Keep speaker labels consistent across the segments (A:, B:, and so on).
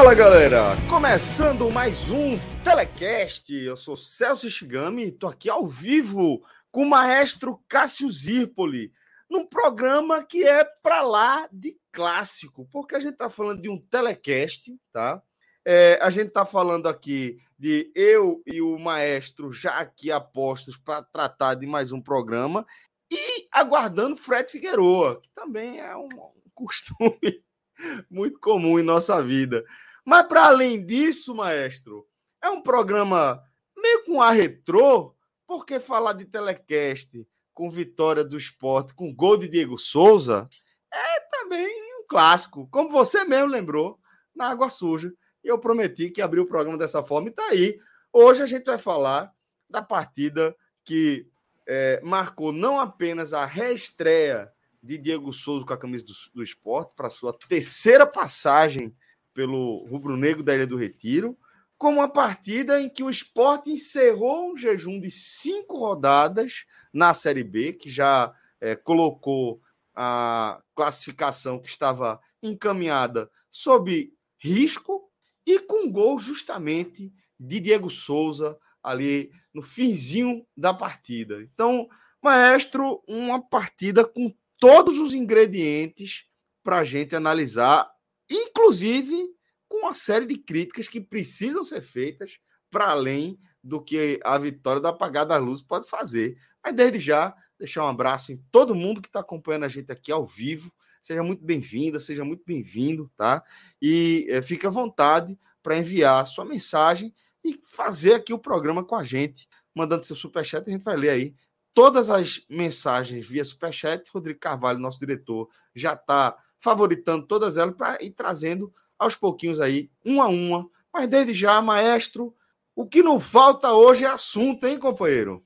A: Fala galera, começando mais um Telecast. Eu sou Celso Shigami, estou aqui ao vivo com o maestro Cássio Zirpoli, num programa que é para lá de clássico, porque a gente está falando de um telecast, tá? É, a gente está falando aqui de eu e o maestro já aqui apostos para tratar de mais um programa e aguardando Fred Figueroa, que também é um costume muito comum em nossa vida. Mas, para além disso, maestro, é um programa meio com a retrô, porque falar de telecast com vitória do esporte, com gol de Diego Souza, é também um clássico, como você mesmo lembrou, na Água Suja. E eu prometi que abrir o programa dessa forma e está aí. Hoje a gente vai falar da partida que é, marcou não apenas a reestreia de Diego Souza com a camisa do, do esporte para sua terceira passagem pelo rubro-negro da Ilha do Retiro, como a partida em que o esporte encerrou um jejum de cinco rodadas na Série B, que já é, colocou a classificação que estava encaminhada sob risco e com gol justamente de Diego Souza ali no finzinho da partida. Então, maestro, uma partida com todos os ingredientes para a gente analisar, inclusive com uma série de críticas que precisam ser feitas para além do que a vitória da apagada da luz pode fazer. Mas desde já, deixar um abraço em todo mundo que está acompanhando a gente aqui ao vivo. Seja muito bem-vinda, seja muito bem-vindo, tá? E é, fique à vontade para enviar sua mensagem e fazer aqui o programa com a gente, mandando seu superchat. A gente vai ler aí todas as mensagens via Superchat. Rodrigo Carvalho, nosso diretor, já está favoritando todas elas para ir trazendo aos pouquinhos aí, uma a uma. Mas desde já, maestro, o que não falta hoje é assunto, hein, companheiro?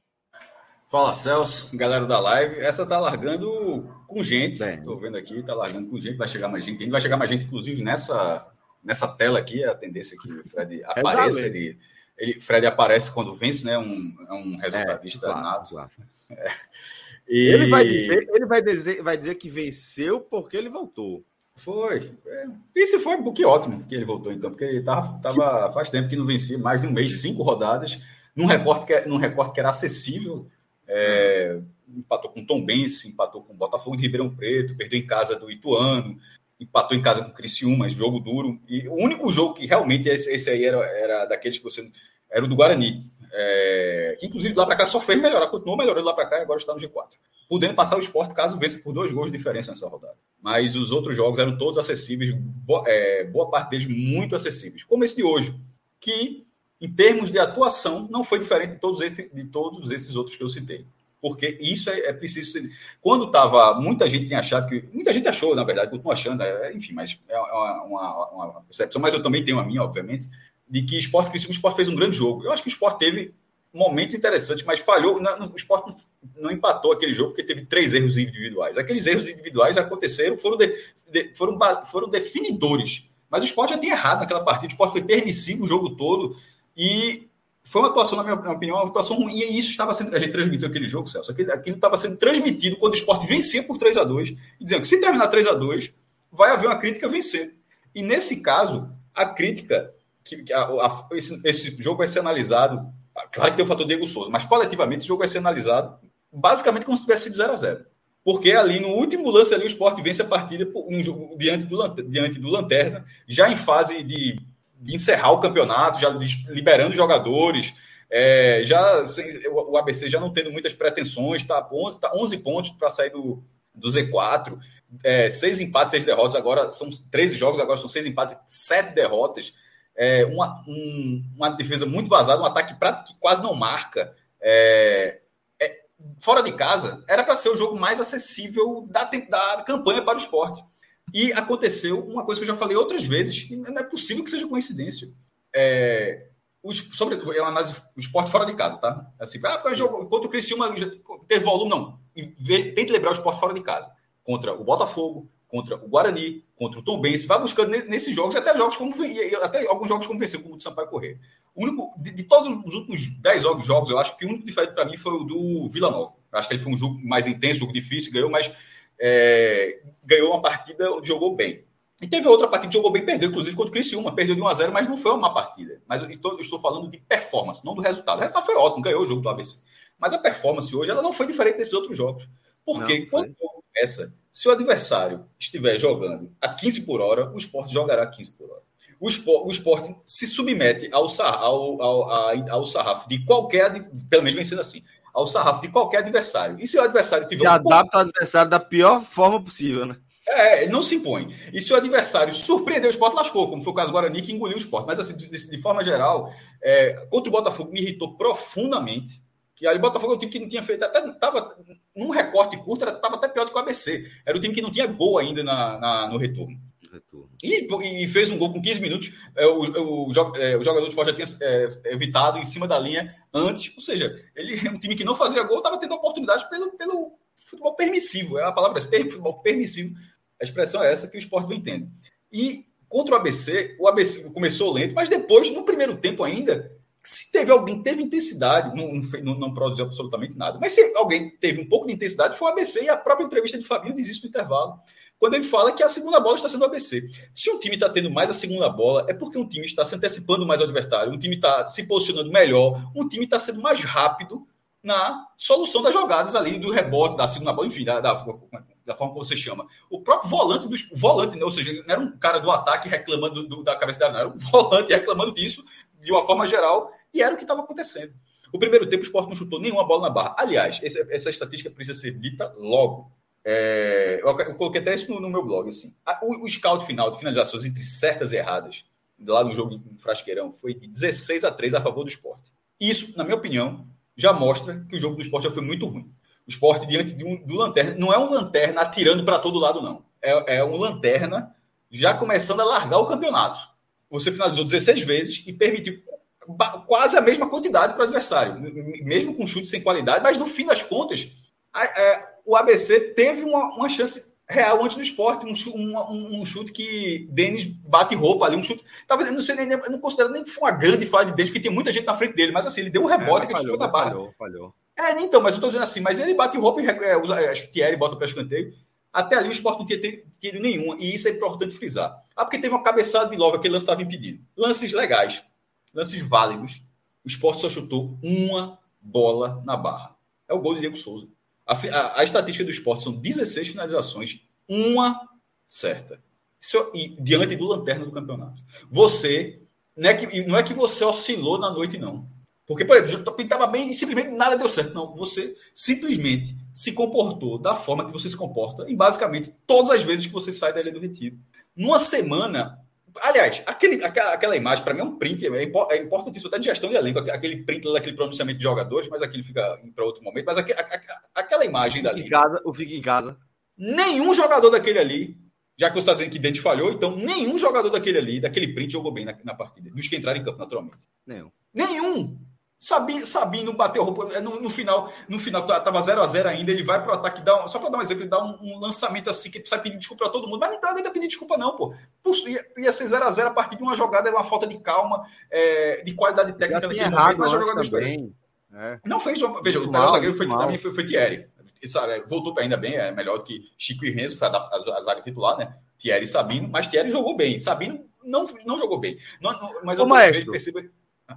B: Fala, Celso, galera da live. Essa tá largando com gente. Bem. Tô vendo aqui, tá largando com gente. Vai chegar mais gente. Vai chegar mais gente, inclusive, nessa, nessa tela aqui. A tendência é que o Fred é apareça. Ele, ele, Fred aparece quando vence, né? Um, é um resultadista é, claro, claro.
A: É. E... Ele, vai dizer, ele vai, dizer, vai dizer que venceu porque ele voltou.
B: Foi. É. E se foi, que ótimo que ele voltou, então, porque ele tava, tava faz tempo que não vencia, mais de um mês, cinco rodadas, num recorte que, num recorte que era acessível. É, empatou com Tom Bense, empatou com Botafogo de Ribeirão Preto, perdeu em casa do Ituano, empatou em casa com o Criciúma, jogo duro. E o único jogo que realmente esse, esse aí era, era daqueles que você. Era o do Guarani. É, que inclusive lá para cá só fez melhorar, continuou melhorando lá para cá e agora está no G4. Podendo passar o esporte caso vença por dois gols de diferença nessa rodada. Mas os outros jogos eram todos acessíveis, boa, é, boa parte deles muito acessíveis. Como esse de hoje, que em termos de atuação não foi diferente de todos, esses, de todos esses outros que eu citei. Porque isso é, é preciso. Quando estava. Muita gente tinha achado que. Muita gente achou, na verdade, continua achando, é, enfim, mas é uma, uma, uma percepção, mas eu também tenho a minha, obviamente de que esporte, que o esporte fez um grande jogo. Eu acho que o esporte teve momentos interessantes, mas falhou. Não, o esporte não, empatou aquele jogo porque teve três erros individuais. Aqueles erros individuais aconteceram, foram, de, de, foram, foram definidores. Mas o esporte já tinha errado naquela partida. O esporte foi permissivo o jogo todo e foi uma atuação, na minha opinião, uma atuação ruim. E isso estava sendo. A gente transmitiu aquele jogo, Celso. Aquilo, aquilo estava sendo transmitido quando o esporte vencia por 3 a 2 e dizendo que se terminar 3 a 2 vai haver uma crítica vencer. E nesse caso, a crítica que a, a, esse, esse, jogo vai ser analisado. Claro que tem o fator Diego Souza, mas coletivamente esse jogo vai ser analisado basicamente como se tivesse sido 0 a 0 Porque ali no último lance ali, o esporte vence a partida um jogo, diante, do, diante do Lanterna, já em fase de, de encerrar o campeonato, já liberando jogadores. É, já o ABC já não tendo muitas pretensões, tá 11, tá 11 pontos para sair do do Z4, é, seis empates, seis derrotas, agora são 13 jogos, agora são seis empates, sete derrotas, é, uma, um, uma defesa muito vazada, um ataque que quase não marca. É, é, fora de casa, era para ser o jogo mais acessível da, da campanha para o esporte. E aconteceu uma coisa que eu já falei outras vezes, e não é possível que seja coincidência. É, os, sobre é uma análise o esporte fora de casa, tá? Assim, ah, porque jogo contra o Criciúma teve volume, não. Tente lembrar o esporte fora de casa. Contra o Botafogo, contra o Guarani, contra o Tom Benz, vai buscando nesses jogos, até jogos como até alguns jogos como venceu, como o do Sampaio Correr. O único, de, de, todos os últimos 10 jogos, jogos, eu acho que o único diferente para mim foi o do Vila Nova. Eu acho que ele foi um jogo mais intenso, um jogo difícil, ganhou, mas é, ganhou uma partida onde jogou bem. E teve outra partida que jogou bem, perdeu, inclusive, contra o Criciúma, perdeu de 1 a 0 mas não foi uma partida. Mas eu estou, eu estou falando de performance, não do resultado. O resultado foi ótimo, ganhou o jogo do ABC. Mas a performance hoje, ela não foi diferente desses outros jogos. Porque quando essa se o adversário estiver jogando a 15 por hora, o esporte jogará a 15 por hora. O esporte, o esporte se submete ao, ao, ao, ao sarrafo de qualquer, pelo menos vem sendo assim, ao sarrafo de qualquer adversário. E se o adversário tiver.
A: Se um adapta ao adversário da pior forma possível, né?
B: É, não se impõe. E se o adversário surpreender o esporte, lascou, como foi o caso do Guarani, que engoliu o esporte. Mas, assim, de, de forma geral, é, contra o Botafogo me irritou profundamente que aí o Botafogo é um time que não tinha feito, até estava num recorte curto, estava até pior do que o ABC. Era o time que não tinha gol ainda na, na no retorno. E, e, fez um gol com 15 minutos. É, o, o, é, o jogador de esporte já tinha é, evitado em cima da linha antes. Ou seja, ele um time que não fazia gol estava tendo oportunidade pelo, pelo futebol permissivo. É a palavra é futebol permissivo. A expressão é essa que o esporte vem tendo. E contra o ABC, o ABC começou lento, mas depois, no primeiro tempo ainda, se teve alguém teve intensidade, não, não, não, produziu absolutamente nada, mas se alguém teve um pouco de intensidade, foi o ABC e a própria entrevista de Fabinho diz isso no intervalo. Quando ele fala que a segunda bola está sendo o ABC. Se um time está tendo mais a segunda bola, é porque um time está se antecipando mais ao adversário, um time está se posicionando melhor, um time está sendo mais rápido na solução das jogadas ali, do rebote, da segunda bola, enfim, da, da, da forma como você chama. O próprio volante do volante, né? ou seja, não era um cara do ataque reclamando do, da cabeça dela, não, era um volante reclamando disso de uma forma geral, e era o que estava acontecendo. O primeiro tempo, o esporte não chutou nenhuma bola na barra. Aliás, essa, essa estatística precisa ser dita logo. É, eu, coloquei até isso no, no meu blog. Assim. O, o, scout final de finalizações entre certas e erradas, lá no jogo em Frasqueirão, foi de 16 a 3 a favor do esporte. Isso, na minha opinião, já mostra que o jogo do esporte já foi muito ruim. O esporte diante de um, do lanterna, não é um lanterna atirando para todo lado, não. É, é um lanterna já começando a largar o campeonato. Você finalizou 16 vezes e permitiu quase a mesma quantidade para o adversário, mesmo com chute sem qualidade, mas no fim das contas, a, é, o ABC teve uma, uma, chance real antes do esporte, um, um, um chute que Denis bate roupa ali, um chute. Talvez não sei nem, não considero nem que foi uma grande falha de Denis, porque tem muita gente na frente dele, mas assim, ele deu um rebote é, que falhou, da barra. Falhou, falhou. É, então, mas eu estou dizendo assim, mas ele bate roupa e é, usa, acho que Thierry bota para escanteio. Até ali o esporte não tinha tido nenhuma, e isso é importante frisar. Ah, porque teve uma cabeçada de Love, aquele lance estava impedido. Lances legais lances válidos, o esporte só chutou uma bola na barra. É o gol de Diego Souza. A, a, a estatística do esporte são 16 finalizações, uma certa. Isso, e, diante do lanterna do campeonato. Você, não é, que, não é que você oscilou na noite, não. Porque, por exemplo, o estava bem e simplesmente nada deu certo. Não, você simplesmente se comportou da forma que você se comporta em basicamente todas as vezes que você sai da Ilha do Retiro. Numa semana, Aliás, aquele, aquela, aquela imagem, para mim, é um print, é, é importantíssimo, até de gestão de elenco, aquele print daquele pronunciamento de jogadores, mas aquele fica para outro momento. Mas aquele, aquela imagem dali.
A: Em casa, o fica em casa.
B: Nenhum jogador daquele ali, já que você está dizendo que Dente falhou, então nenhum jogador daquele ali, daquele print, jogou bem na, na partida. Dos que entraram em campo, naturalmente.
A: Nenhum.
B: Nenhum! Sabino, Sabino bateu roupa. É, no, no, final, no final tava 0 a 0 ainda. Ele vai pro ataque, dá um, só para dar um exemplo, ele dá um, um, lançamento assim que precisa pedir desculpa para todo mundo. Mas não dá nem pedir desculpa, não, pô. Ia, ia ser 0 a 0 a partir de uma jogada, uma falta de calma, é, de qualidade técnica
A: naquele momento. Mas jogada também.
B: É. Não fez uma. Veja, o melhor zagueiro foi, também foi, foi Thierry. Sabe, voltou ainda bem, é melhor do que Chico e Renzo, foi a, a, a zaga titular, né? Thierry e Sabino, mas Thierry jogou bem. Sabino não, não jogou bem. Não, não, mas
A: Ô, eu
B: percebo.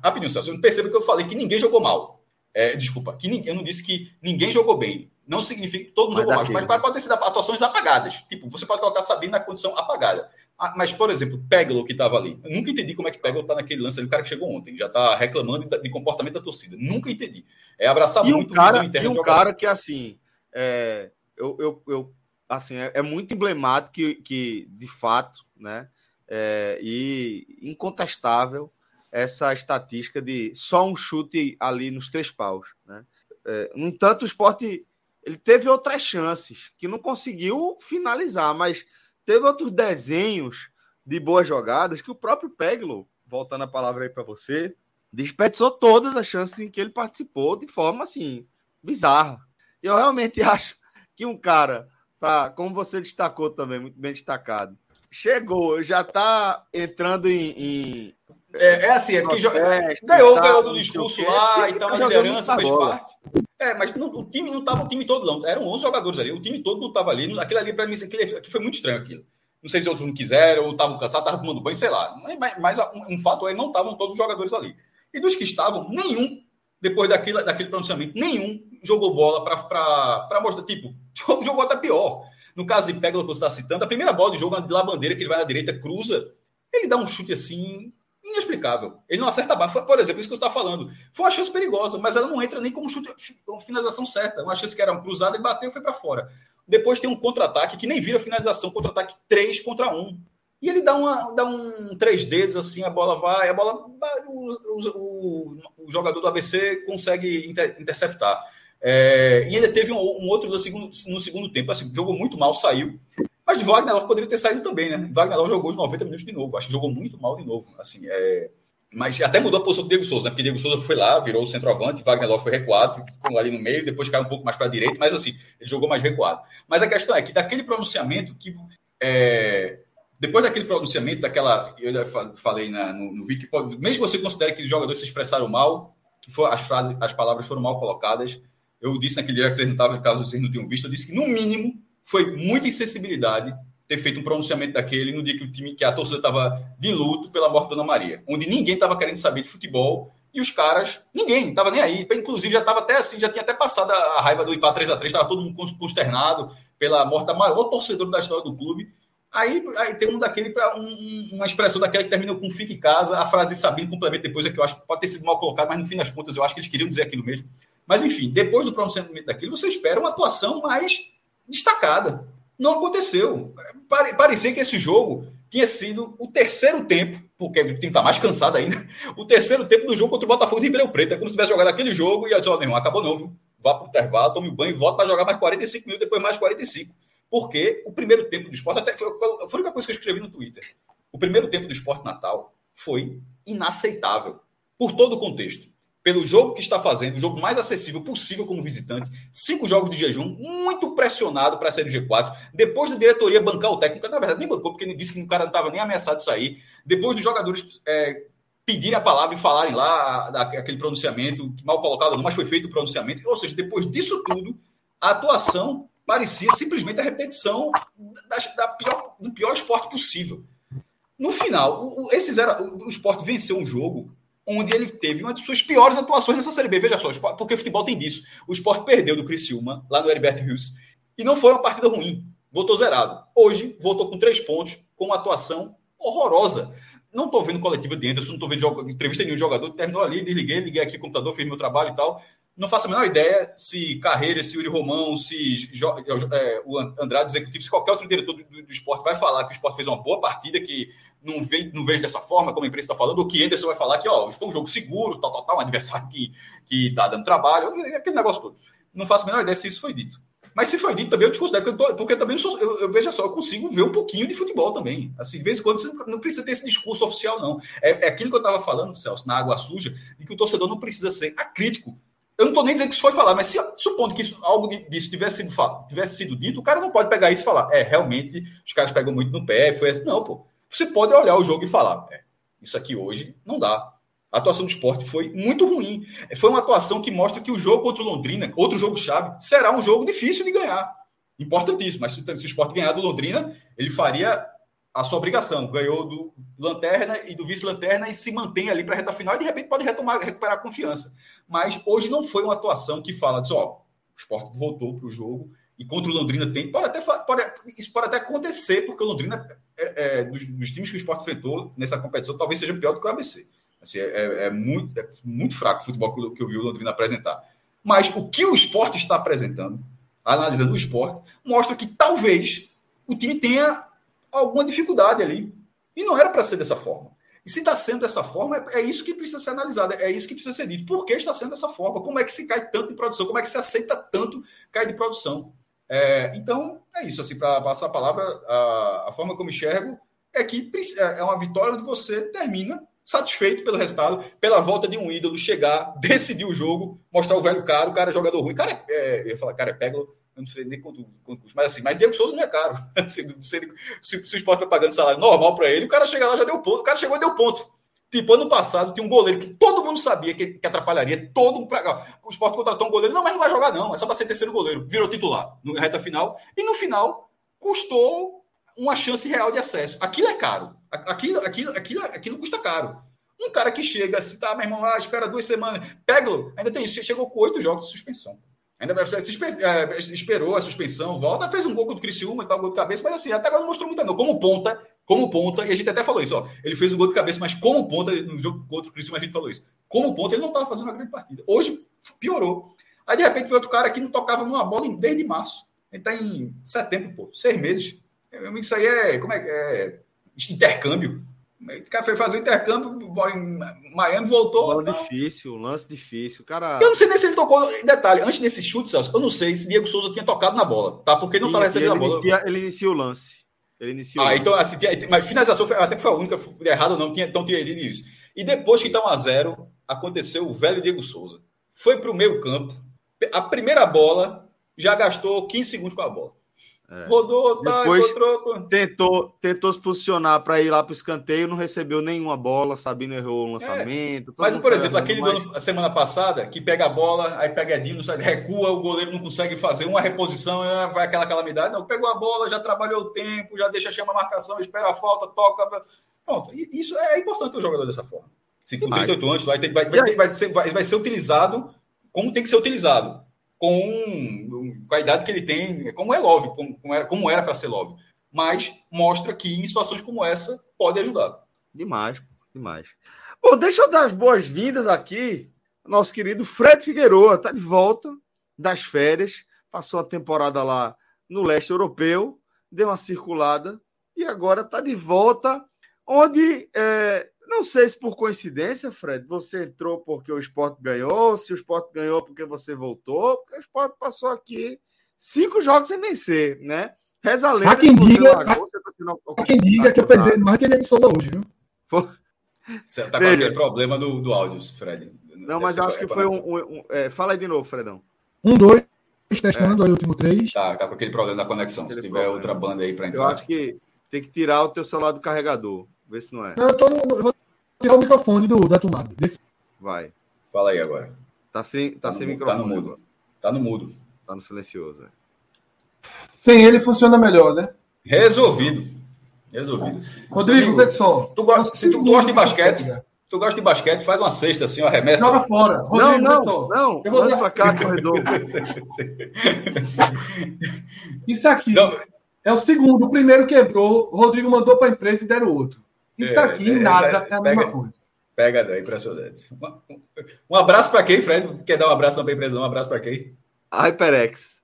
B: Rapidinho, Celso, eu percebo que eu falei que ninguém jogou mal. É, desculpa, que ninguém, eu não disse que ninguém jogou bem. Não significa que todo mundo jogou mal. Mas pode ter sido atuações apagadas. Tipo, você pode colocar Sabino na condição apagada. Ah, mas, por exemplo, Peglo que estava ali. Eu nunca entendi como é que Peglo está naquele lance ali, o cara que chegou ontem. Já está reclamando de, de, comportamento da torcida. Nunca entendi. É abraçar
A: e
B: muito
A: um cara, E um cara que, assim, é, eu, eu, eu assim, é, é muito emblemático que, que, de fato, né, é, e incontestável essa estatística de só um chute ali nos três paus, né? É, no entanto, o esporte ele teve outras chances que não conseguiu finalizar, mas teve outros desenhos de boas jogadas que o próprio Peglo, voltando a palavra aí para você, desperdiçou todas as chances em que ele participou de forma assim bizarra. Eu realmente acho que um cara, tá, como você destacou também, muito bem destacado, chegou, já está entrando em, em
B: é, é, assim, é porque ganhou, tá, ganhou do discurso lá e tal, a liderança fez parte. É, mas não, o time não estava o time todo, não. Eram 11 jogadores ali, o time todo não estava ali. Aquilo ali, para mim, aquilo, aquilo foi muito estranho aquilo. Não sei se outros não quiseram, ou estavam cansados, estavam tomando banho, sei lá. Mas, mas um, um, fato é não estavam todos os jogadores ali. E dos que estavam, nenhum, depois daquilo, daquele pronunciamento, nenhum jogou bola para mostrar. Tipo, jogou até pior. No caso de Peglo que você está citando, a primeira bola de jogo de La Bandeira, que ele vai na direita, cruza, ele dá um chute assim, inexplicável. Ele não acerta a barra. Por exemplo, isso que você está falando. Foi uma chance perigosa, mas ela não entra nem como chute, como finalização certa. Uma chance que era um cruzado, ele bateu e foi para fora. Depois tem um contra-ataque que nem vira finalização, contra-ataque 3 contra 1. E ele dá, uma, dá um três dedos assim, a bola vai, a bola. O, o, o jogador do ABC consegue inter, interceptar. É, e ele teve um, um outro no segundo, no segundo tempo, assim, jogou muito mal, saiu. Mas Wagner poderia ter saído também, né? Wagner jogou os 90 minutos de novo. Acho que jogou muito mal de novo. Assim, é... Mas até mudou a posição do Diego Souza, né? Porque Diego Souza foi lá, virou o centroavante, Wagner foi recuado, ficou ali no meio, depois caiu um pouco mais para a direita, mas assim, ele jogou mais recuado. Mas a questão é que daquele pronunciamento que. É... Depois daquele pronunciamento, daquela. Eu falei na, no, no vídeo, pode, mesmo que você considere que os jogadores se expressaram mal, que as, frases, as palavras foram mal colocadas, eu disse naquele dia que vocês não estavam, caso vocês não tenham visto, eu disse que, no mínimo, foi muita insensibilidade ter feito um pronunciamento daquele no dia que o time, que a torcida estava de luto pela morte da Dona Maria, onde ninguém estava querendo saber de futebol e os caras, ninguém estava nem aí. Inclusive já estava até assim, já tinha até passado a raiva do empate 3 a 3 estava todo mundo consternado pela morte da maior torcedor da história do clube. Aí, aí tem um daquele para um, uma expressão daquela que termina com fique em casa, a frase de Sabino complementa depois é que eu acho que pode ter sido mal colocado, mas no fim das contas eu acho que eles queriam dizer aquilo mesmo. Mas enfim, depois do pronunciamento daquilo, você espera uma atuação mais destacada. Não aconteceu. Parecia que esse jogo tinha sido o terceiro tempo, porque o time está mais cansado ainda, o terceiro tempo do jogo contra o Botafogo de Ribeirão Preto. É como se tivesse jogado aquele jogo e eu disse, oh, meu irmão, acabou não, viu? Vá para o intervalo, tome banho e volta para jogar mais 45 minutos, depois mais 45. Porque o primeiro tempo do esporte, até foi, foi a única coisa que eu escrevi no Twitter. O primeiro tempo do esporte Natal foi inaceitável, por todo o contexto pelo jogo que está fazendo, o jogo mais acessível possível como visitante, cinco jogos de jejum, muito pressionado para sair do G4. Depois da diretoria bancar o técnico, na verdade nem bancou, porque ele disse que o cara não estava nem ameaçado de sair. Depois dos jogadores é, pedirem a palavra e falarem lá aquele pronunciamento, mal colocado, mas foi feito o pronunciamento. Ou seja, depois disso tudo, a atuação parecia simplesmente a repetição da, da pior, do pior esporte possível. No final, esse zero, o esporte venceu um jogo onde ele teve uma de suas piores atuações nessa Série B. Veja só, porque o futebol tem disso. O Sport perdeu do Criciúma, lá no Heriberto Rios, e não foi uma partida ruim. Voltou zerado. Hoje, voltou com três pontos, com uma atuação horrorosa. Não estou vendo coletiva de Anderson, não estou vendo entrevista de nenhum jogador. Terminou ali, desliguei, liguei aqui o computador, fiz meu trabalho e tal. Não faço a menor ideia se Carreira, se Yuri Romão, se é, o Andrade Executivo, se qualquer outro diretor do, do, do, esporte vai falar que o esporte fez uma boa partida, que não, vem, não vejo dessa forma, como a imprensa está falando, ou que Anderson vai falar que ó, foi um jogo seguro, tal, tal, tal, um adversário que está dando trabalho, aquele negócio todo. Não faço a menor ideia se isso foi dito. Mas se foi dito também, eu te considero, porque eu, tô, porque eu também sou, eu, eu, veja só, eu consigo ver um pouquinho de futebol também. Assim, de vez em quando você não precisa ter esse discurso oficial, não. É, é aquilo que eu estava falando, Celso, na água suja, de que o torcedor não precisa ser acrítico eu não estou nem dizendo que isso foi falar, mas se supondo que isso, algo disso tivesse sido, tivesse sido dito, o cara não pode pegar isso e falar. É, realmente, os caras pegam muito no pé, foi assim. Não, pô. Você pode olhar o jogo e falar, é, isso aqui hoje não dá. A atuação do esporte foi muito ruim. Foi uma atuação que mostra que o jogo contra o Londrina, outro jogo-chave, será um jogo difícil de ganhar. Importantíssimo. Mas se, se o esporte ganhar do Londrina, ele faria a sua obrigação. Ganhou do Lanterna e do Vice-Lanterna e se mantém ali para a reta final e de repente pode retomar, recuperar a confiança. Mas hoje não foi uma atuação que fala disso, ó, o esporte voltou para o jogo e contra o Londrina tem. Pode até, pode, isso pode até acontecer, porque o Londrina, é, é, dos, dos, times que o esporte enfrentou nessa competição, talvez seja pior do que o ABC. Assim, é, é, é muito, é muito fraco o futebol que eu vi o Londrina apresentar. Mas o que o esporte está apresentando, analisando o esporte, mostra que talvez o time tenha alguma dificuldade ali. E não era para ser dessa forma. E se está sendo dessa forma, é, é, isso que precisa ser analisado, é isso que precisa ser dito. Por que está sendo dessa forma? Como é que se cai tanto de produção? Como é que se aceita tanto cair de produção? É, então, é isso. Assim, para passar a palavra, a, a forma como enxergo é que é, é uma vitória onde você termina satisfeito pelo resultado, pela volta de um ídolo chegar, decidir o jogo, mostrar o velho cara, o cara é jogador ruim. Cara, é, é, eu ia falar, cara, é pégalo, eu não sei nem quanto, quanto custa, mas assim, mas Diego Souza não é caro. se, se, se, se, o esporte vai pagando salário normal para ele, o cara chega lá já deu ponto, o cara chegou e deu ponto. Tipo, ano passado tinha um goleiro que todo mundo sabia que, que atrapalharia, todo mundo. O esporte contratou um goleiro, não, mas não vai jogar, não, é só para ser terceiro goleiro. Virou titular no reta final, e no final custou uma chance real de acesso. Aquilo é caro. Aquilo, aquilo, aquilo, aquilo custa caro. Um cara que chega, se tá, meu irmão, ah, espera duas semanas, pega ainda tem isso, chegou com oito jogos de suspensão. Ainda se é, esperou a suspensão, volta, fez um gol contra o Criciúma e tal, gol de cabeça, mas assim, até agora não mostrou muito, não. Como ponta, como ponta, e a gente até falou isso, ó. Ele fez um gol de cabeça, mas como ponta, no jogo contra o Criciúma a gente falou isso. Como ponta, ele não estava fazendo uma grande partida. Hoje piorou. Aí de repente veio outro cara que não tocava numa bola desde março. Ele está em setembro, pô, seis meses. Isso aí é, como é, é intercâmbio. O cara foi fazer o intercâmbio em Miami, voltou.
A: Bola difícil, lance difícil. Cara...
B: Eu não sei nem se ele tocou. Detalhe, antes desse chute, Celso, eu não sei se Diego Souza tinha tocado na bola, tá? Porque não estava recebendo a bola.
A: Inicia, ele inicia o lance. Ele inicia
B: ah, então, assim, mas finalização foi, até que foi a única, errada não, tinha, então tinha isso. E depois que está 1 a 0 aconteceu o velho Diego Souza. Foi para o meio campo. A primeira bola já gastou 15 segundos com a bola. É. Rodou, tá,
A: Depois encontrou. Tentou, tentou se posicionar para ir lá para o escanteio, não recebeu nenhuma bola, Sabino errou o lançamento. É.
B: Mas, por exemplo, aquele mas... do ano, semana passada, que pega a bola, aí pega Edinho, recua, o goleiro não consegue fazer uma reposição, é, vai aquela calamidade. Não, pegou a bola, já trabalhou o tempo, já deixa chama a marcação, espera a falta, toca. Pronto. Isso é importante o jogador dessa forma. Se com 38 anos, vai, ter, vai, vai, vai, ser, vai, vai ser utilizado como tem que ser utilizado com, com a idade que ele tem, como é Love, como, era como era para ser Love. Mas mostra que em situações como essa pode ajudar.
A: Demais, demais. Bom, deixa eu dar as boas-vindas aqui nosso querido Fred Figueroa, está de volta das férias, passou a temporada lá no leste europeu, deu uma circulada e agora está de volta, onde é, não sei se por coincidência, Fred, você entrou porque o esporte ganhou, se o esporte ganhou porque você voltou, porque o esporte passou aqui cinco jogos sem vencer, né?
C: Reza a lenda. Há quem diga, largou, tá sendo... há quem diga que eu perdi mais que ele Souza hoje, viu?
B: Você tá com aquele problema do, do áudio, Fred.
A: Não, mas eu acho que foi um. um, um é, fala aí de novo, Fredão.
C: Um, dois, testando é. aí o último três.
B: Tá, tá com aquele problema da conexão. Aquele se tiver problema. outra banda aí para entrar.
A: Eu acho que tem que tirar o teu celular do carregador. Vê se não é.
C: Eu, tô no, eu vou tirar o microfone do, da tomada. Desse...
A: Vai.
B: Fala aí agora.
A: Tá sem, tá, tá sem microfone.
B: Tá no mudo. Tá no mudo.
A: Tá no silencioso. É.
C: Sem ele funciona melhor, né?
B: Resolvido. Resolvido.
C: Rodrigo, vê só.
B: Tu go... Se tu gosta de basquete, tu gosta de basquete, faz uma cesta assim, uma remessa.
C: Joga fora.
A: Rodrigo, não, não, não. Eu vou Manda pra cá, corredor.
C: Isso aqui. Não. É o segundo. O primeiro quebrou, o Rodrigo mandou para a empresa e deram outro. Isso é, aqui, é, nada, é, a mesma coisa.
B: Pega, é impressionante. Um abraço para quem, Fred? Quer dar um abraço para a empresa? Um abraço para quem?
A: HyperX.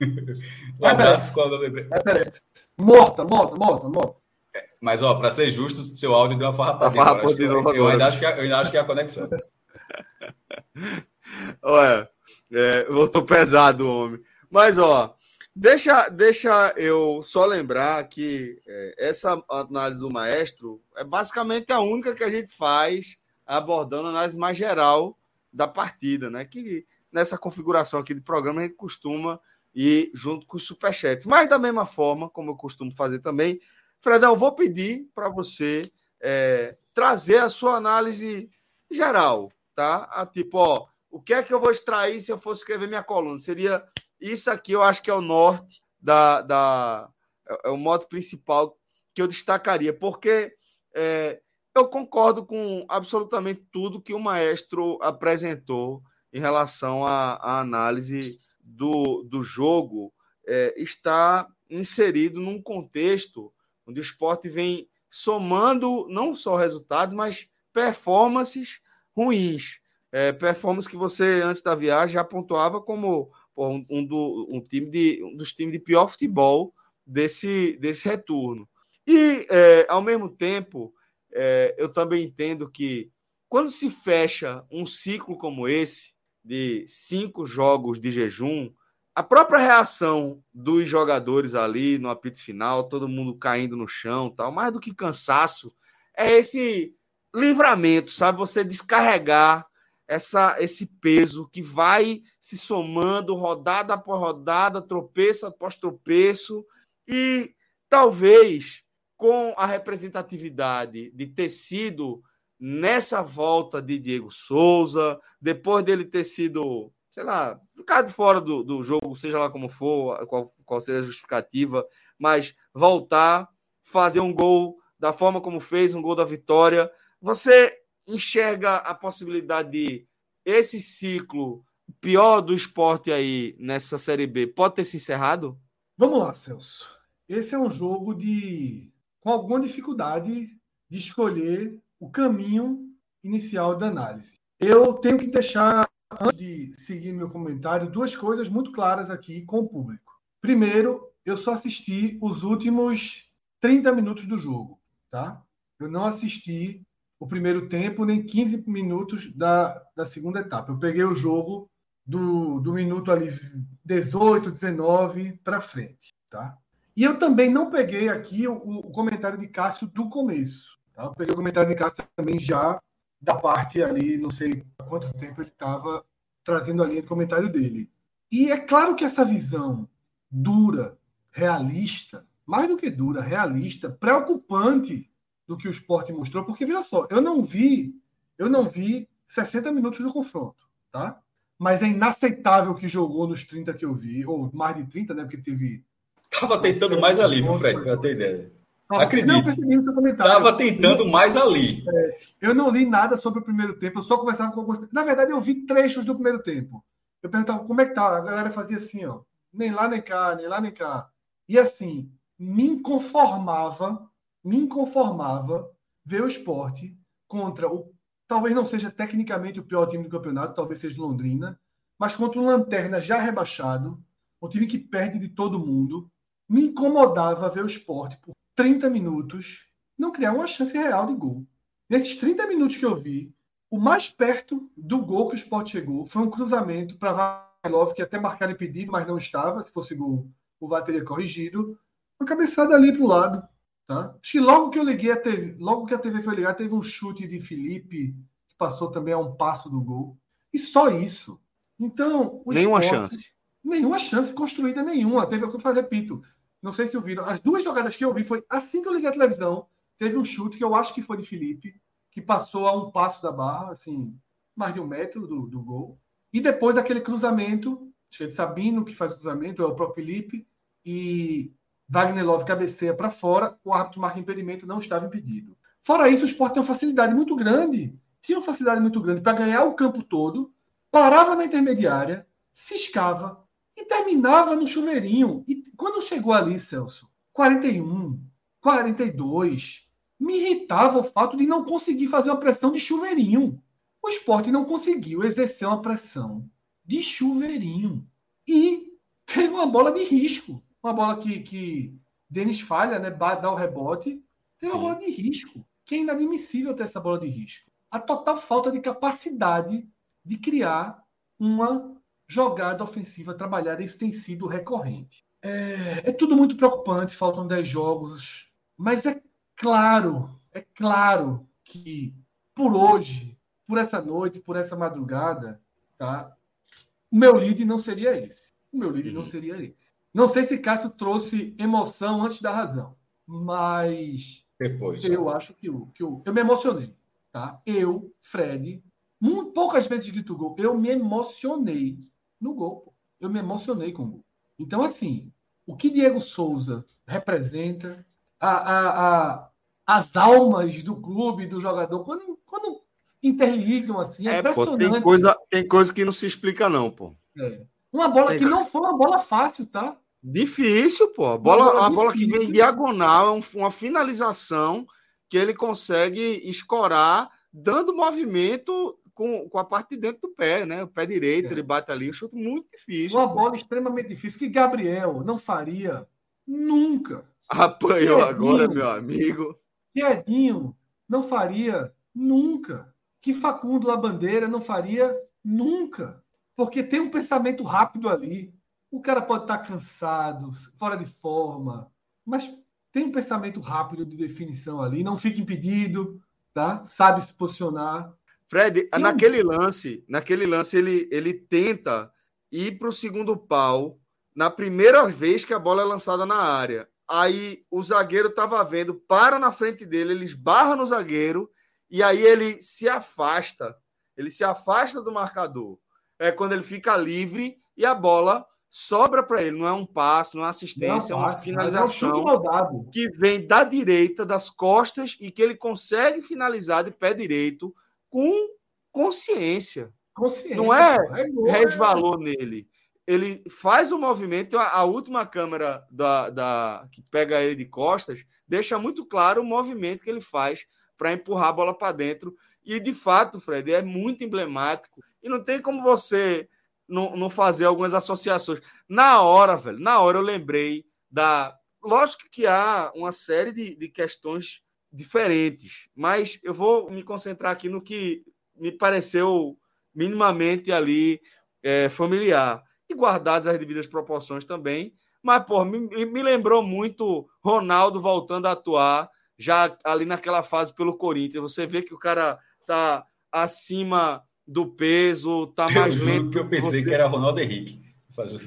B: um abraço com a empresa.
C: HyperX. Morta, morta, morta, morta.
B: É, mas, ó, para ser justo, seu áudio deu uma farrapadinha.
A: Tá farrapadinha eu,
B: eu, ainda acho que, eu ainda acho que é a conexão.
A: Olha, é, voltou pesado o homem. Mas, ó, Deixa, deixa eu só lembrar que é, essa análise do maestro é basicamente a única que a gente faz abordando a análise mais geral da partida, né? Que nessa configuração aqui de programa a gente costuma ir junto com o superchat. Mas da mesma forma, como eu costumo fazer também, Fredão, vou pedir para você é, trazer a sua análise geral, tá? A tipo, ó, o que é que eu vou extrair se eu fosse escrever minha coluna? Seria isso aqui eu acho que é o norte da. da é, é o modo principal que eu destacaria, porque é, eu concordo com absolutamente tudo que o maestro apresentou em relação à, à análise do, do jogo. É, está inserido num contexto onde o esporte vem somando não só resultados, mas performances ruins. É, performances que você, antes da viagem, já pontuava como pô, um, um, do, um, time de, um dos times de pior futebol desse, desse retorno. E, é, ao mesmo tempo, é, eu também entendo que quando se fecha um ciclo como esse, de cinco jogos de jejum, a própria reação dos jogadores ali no apito final, todo mundo caindo no chão, tal, mais do que cansaço, é esse livramento, sabe? Você descarregar essa, esse peso que vai se somando rodada após rodada, tropeço após tropeço, e talvez com a representatividade de ter sido nessa volta de Diego Souza, depois dele ter sido, sei lá, ficado fora do, do jogo, seja lá como for, qual, qual seja a justificativa, mas voltar, fazer um gol da forma como fez, um gol da vitória. Você enxerga a possibilidade de esse ciclo pior do esporte aí nessa Série B pode ter se encerrado?
C: Vamos lá, Celso. Esse é um jogo de com alguma dificuldade de escolher o caminho inicial da análise. Eu tenho que deixar, antes de seguir meu comentário, duas coisas muito claras aqui com o público. Primeiro, eu só assisti os últimos 30 minutos do jogo, tá? Eu não assisti o primeiro tempo nem 15 minutos da, da segunda etapa. Eu peguei o jogo do, do minuto ali 18, 19 para frente, tá? E eu também não peguei aqui o, o comentário de Cássio do começo. Tá? Eu peguei o comentário de Cássio também já da parte ali, não sei quanto tempo ele estava trazendo a linha de comentário dele. E é claro que essa visão dura, realista, mais do que dura, realista, preocupante do que o esporte mostrou, porque veja só, eu não vi, eu não vi 60 minutos do confronto, tá? Mas é inaceitável que jogou nos 30 que eu vi, ou mais de 30, né? Porque teve.
B: Tava tentando mais ali, viu, Fred, para ter ideia. Acredito. Tava tentando mais ali.
C: É, eu não li nada sobre o primeiro tempo, eu só conversava com alguns. Na verdade, eu vi trechos do primeiro tempo. Eu perguntava como é que tá. A galera fazia assim, ó. Nem lá, nem cá, nem lá, nem cá. E assim, me inconformava, me inconformava ver o esporte contra o. Talvez não seja tecnicamente o pior time do campeonato, talvez seja Londrina, mas contra um Lanterna já rebaixado, um time que perde de todo mundo. Me incomodava ver o esporte por 30 minutos não criar uma chance real de gol. Nesses 30 minutos que eu vi, o mais perto do gol que o Sport chegou foi um cruzamento para Vailov, que até marcaram impedido, mas não estava. Se fosse gol, o VAR teria corrigido. Uma cabeçada ali para o lado. Tá? Acho que logo que eu liguei a TV, logo que a TV foi ligada, teve um chute de Felipe, que passou também a um passo do gol. E só isso. Então.
A: nenhuma esporte, chance.
C: Nenhuma chance construída nenhuma. Teve o que eu falei, repito. Não sei se ouviram. As duas jogadas que eu vi foi assim que eu liguei a televisão. Teve um chute que eu acho que foi de Felipe, que passou a um passo da barra, assim, mais de um metro do, do gol. E depois aquele cruzamento, acho que é de Sabino que faz o cruzamento, é o próprio Felipe, e Wagner Love cabeceia para fora, o árbitro marca impedimento, não estava impedido. Fora isso, o Sport tem uma facilidade muito grande, tinha uma facilidade muito grande para ganhar o campo todo, parava na intermediária, ciscava, e terminava no chuveirinho. E quando chegou ali, Celso, 41, 42, me irritava o fato de não conseguir fazer uma pressão de chuveirinho. O esporte não conseguiu exercer uma pressão de chuveirinho. E teve uma bola de risco. Uma bola que, que Denis falha, né? Dá o rebote. Teve uma Sim. bola de risco. Que é inadmissível ter essa bola de risco. A total falta de capacidade de criar uma jogada ofensiva trabalhada, isso tem sido recorrente. É, é, tudo muito preocupante, faltam 10 jogos, mas é claro, é claro que por hoje, por essa noite, por essa madrugada, tá? O meu lead não seria esse. O meu lead uhum. não seria esse. Não sei se Cássio trouxe emoção antes da razão, mas
B: depois
C: eu acho que o que eu, eu me emocionei, tá? Eu, Fred, muito poucas vezes grito gol, eu me emocionei no gol. Eu me emocionei com o gol. Então, assim, o que Diego Souza representa, a, a, a, as almas do clube, do jogador, quando, quando interligam assim, é, é impressionante.
A: Pô, tem, coisa, tem coisa que não se explica, não, pô.
C: É. Uma bola que não foi uma bola fácil, tá?
A: Difícil, pô. A bola, bola a bola que vem diagonal é uma finalização que ele consegue escorar, dando movimento com, com a parte de dentro do pé, né? O pé direito, é. ele bate ali, um chute muito difícil.
C: Uma pô. bola extremamente difícil que Gabriel não faria nunca.
A: Apanhou agora, meu amigo.
C: Que Edinho não faria nunca. Que Facundo Labandeira não faria nunca. Porque tem um pensamento rápido ali. O cara pode estar cansado, fora de forma, mas tem um pensamento rápido de definição ali, não fica impedido, tá? Sabe se posicionar.
A: Fred, naquele lance, naquele lance ele, ele tenta ir para o segundo pau na primeira vez que a bola é lançada na área. Aí o zagueiro estava vendo, para na frente dele, ele esbarra no zagueiro e aí ele se afasta. Ele se afasta do marcador. É quando ele fica livre e a bola sobra para ele. Não é um passe, não é assistência, não, é uma finalização é um que vem da direita, das costas e que ele consegue finalizar de pé direito com consciência. consciência não é, é resvalor nele. Ele faz o movimento, a, a última câmera da, da, que pega ele de costas deixa muito claro o movimento que ele faz para empurrar a bola para dentro. E de fato, Fred, é muito emblemático. E não tem como você não, não fazer algumas associações. Na hora, velho, na hora eu lembrei da. Lógico que há uma série de, de questões diferentes, mas eu vou me concentrar aqui no que me pareceu minimamente ali é, familiar. E guardadas as devidas proporções também. Mas, pô, me, me lembrou muito Ronaldo voltando a atuar já ali naquela fase pelo Corinthians. Você vê que o cara tá acima do peso, tá mais
B: eu lento. que eu pensei você... que era Ronaldo Henrique. Faz o...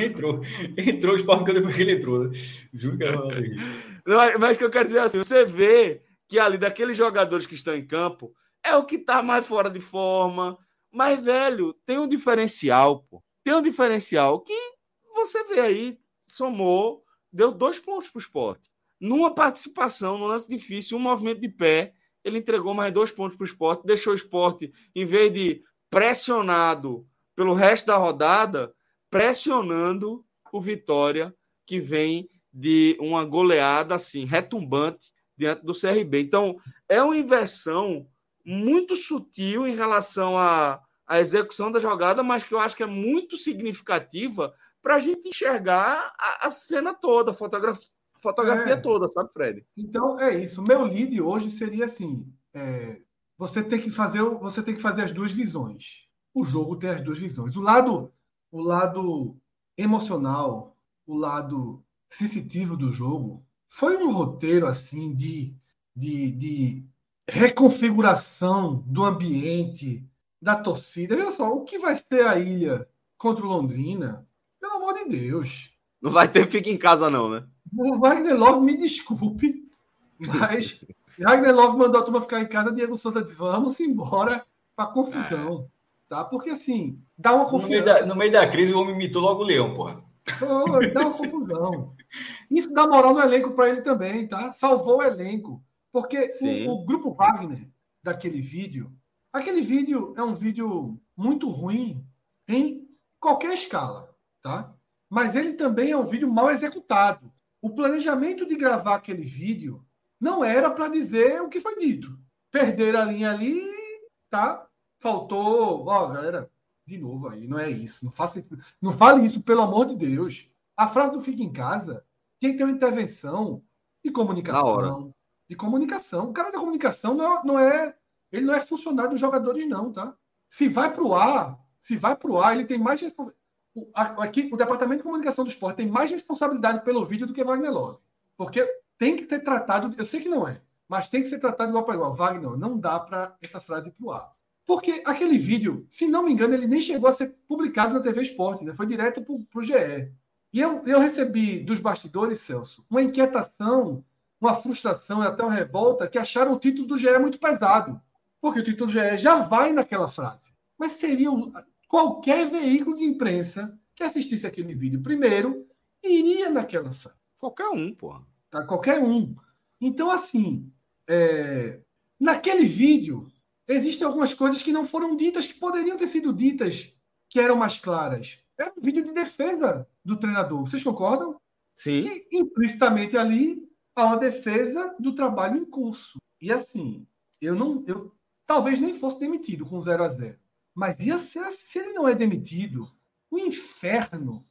B: entrou, entrou o esporte depois que ele entrou, né? Juro que era Ronaldo Henrique.
A: Não, mas o que eu quero dizer é assim, você vê que ali daqueles jogadores que estão em campo é o que tá mais fora de forma. Mas, velho, tem um diferencial, pô. Tem um diferencial que você vê aí, somou, deu dois pontos pro esporte. Numa participação, num lance difícil, um movimento de pé, ele entregou mais dois pontos para o esporte, deixou o esporte, em vez de pressionado pelo resto da rodada, pressionando o Vitória, que vem de uma goleada assim, retumbante diante do CRB. Então, é uma inversão muito sutil em relação à, à execução da jogada, mas que eu acho que é muito significativa para a gente enxergar a, a, cena toda, a fotografia, fotografia é. toda, sabe, Fred?
C: Então é isso. Meu lead hoje seria assim: é, você tem que fazer, você tem que fazer as duas visões. O jogo tem as duas visões. O lado, o lado emocional, o lado sensitivo do jogo foi um roteiro assim de, de, de reconfiguração do ambiente, da torcida. Veja só, o que vai ser a ilha contra o Londrina? Pelo amor de Deus.
A: Não vai ter fica em casa, não, né?
C: O Wagner Love, me desculpe, mas Wagner Love mandou a turma ficar em casa. Diego Souza disse: vamos embora para confusão. É. Tá? Porque assim, dá uma
B: confusão. No meio da, no meio da crise, o homem imitou logo o leão, porra.
C: Oh, dá uma confusão. Isso dá moral no elenco para ele também, tá? Salvou o elenco. Porque o, o, grupo Wagner daquele vídeo, aquele vídeo é um vídeo muito ruim em qualquer escala, tá? Mas ele também é um vídeo mal executado. O planejamento de gravar aquele vídeo não era para dizer o que foi dito. Perder a linha ali, tá? Faltou, ó, galera, de novo aí, não é isso. Não faça, não fale isso, pelo amor de Deus. A frase do fica em casa tem que ter uma intervenção de comunicação. De comunicação. O cara da comunicação não é, não é ele não é funcionário dos jogadores não, tá? Se vai para o ar, se vai para o ar, ele tem mais o, aqui, o departamento de comunicação do esporte tem mais responsabilidade pelo vídeo do que Wagner Love. Porque tem que ser tratado, eu sei que não é, mas tem que ser tratado igual para igual. Wagner, não dá para essa frase pro ar. Porque aquele vídeo, se não me engano, ele nem chegou a ser publicado na TV Esporte, né? foi direto para o GE. E eu, eu recebi dos bastidores, Celso, uma inquietação, uma frustração e até uma revolta que acharam o título do GE muito pesado. Porque o título do GE já vai naquela frase. Mas seria qualquer veículo de imprensa que assistisse aquele vídeo primeiro iria naquela frase.
A: Qualquer um, porra.
C: Tá? Qualquer um. Então, assim, é... naquele vídeo, existem algumas coisas que não foram ditas, que poderiam ter sido ditas, que eram mais claras. É um vídeo de defesa do treinador. Vocês concordam?
A: Sim.
C: Que implicitamente ali há uma defesa do trabalho em curso. E assim, eu não. Eu talvez nem fosse demitido com 0 a 0 Mas ia ser, se ele não é demitido, o inferno,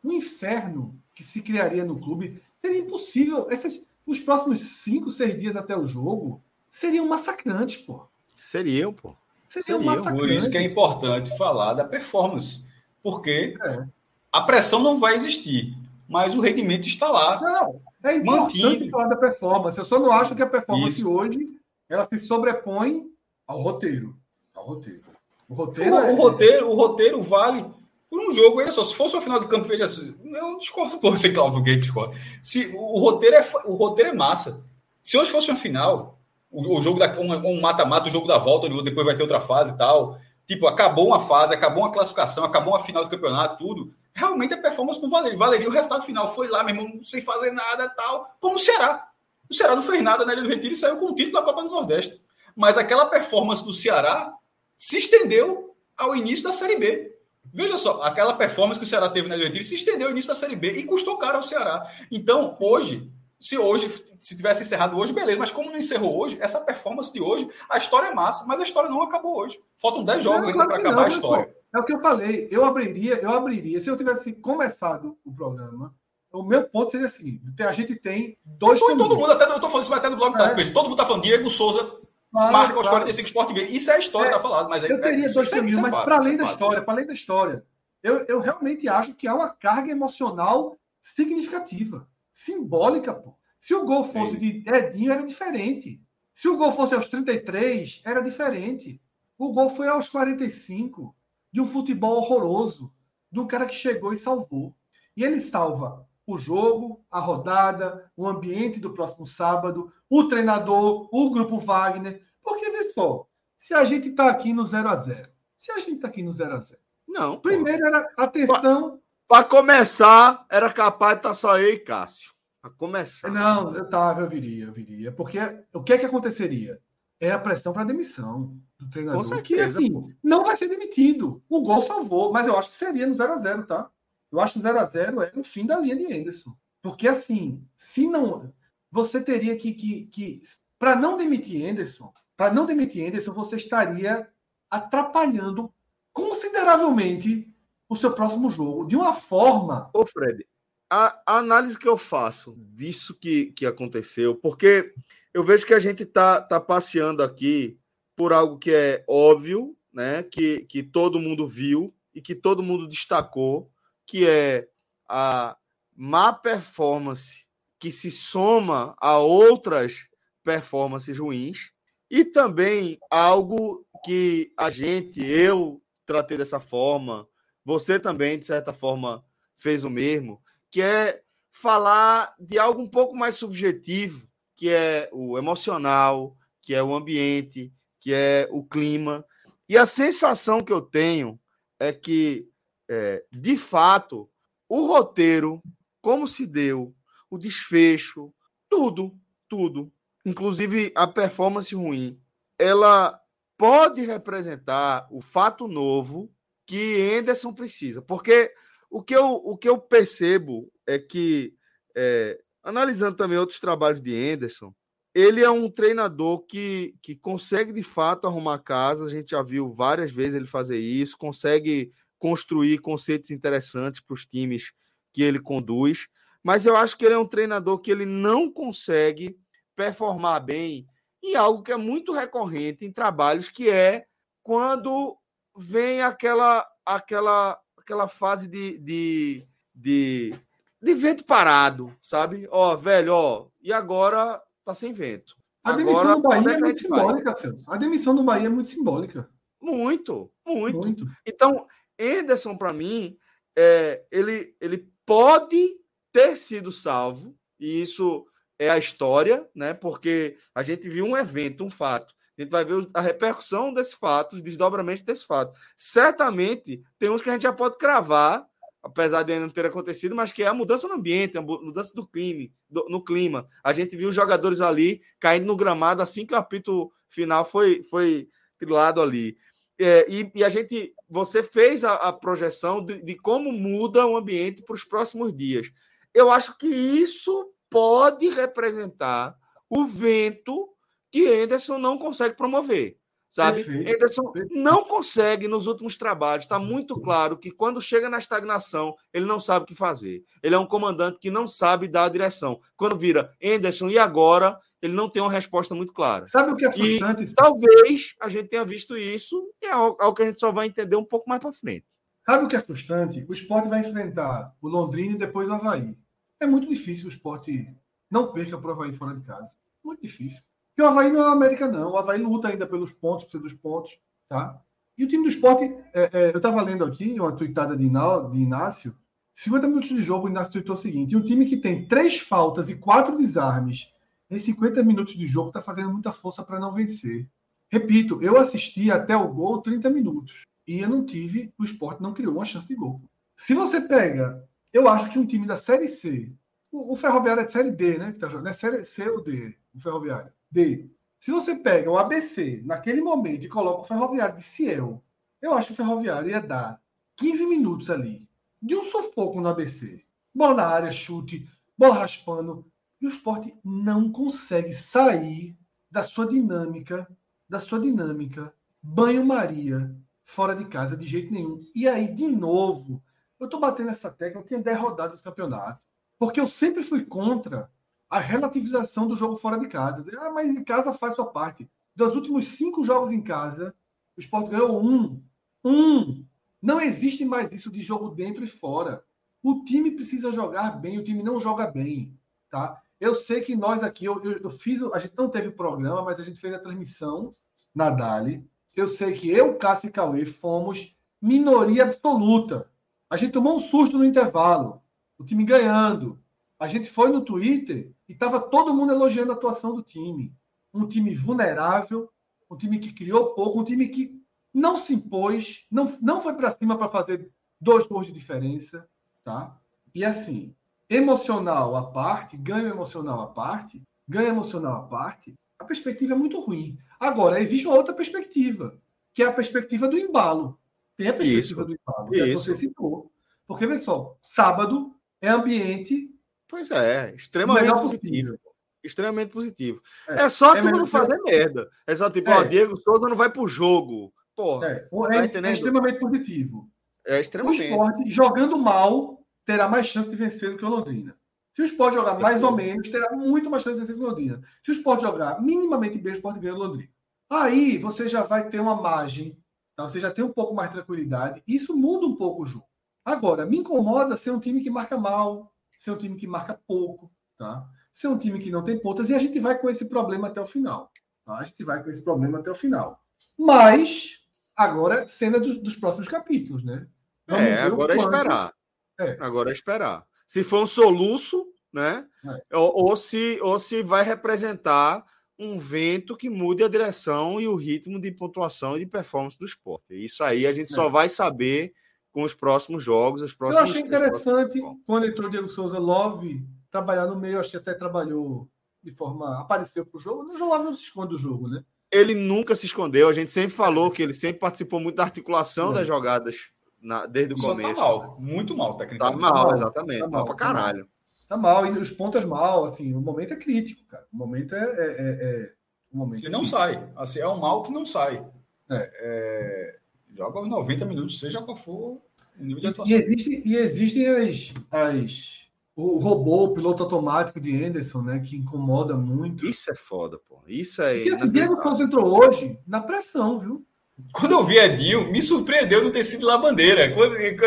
C: o inferno que se criaria no clube seria impossível. Esses, os próximos cinco, seis dias até o jogo seriam massacrantes, pô.
A: Seriam, pô.
B: Seriam massacrantes. Por isso que é importante falar da performance. Porque é. a pressão não vai existir, mas o rendimento está lá.
C: Não, é importante mantido. falar da performance. Eu só não acho que a performance isso. hoje ela se sobrepõe ao roteiro. Ao roteiro.
B: O roteiro, o, é... o roteiro, o roteiro vale por um jogo, olha só, se fosse o final de campo, veja assim, eu discordo por você, Cláudio Gay discorda. Se o roteiro é o roteiro é massa. Se hoje fosse uma final, o, o jogo da um mata-mata, o jogo da volta, onde depois vai ter outra fase e tal, tipo, acabou uma fase, acabou uma classificação, acabou uma final do campeonato, tudo. Realmente a performance não valeria. Valeria o resultado final foi lá, meu irmão, sem fazer nada, tal, como o Ceará. O Ceará não fez nada na Ilha do Retiro e saiu com o título da Copa do Nordeste. Mas aquela performance do Ceará se estendeu ao início da Série B. Veja só, aquela performance que o Ceará teve na Ilha se estendeu ao início da Série B e custou caro ao Ceará. Então, hoje, se hoje, se tivesse encerrado hoje, beleza, mas como não encerrou hoje, essa performance de hoje, a história é massa, mas a história não acabou hoje. Faltam 10 jogos ainda para acabar não, a história.
C: É o que eu falei, eu abriria, eu abriria, se eu tivesse começado o programa, o meu ponto seria assim: a gente tem dois.
B: todo mundo, até eu estou falando isso até no blog é. da todo mundo está falando Diego Souza Claro, marca claro. os 45 Sport. Isso é a história, é, tá falado. Mas
C: eu teria é, dois caminhos, mas para além da história, para além da história, eu, eu realmente acho que há uma carga emocional significativa, simbólica, pô. Se o gol fosse Sim. de Edinho, era diferente. Se o gol fosse aos 33, era diferente. O gol foi aos 45, de um futebol horroroso, de um cara que chegou e salvou. E ele salva o jogo, a rodada, o ambiente do próximo sábado, o treinador, o grupo Wagner. Porque, vê só, se a gente está aqui no 0 a 0 se a gente está aqui no 0 a 0
A: Não.
C: Primeiro era atenção.
A: Para começar, era capaz de estar tá só eu e Cássio. Para começar.
C: Não, eu tava, eu viria, eu viria. Porque o que é que aconteceria? É a pressão para demissão do treinador. Com certeza, que, assim, não vai ser demitido. O gol salvou, mas eu acho que seria no 0 a 0 tá? Eu acho que o 0x0 é o fim da linha de Anderson. Porque, assim, se não. Você teria que. que, que para não demitir Anderson, para não demitir Anderson, você estaria atrapalhando consideravelmente o seu próximo jogo. De uma forma.
A: Ô, Fred, a, a análise que eu faço disso que, que aconteceu, porque eu vejo que a gente tá, tá passeando aqui por algo que é óbvio, né? Que, que todo mundo viu e que todo mundo destacou que é a má performance que se soma a outras performances ruins e também algo que a gente, eu tratei dessa forma, você também de certa forma fez o mesmo, que é falar de algo um pouco mais subjetivo, que é o emocional, que é o ambiente, que é o clima. E a sensação que eu tenho é que é, de fato, o roteiro, como se deu, o desfecho, tudo, tudo, inclusive a performance ruim, ela pode representar o fato novo que Anderson precisa. Porque o que eu, o que eu percebo é que, é, analisando também outros trabalhos de Anderson, ele é um treinador que, que consegue de fato arrumar casa. A gente já viu várias vezes ele fazer isso, consegue construir conceitos interessantes para os times que ele conduz, mas eu acho que ele é um treinador que ele não consegue performar bem em algo que é muito recorrente em trabalhos, que é quando vem aquela aquela aquela fase de, de, de, de vento parado, sabe? Ó, velho, ó, e agora tá sem vento.
C: A demissão agora, do Bahia é, é muito simbólica, Celso. A demissão do Bahia é muito simbólica.
A: Muito, muito. muito. Então, Anderson, para mim, é, ele, ele pode ter sido salvo, e isso é a história, né? Porque a gente viu um evento, um fato. A gente vai ver a repercussão desse fato, os desdobramentos desse fato. Certamente, tem uns que a gente já pode cravar, apesar de ainda não ter acontecido, mas que é a mudança no ambiente, a mudança do clima, do, no clima. A gente viu os jogadores ali caindo no gramado assim que o apito final foi, foi trilado ali. É, e, e, a gente, você fez a, a projeção de, de, como muda o ambiente para os próximos dias. Eu acho que isso pode representar o vento que Anderson não consegue promover. Sabe? Perfeito. Anderson não consegue nos últimos trabalhos. Está muito claro que quando chega na estagnação, ele não sabe o que fazer. Ele é um comandante que não sabe dar a direção. Quando vira Anderson, e agora? Ele não tem uma resposta muito clara.
C: Sabe o que é frustrante?
A: E, talvez a gente tenha visto isso e é algo que a gente só vai entender um pouco mais para frente.
C: Sabe o que é frustrante? O esporte vai enfrentar o Londrina e depois o Havaí. É muito difícil o esporte não perca para o Havaí fora de casa. Muito difícil. Porque o Havaí não é o América, não. O Havaí luta ainda pelos pontos, precisa dos pontos. Tá? E o time do esporte, é, é, eu estava lendo aqui uma tuitada de, de Inácio. 50 minutos de jogo, o Inácio tuitou o seguinte: um time que tem três faltas e quatro desarmes em 50 minutos de jogo está fazendo muita força para não vencer. Repito, eu assisti até o gol 30 minutos. E eu não tive, o esporte não criou uma chance de gol. Se você pega, eu acho que um time da Série C, o, o Ferroviário é de Série D, né? Que tá jogando, é Série C ou D, o Ferroviário. D. Se você pega o ABC naquele momento e coloca o Ferroviário de Ciel, eu acho que o Ferroviário ia dar 15 minutos ali de um sufoco no ABC. Bola na área, chute, bola raspando. E o esporte não consegue sair da sua dinâmica, da sua dinâmica banho-maria fora de casa de jeito nenhum. E aí, de novo, eu estou batendo essa tecla, tem 10 rodadas do campeonato. Porque eu sempre fui contra a relativização do jogo fora de casa. Ah, mas em casa faz sua parte. Dos últimos cinco jogos em casa, o Sport ganhou um. Um. Não existe mais isso de jogo dentro e fora. O time precisa jogar bem, o time não joga bem. Tá? Eu sei que nós aqui, eu, eu, eu fiz, a gente não teve programa, mas a gente fez a transmissão na Dali. Eu sei que eu, Cássio e Cauê fomos minoria absoluta. A gente tomou um susto no intervalo, o time ganhando. A gente foi no Twitter e estava todo mundo elogiando a atuação do time. Um time vulnerável, um time que criou pouco, um time que não se impôs, não, não foi para cima para fazer dois gols de diferença, tá? E assim, emocional à parte, ganho emocional à parte, ganho emocional à parte, a perspectiva é muito ruim. Agora, existe uma outra perspectiva, que é a perspectiva do embalo. Tem a perspectiva Isso. do embalo, que você citou. Porque, vê só, sábado é ambiente
A: Pois é, extremamente positivo. Extremamente positivo. É, é só é tu não fazer merda. É só tipo, é. ó, Diego Souza não vai pro jogo. Porra.
C: É, é, é extremamente positivo.
A: É extremamente.
C: O esporte, jogando mal, terá mais chance de vencer do que o Londrina. Se o esporte jogar mais ou menos, terá muito mais chance de vencer do que o Londrina. Se o esporte jogar minimamente bem, o esporte ganha o Londrina. Aí você já vai ter uma margem, tá? você já tem um pouco mais de tranquilidade. Isso muda um pouco o jogo. Agora, me incomoda ser um time que marca mal, ser um time que marca pouco, tá? Ser um time que não tem pontas e a gente vai com esse problema até o final. Tá? A gente vai com esse problema até o final. Mas agora cena dos, dos próximos capítulos, né?
A: Vamos é, agora é esperar. É. Agora é esperar. Se for um soluço, né? É. Ou, ou, se, ou se vai representar um vento que mude a direção e o ritmo de pontuação e de performance do esporte. Isso aí a gente só é. vai saber com os próximos jogos. Os próximos,
C: eu achei interessante quando entrou o Diego Souza Love trabalhar no meio, acho que até trabalhou de forma. apareceu para o jogo. O João Love não se esconde do jogo, né?
A: Ele nunca se escondeu, a gente sempre falou que ele sempre participou muito da articulação é. das jogadas na, desde o Só tá começo. Tá
B: mal, muito mal, tecnicamente.
A: Tá mal, exatamente. Tá mal, mal pra caralho.
C: Tá mal, e os pontas mal, assim, o momento é crítico, cara. O momento é. é, é, é o momento
B: ele é não sai. Assim, é um mal que não sai. É. é joga 90 minutos, seja qual for o nível de atuação.
C: E, existe, e existem as, as. O robô, o piloto automático de Anderson, né? Que incomoda muito.
A: Isso é foda, pô. Isso é.
C: Porque assim, Diego Souza entrou hoje na pressão, viu?
B: Quando eu vi Edinho, me surpreendeu não ter sido lá bandeira. Quando, ele,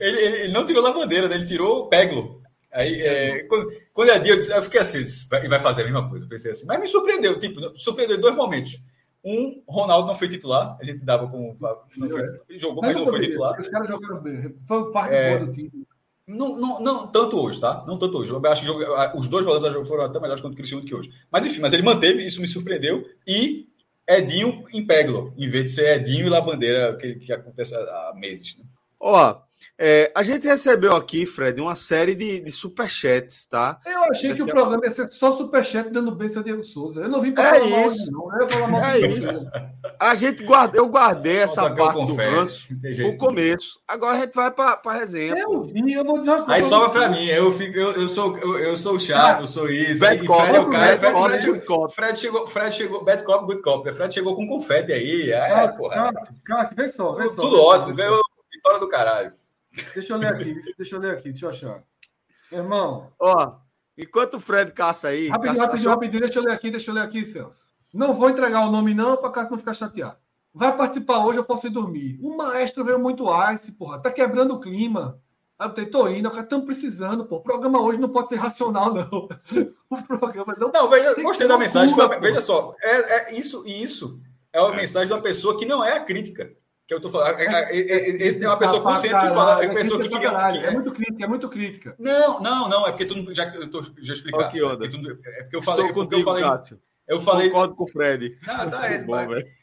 B: ele, não tirou lá bandeira, né? ele tirou Peglo. Aí, é, quando, quando Edinho, eu fiquei assim, vai, vai fazer a mesma coisa. Eu pensei assim, mas me surpreendeu, tipo, surpreendeu em dois momentos. Um, Ronaldo não foi titular, a gente dava com. Não foi, ele jogou, mas, não foi titular.
C: Os caras jogaram bem, foi parte é, do time.
B: Não, não, não tanto hoje, tá? Não tanto hoje. Eu acho que os dois volantes foram até melhores contra o Cristiano do que hoje. Mas enfim, mas ele manteve, isso me surpreendeu. E Edinho em Peglo, em vez de ser Edinho e Labandeira, que, que acontece há meses. Né?
A: Ó, É, a gente recebeu aqui, Fred, uma série de, de superchats, tá?
C: Eu achei que o programa ia ser só superchat dando beijo a Diego Souza. Eu não vim
A: para é falar isso. mal, não. Eu falar mal é isso. A gente guarda, eu guardei essa Nossa, parte do ranço no começo. Agora a gente vai para a resenha.
C: Eu vi, eu vou dizer uma
B: coisa. Aí sobra para mim. Eu, fico, eu, eu, sou, eu, eu sou chato, eu sou isso. E Fred é o cara. Fred, Fred, chegou, Fred chegou, Fred chegou, bad cop, good cop. Fred chegou com confete aí. É, porra.
C: Cássio, vê só, vê
B: só. Tudo ótimo. Vitória do caralho.
C: Deixa eu ler aqui, deixa eu ler aqui, deixa eu achar. Irmão.
A: Ó, enquanto o Fred caça aí.
C: Rapidinho,
A: caça,
C: rapidinho, rapidinho, deixa eu ler aqui, deixa eu ler aqui, Celso. Não vou entregar o nome, não, para caso não ficar chateado. Vai participar hoje, eu posso ir dormir. O maestro veio muito ice, porra. Tá quebrando o clima. Aí eu tô indo, estamos precisando, pô. O programa hoje não pode ser racional, não.
B: O programa não. Não, veja, gostei da mensagem. veja só, é, é isso e isso é uma é. mensagem de uma pessoa que não é a crítica que eu tô falando. É, é, é, esse é uma pessoa consciente que fala. É, pessoa que queria,
C: que, é, muito crítica, é muito crítica.
B: Não, não, não. É porque tu já eu tô já é, porque é porque eu falei, Estou contigo, eu falei. Cássio. Eu falei.
A: Concordo com o Fred.
B: Não, tá, é, bom,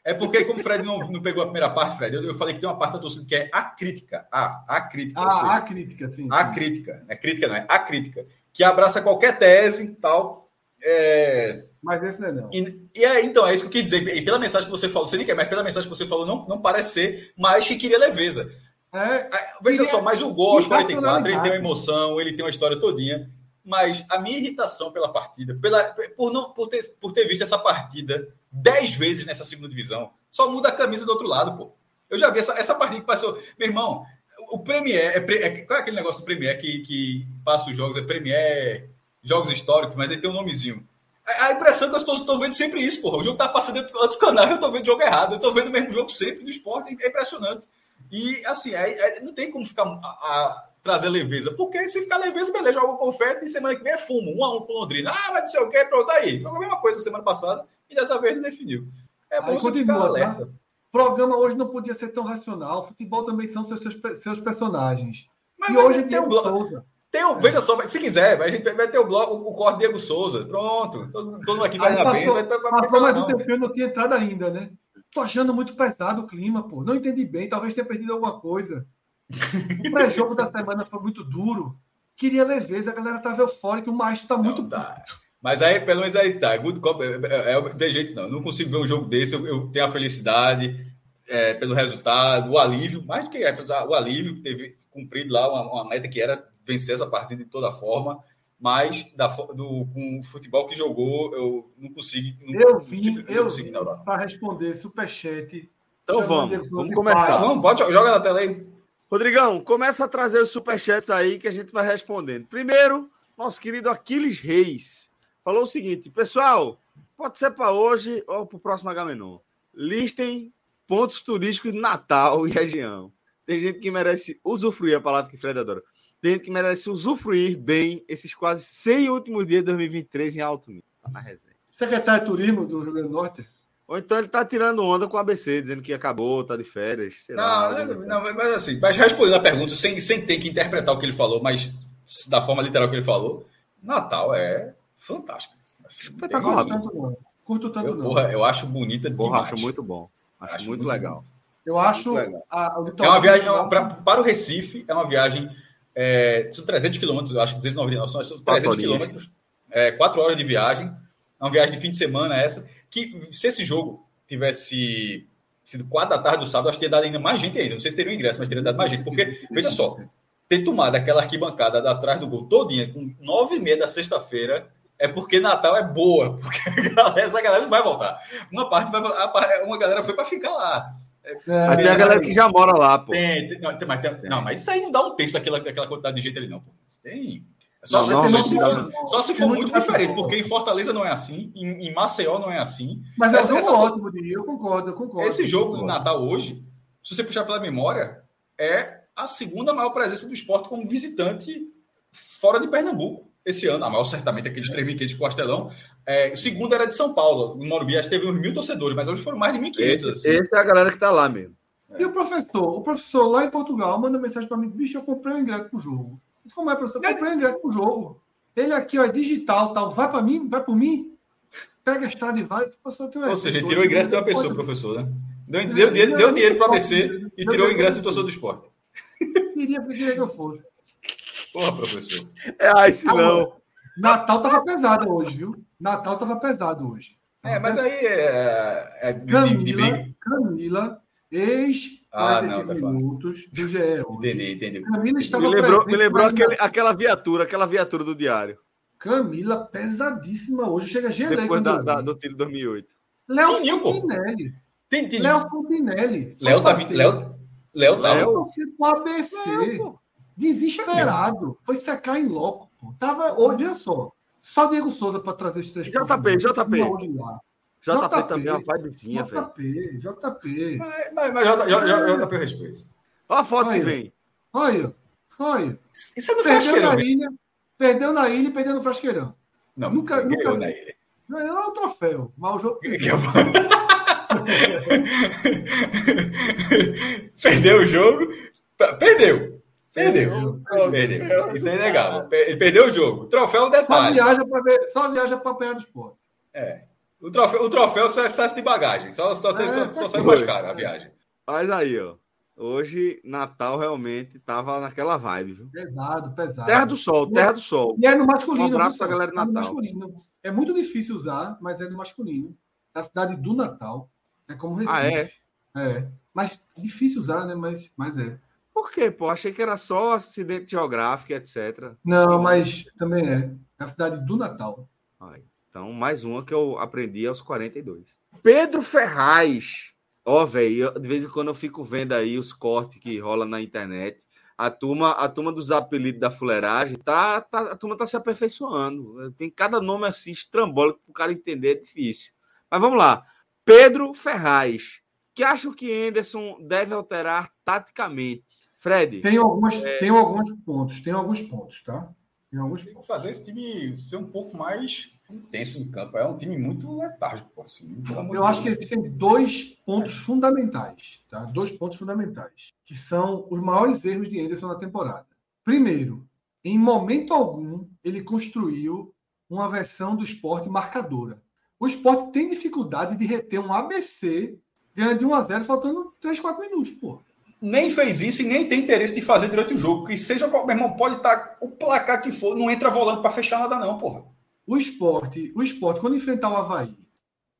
B: é porque, como o Fred não, não pegou a primeira parte, Fred, eu, eu, falei que tem uma parte da torcida que é a crítica. A, a crítica.
C: Ah, seja, a crítica, sim.
B: A crítica. Não é crítica, não é a crítica. Que abraça qualquer tese e tal. É,
C: mas esse não é não. E,
B: e é, então, é isso que eu quis dizer. E pela mensagem que você falou, você nem quer, mas pela mensagem que você falou, não, não parece ser, mas que queria leveza. É, Veja só, mas o gol aos 44, ele tem uma emoção, ele tem uma história todinha. Mas a minha irritação pela partida, pela, por, não, por, ter, por ter visto essa partida dez vezes nessa segunda divisão, só muda a camisa do outro lado, pô. Eu já vi essa, essa partida que passou. Meu irmão, o Premier, é, é, qual é aquele negócio do Premier que, que passa os jogos? É Premier Jogos Históricos, mas ele tem um nomezinho. A impressão é que eu estou vendo sempre isso, porra. O jogo tá passando dentro do outro canal eu estou vendo o jogo errado. Eu estou vendo o mesmo jogo sempre no esporte. É impressionante. E, assim, é, é, não tem como ficar a, a, trazer leveza. Porque se ficar leveza, beleza, joga o confete e semana que vem é fumo. Um a um com Londrina. Ah, mas não sei o quê, pronto, aí. Jogou a mesma coisa semana passada e dessa vez não definiu. É bom aí, você ficar alerta. Tá?
C: O programa hoje não podia ser tão racional. O futebol também são seus, seus, seus personagens. Mas, e hoje tem um bloco.
B: Tem veja só, se quiser, a gente vai ter o bloco, o corte Diego Souza. Pronto. Todo, todo mundo aqui vai na bem. Vai, vai,
C: passou mais um tempinho, não tinha entrado ainda, né? Tô achando muito pesado o clima, pô. Não entendi bem, talvez tenha perdido alguma coisa. O pré-jogo da semana foi muito duro. Queria leveza, a galera tava eufórica, o maestro tá muito
B: dá. Mas aí, pelo menos aí tá. Good Cop, é, é, é, tem jeito não. não consigo ver um jogo desse. Eu, eu tenho a felicidade é, pelo resultado, o alívio, mais do que o alívio que teve cumprido lá uma, uma meta que era vencer essa partida de toda forma, mas da, do, com o futebol que jogou, eu não consigo. Não,
C: eu vim, eu vim para responder superchat.
A: Então vamos, vamos começar.
B: Vamos, pode, joga na tela aí.
A: Rodrigão, começa a trazer os superchats aí que a gente vai respondendo. Primeiro, nosso querido Aquiles Reis falou o seguinte: pessoal, pode ser para hoje ou para o próximo Agamenon. Listem pontos turísticos de Natal e região. Tem gente que merece usufruir a palavra que Fred adora. Tem gente que merece usufruir bem esses quase 100 últimos dias de 2023 em alto nível. Tá na resenha.
C: Secretário de Turismo do Rio Grande do Norte.
A: Ou então ele tá tirando onda com o ABC, dizendo que acabou, tá de férias.
B: não, lá, não, não, mas assim, mas respondendo a pergunta, sem, sem ter que interpretar o que ele falou, mas da forma literal que ele falou, Natal é fantástico.
C: Assim, Espetacular. Curto tanto não. Curto tanto
B: eu, não. Porra, eu acho bonita
A: porra, demais. Acho muito bom. Acho, acho muito, muito, legal.
C: Eu acho.
B: A, é uma viagem, pra, para o Recife, é uma viagem é, são 300 quilômetros, acho que 299, são 300 quilômetros, é, 4 horas de viagem. É uma viagem de fim de semana essa. Que se esse jogo tivesse sido 4 da tarde do sábado, acho que teria dado ainda mais gente ainda. Não sei se teria um ingresso, mas teria dado mais gente. Porque, veja só, ter tomado aquela arquibancada atrás do gol todinha, com 9 e meia da sexta-feira, é porque Natal é boa, porque galera, essa galera não vai voltar. Uma parte vai, uma galera foi para ficar lá.
A: É, Até a galera que já mora lá, pô.
B: Tem, tem, não, tem, mas, tem, não, mas isso aí não dá um texto daquela, daquela quantidade de gente ali, não. Pô. Tem. Só, não, se, só, se, for, só se for muito, muito diferente, porque em Fortaleza não é assim, em, em Maceió não é assim.
C: Mas essa, é um ótimo dia, eu concordo, eu concordo.
B: Esse jogo
C: de
B: Natal hoje, se você puxar pela memória, é a segunda maior presença do esporte como visitante fora de Pernambuco esse ano, a maior certamente aqueles 3.500 de Costelão. É, segundo era de São Paulo, no Morumbi, acho que teve uns mil torcedores, mas hoje foram mais de 1.500.
A: Esse, assim. esse é a galera que está lá mesmo.
C: E o professor? O professor lá em Portugal manda mensagem para mim: bicho, eu comprei o um ingresso pro jogo. Como é, professor? Eu comprei o um ingresso pro jogo. Ele aqui, ó, é digital, tal. Vai para mim, vai por mim. Pega a estrada e vai.
B: Professor, Ou seja, tirou o ingresso de uma pessoa, professor, né? Deu, deu, deu, deu dinheiro para a ABC e tirou o ingresso do torcedor do esporte.
C: Queria, queria que eu fosse.
B: Porra, professor.
A: É, aí se não.
C: Natal tava pesado hoje, viu? Natal tava pesado hoje.
B: É, mas aí é, é de, de, de
C: Camila,
B: briga.
C: Camila, ex
B: Ah,
C: 45
B: não, tá
C: minutos do GE. hoje.
B: Entendi, entendi.
C: Camila estava
A: Me lembrou, me lembrou
C: na-
A: aquele, aquela viatura, aquela viatura do diário.
C: Camila pesadíssima hoje. Chega gelei
A: Depois
C: quando
A: da, da- do tiro de 2008.
C: Léo. Fontinelli.
B: Tem, tem.
C: Léo Fontinelli.
B: Léo tá vindo. Léo, Léo tá.
A: Léo?
C: Pro ABC. Desesperado. Foi secar em loco. Pô. Tava, hoje, olha só. Só Diego Souza para trazer esses três
A: JP,
C: pontos.
A: JP.
C: Uma hoje lá.
A: JP,
C: JP.
A: também é uma vibezinha, velho.
C: JP, JP.
B: Mas, mas, mas J- J- J- JP eu respeito.
A: Olha a foto que
C: Aí.
A: vem.
C: Olha, olha.
B: Isso é do
C: Perdeu
B: Frasqueirão.
C: na ilha, perdeu na ilha e perdeu no Frasqueirão.
B: Não,
C: Nunca-
B: ganhou
C: nunca-
B: na ilha.
C: Ganhou o troféu, mas o jogo.
B: Perdeu o jogo. P- Perdeu. Perdeu.
C: Perdeu.
B: Perdeu. Isso é inegável. Perdeu o jogo. O troféu é um
C: Só
B: detalhe.
C: viaja para ver, só viaja para apanhar do esporte.
B: É. O troféu, o troféu só é excesso de bagagem. Só, só,
C: É,
B: só, só sai
A: foi.
B: mais caro a viagem.
A: Mas aí, ó. Hoje, Natal realmente tava naquela vibe, viu?
C: Pesado, pesado.
A: Terra do Sol, Terra do Sol.
C: E é no masculino.
A: Um abraço pra galera do
C: Celso? É no
A: Natal.
C: masculino. É muito difícil usar, mas é no masculino. Na cidade do Natal. É como Recife.
A: Ah, é?
C: É. Mas difícil usar, né? Mas, mas é.
A: Por quê, pô? Achei que era só acidente geográfico, etc.
C: Não, mas também é. É a cidade do Natal.
A: Ai, então, mais uma que eu aprendi aos 42. Pedro Ferraz. Ó, velho, de vez em quando eu fico vendo aí os cortes que rola na internet. A turma, a turma dos apelidos da fuleiragem, tá, tá, a turma tá se aperfeiçoando. Tem cada nome assim estrambólico para o cara entender, é difícil. Mas vamos lá. Pedro Ferraz. Que acham que Anderson deve alterar taticamente? Fred,
C: Tem, algumas,
A: É.
C: tem alguns pontos. Tem alguns pontos, tá? Tem alguns
B: Tem
C: pontos.
B: fazer esse time ser um pouco mais intenso em campo. É um time muito letárgico, assim.
C: Eu acho que existem dois pontos fundamentais, tá? Dois pontos fundamentais, que são os maiores erros de Anderson na temporada. Primeiro, em momento algum ele construiu uma versão do esporte marcadora. O esporte tem dificuldade de reter um ABC ganhando de 1 a 0 faltando 3, 4 minutos, pô.
B: Nem fez isso e nem tem interesse de fazer durante o jogo. Que seja qual, meu irmão, pode estar o placar que for, não entra volante para fechar nada, não, porra.
C: O esporte, o esporte, quando enfrentar o Havaí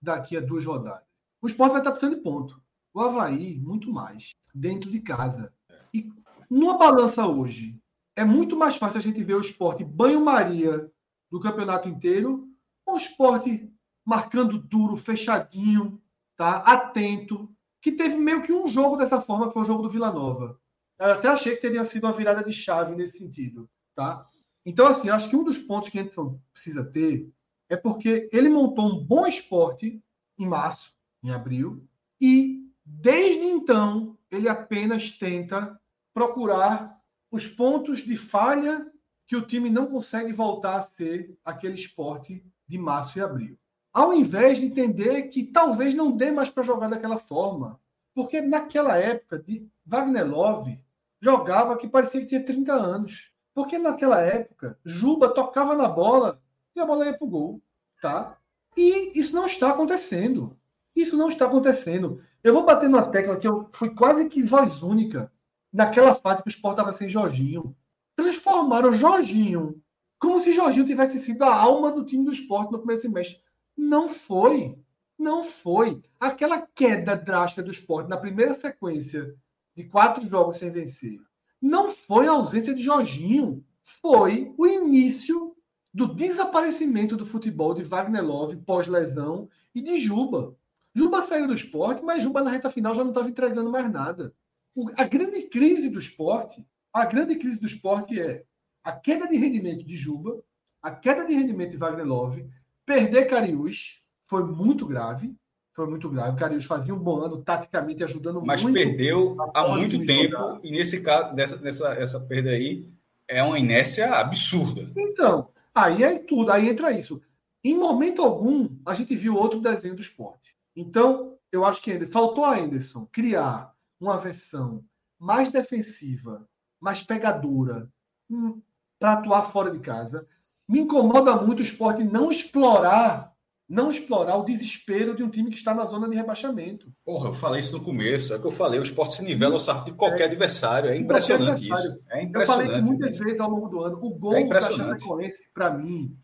C: daqui a duas rodadas, o esporte vai estar precisando de ponto. O Havaí, muito mais, dentro de casa. E numa balança hoje, é muito mais fácil a gente ver o esporte banho-maria do campeonato inteiro, ou o esporte marcando duro, fechadinho, tá? atento, que teve meio que um jogo dessa forma, que foi o jogo do Vila Nova. Eu até achei que teria sido uma virada de chave nesse sentido. Tá? Então, assim, acho que um dos pontos que Anderson precisa ter é porque ele montou um bom esporte em março, em abril, e desde então ele apenas tenta procurar os pontos de falha que o time não consegue voltar a ser aquele esporte de março e abril. Ao invés de entender que talvez não dê mais para jogar daquela forma. Porque naquela época, de Wagner Love jogava que parecia que tinha 30 anos. Porque naquela época, Juba tocava na bola e a bola ia para o gol. Tá? E isso não está acontecendo. Isso não está acontecendo. Eu vou bater numa tecla que eu fui quase que voz única naquela fase que o Sport estava sem Jorginho. Transformaram Jorginho como se Jorginho tivesse sido a alma do time do esporte no primeiro semestre. Não foi. Não foi. Aquela queda drástica do esporte na primeira sequência de quatro jogos sem vencer não foi a ausência de Jorginho. Foi o início do desaparecimento do futebol de Wagner Love pós-lesão e de Juba. Juba saiu do esporte, mas Juba na reta final já não estava entregando mais nada. A grande crise do esporte, a grande crise do esporte é a queda de rendimento de Juba, a queda de rendimento de Wagner Love, perder Cariús foi muito grave, foi muito grave. Cariús fazia um bom ano, taticamente ajudando
B: Mas
C: muito.
B: perdeu há muito tempo,
C: jogar.
B: e nesse caso, dessa, dessa essa perda aí, é uma inércia absurda.
C: Então, aí é tudo, aí entra isso. Em momento algum, a gente viu outro desenho do esporte. Então, eu acho que faltou a Anderson criar uma versão mais defensiva, mais pegadora, para atuar fora de casa. Me incomoda muito o esporte não explorar não explorar o desespero de um time que está na zona de rebaixamento.
B: Porra, eu falei isso no começo. É que eu falei, o esporte se nivela ao sarro de qualquer é. adversário. É impressionante adversário. isso. É impressionante.
C: Eu falei que muitas vezes ao longo do ano, o gol é da Chapecoense, para mim,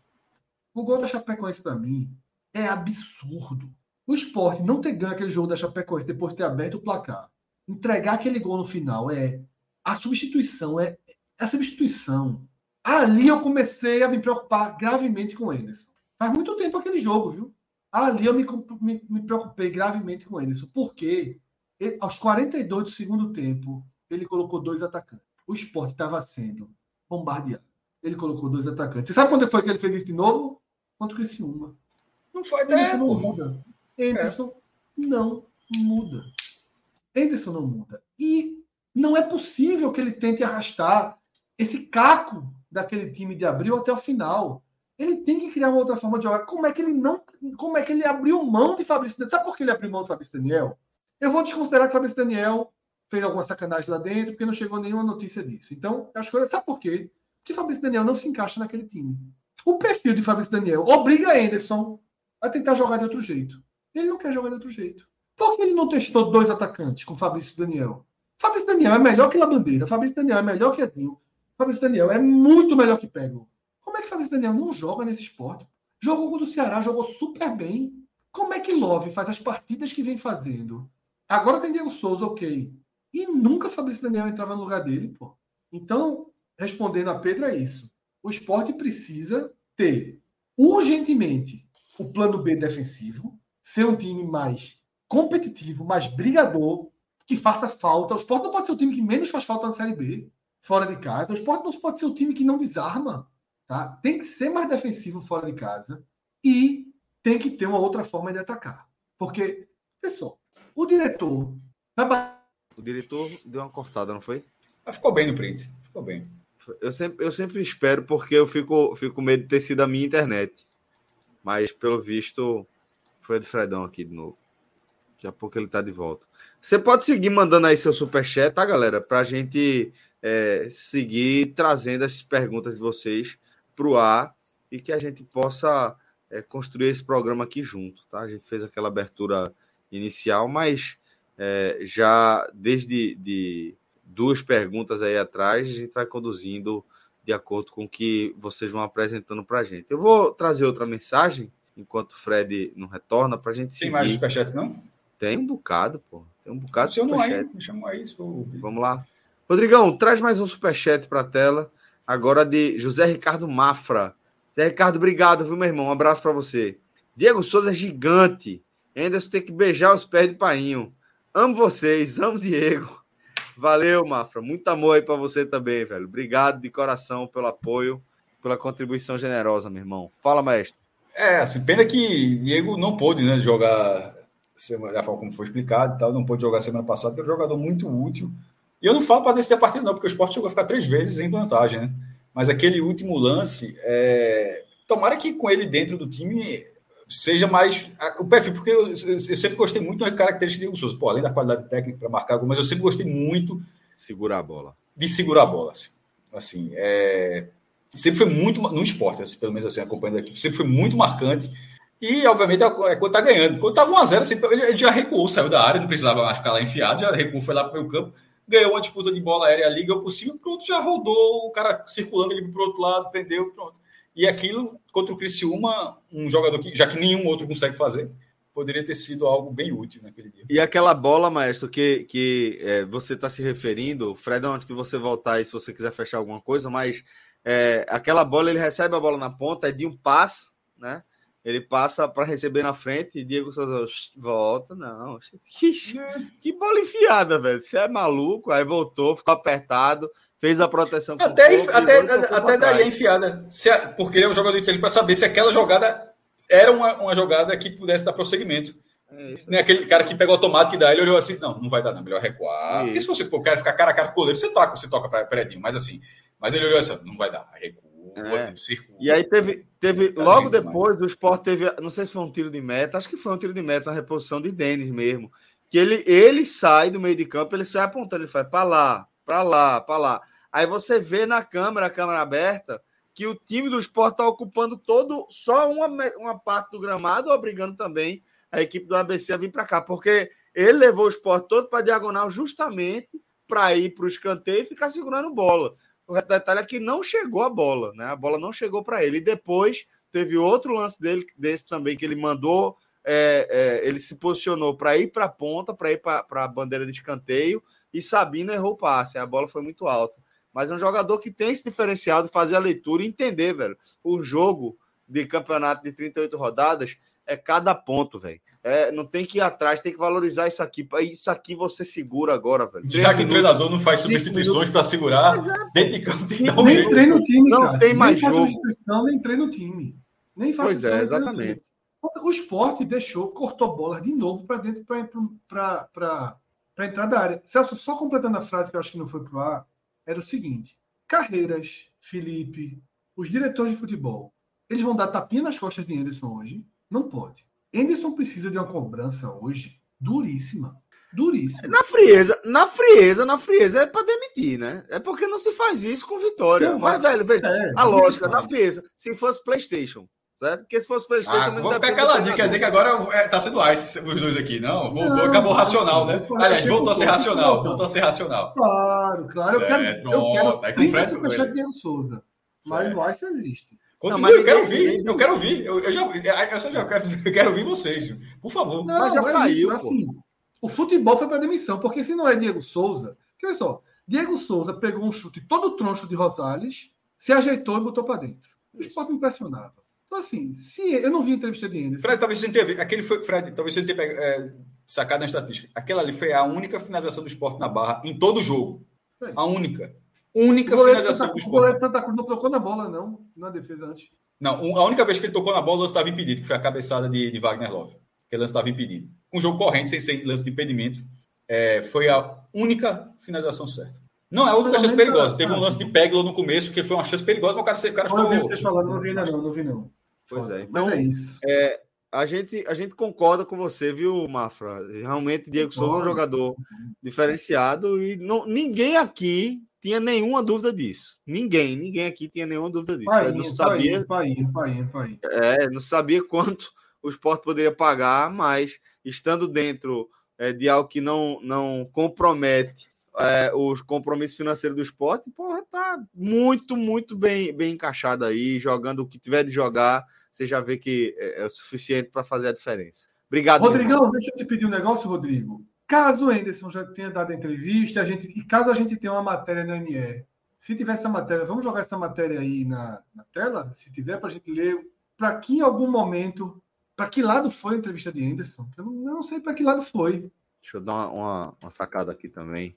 C: o gol da Chapecoense, para mim, é absurdo. O esporte não ter ganho aquele jogo da Chapecoense depois de ter aberto o placar, entregar aquele gol no final, é a substituição, é, é a substituição. Ali eu comecei a me preocupar gravemente com o Anderson. Faz muito tempo aquele jogo, viu? Ali eu me, me, me preocupei gravemente com ele. Porque ele, aos 42 do segundo tempo, ele colocou dois atacantes. O esporte estava sendo bombardeado. Ele colocou dois atacantes. Você sabe quando foi que ele fez isso de novo? Contra o Criciúma.
B: Não foi ideia,
C: não muda. Anderson é. não muda. Anderson não muda. E não é possível que ele tente arrastar esse caco daquele time de abril até o final. Ele tem que criar uma outra forma de jogar. Como é que ele não. Como é que ele abriu mão de Fabrício Daniel? Sabe por que ele abriu mão de Fabrício Daniel? Eu vou desconsiderar que Fabrício Daniel fez alguma sacanagem lá dentro, porque não chegou nenhuma notícia disso. Então, acho que. Sabe por quê? Porque Fabrício Daniel não se encaixa naquele time. O perfil de Fabrício Daniel obriga Anderson a tentar jogar de outro jeito. Ele não quer jogar de outro jeito. Por que ele não testou dois atacantes com Fabrício Daniel? Fabrício Daniel é melhor que Labandeira. Fabrício Daniel é melhor que Edinho. Fabrício Daniel é muito melhor que Pego. Como é que Fabrício Daniel não joga nesse esporte? Jogou contra o Ceará, jogou super bem. Como é que Love faz as partidas que vem fazendo? Agora tem Diego Souza, ok. E nunca Fabrício Daniel entrava no lugar dele, pô. Então, respondendo a Pedro, é isso. O esporte precisa ter urgentemente o plano B defensivo, ser um time mais competitivo, mais brigador, que faça falta. O esporte não pode ser o time que menos faz falta na Série B, fora de casa. O esporte não pode ser o time que não desarma. Tá? Tem que ser mais defensivo fora de casa e tem que ter uma outra forma de atacar. Porque, pessoal, o diretor.
A: O diretor deu uma cortada, não foi?
B: Ah, ficou bem no print. Ficou bem.
A: Eu sempre, eu sempre espero, porque eu fico, fico com medo de ter sido a minha internet. Mas, pelo visto, foi de Fredão aqui de novo. Daqui a pouco ele tá de volta. Você pode seguir mandando aí seu superchat, tá, galera? Pra gente é, seguir trazendo essas perguntas de vocês para o ar e que a gente possa é, construir esse programa aqui junto. Tá? A gente fez aquela abertura inicial, mas é, já desde de duas perguntas aí atrás, a gente vai conduzindo de acordo com o que vocês vão apresentando para a gente. Eu vou trazer outra mensagem enquanto o Fred não retorna para a gente
B: Tem mais superchat, não?
A: Tem um bocado, pô. Tem um bocado
B: de superchat. Aí, me chamou aí.
A: Vamos lá. Rodrigão, traz mais um superchat para a tela agora de José Ricardo Mafra. José Ricardo, obrigado, viu, meu irmão? Um abraço para você. Diego Souza é gigante. Ainda você tem que beijar os pés de painho. Amo vocês, amo Diego. Valeu, Mafra. Muito amor aí para você também, velho. Obrigado de coração pelo apoio, pela contribuição generosa, meu irmão. Fala, maestro.
B: É, assim, pena que Diego não pôde né, jogar forma como foi explicado e tal, não pôde jogar semana passada, que é um jogador muito útil. E eu não falo para decidir a partida, não, porque o esporte chegou a ficar três vezes em vantagem, né? Mas aquele último lance, é... tomara que com ele dentro do time seja mais o perfil, porque eu, eu, sempre gostei muito da característica de Diego Souza. Pô, além da qualidade técnica para marcar mas eu sempre gostei muito.
A: Segurar a bola.
B: De segurar a bola. Assim, assim é... sempre foi muito. No esporte, assim, pelo menos assim, acompanhando aqui, sempre foi muito marcante. E, obviamente, é, é quando tá ganhando. Quando tava 1x0, assim, ele já recuou, saiu da área, não precisava mais ficar lá enfiado, já recuou, foi lá para o meio campo ganhou uma disputa de bola aérea ali, ganhou por cima, pronto, já rodou, o cara circulando ele para o outro lado, prendeu, pronto. E aquilo, contra o Criciúma, um jogador que, já que nenhum outro consegue fazer, poderia ter sido algo bem útil naquele dia.
A: E aquela bola, maestro, que, que é, você está se referindo, Fredão, antes de você voltar aí, se você quiser fechar alguma coisa, mas é, aquela bola, ele recebe a bola na ponta, é de um passe, né? Ele passa para receber na frente e Diego Souza volta. Não, que, que bola enfiada, velho. Você é maluco? Aí voltou, ficou apertado, fez a proteção.
B: Até, corpo, até, até daí a enfiada. Se a, porque ele é um jogador inteligente para saber se aquela jogada era uma, uma jogada que pudesse dar prosseguimento. É Nem aquele cara que pegou automático e daí ele olhou assim: não, não vai dar, não, melhor recuar. Isso. E se você pô, quer ficar cara a cara com o goleiro, você toca, você toca para Edinho, mas assim. Mas ele olhou assim: não vai dar, recua
A: é. E aí teve, teve tá logo depois do esporte teve, não sei se foi um tiro de meta, acho que foi um tiro de meta, uma reposição de Denis mesmo. Que ele, ele sai do meio de campo, ele sai apontando, ele faz para lá, para lá, para lá. Aí você vê na câmera, a câmera aberta, que o time do esporte está ocupando todo, só uma, uma parte do gramado, obrigando também a equipe do ABC a vir para cá, porque ele levou o esporte todo para diagonal justamente para ir para o escanteio e ficar segurando bola. O detalhe é que não chegou a bola, né? A bola não chegou para ele. E depois teve outro lance dele, desse também, que ele mandou, é, é, ele se posicionou para ir para a ponta, para ir para a bandeira de escanteio, e Sabino errou o passe. A bola foi muito alta mas é um jogador que tem esse diferencial de fazer a leitura e entender, velho. O jogo de campeonato de 38 rodadas é cada ponto, velho. É, não tem que ir atrás, tem que valorizar isso aqui. Isso aqui você segura agora, velho.
B: Já que o treinador não faz substituições para segurar, dentro de
C: campo tem um Nem treina o time,
A: Não
C: cara.
A: tem mais nem jogo.
C: Nem treina o time. Nem
A: faz pois é, exatamente.
C: O esporte deixou, cortou bolas de novo para dentro para entrar da área. Celso, só completando a frase que eu acho que não foi pro ar, era o seguinte: Carreiras, Felipe, os diretores de futebol, eles vão dar tapinha nas costas de Anderson hoje? Não pode. Anderson precisa de uma cobrança hoje duríssima. Duríssima.
A: Na frieza, na frieza, na frieza é para demitir, né? É porque não se faz isso com vitória. Mas, velho, veja, é, a lógica, na frieza, se fosse PlayStation, certo? Porque se fosse PlayStation. Ah,
B: vou ficar caladinho, quer dizer que agora é, tá sendo ice os dois aqui. Não, voltou, não, acabou racional, né? Aliás, voltou a ser racional, voltou a ser racional.
C: Claro, claro. Eu quero, eu quero é 30 superchat de Souza. Mas o ice existe.
B: Continua, não, eu quero ouvir, eu quero ouvir. Eu, eu já, eu só já quero, eu quero ouvir vocês. Por favor.
C: Não, mas já é saiu. Isso, assim, o futebol foi para demissão, porque se não é Diego Souza, que olha só, Diego Souza pegou um chute todo troncho de Rosales, se ajeitou e botou para dentro. O esporte me impressionava. Então, assim, se eu não vi entrevista de Anderson.
B: Fred, talvez você não tenha aquele foi, Fred, talvez você não tenha é, sacado na estatística. Aquela ali foi a única finalização do esporte na barra em todo o jogo. É. A única. Única finalização do esporte. O goleiro
C: de Santa Cruz não tocou na bola, não, na defesa antes.
B: Não, a única vez que ele tocou na bola, o lance estava impedido, que foi a cabeçada de, de Wagner Love. Que o lance estava impedido. Com um jogo corrente, sem ser lance de impedimento, é, foi a única finalização certa. Não é a única chance perigosa. Teve um lance de Peglo no começo, que foi uma chance perigosa, mas o cara, o cara
C: não, vi vocês falando, não vi ainda não, não vi não.
A: Pois é. Então, é isso. É, a, gente, a gente concorda com você, viu, Mafra? Realmente, Diego Souza é um jogador diferenciado e não, ninguém aqui tinha nenhuma dúvida disso. Ninguém, ninguém aqui tinha nenhuma dúvida disso.
C: Pai, não sabia, pai, pai, pai.
A: É, não sabia quanto o esporte poderia pagar, mas estando dentro é, de algo que não, não compromete é, os compromissos financeiros do esporte, porra, tá muito, muito bem, bem encaixado aí, jogando o que tiver de jogar, você já vê que é, é o suficiente para fazer a diferença. Obrigado.
C: Rodrigão, deixa eu te pedir um negócio, Rodrigo. Caso o Anderson já tenha dado a entrevista, a gente, e caso a gente tenha uma matéria no NE, se tiver essa matéria, vamos jogar essa matéria aí na, na tela? Se tiver, para a gente ler. Para que em algum momento. Para que lado foi a entrevista de Anderson? Eu não, eu não sei para que lado foi.
A: Deixa eu dar uma, uma, uma sacada aqui também.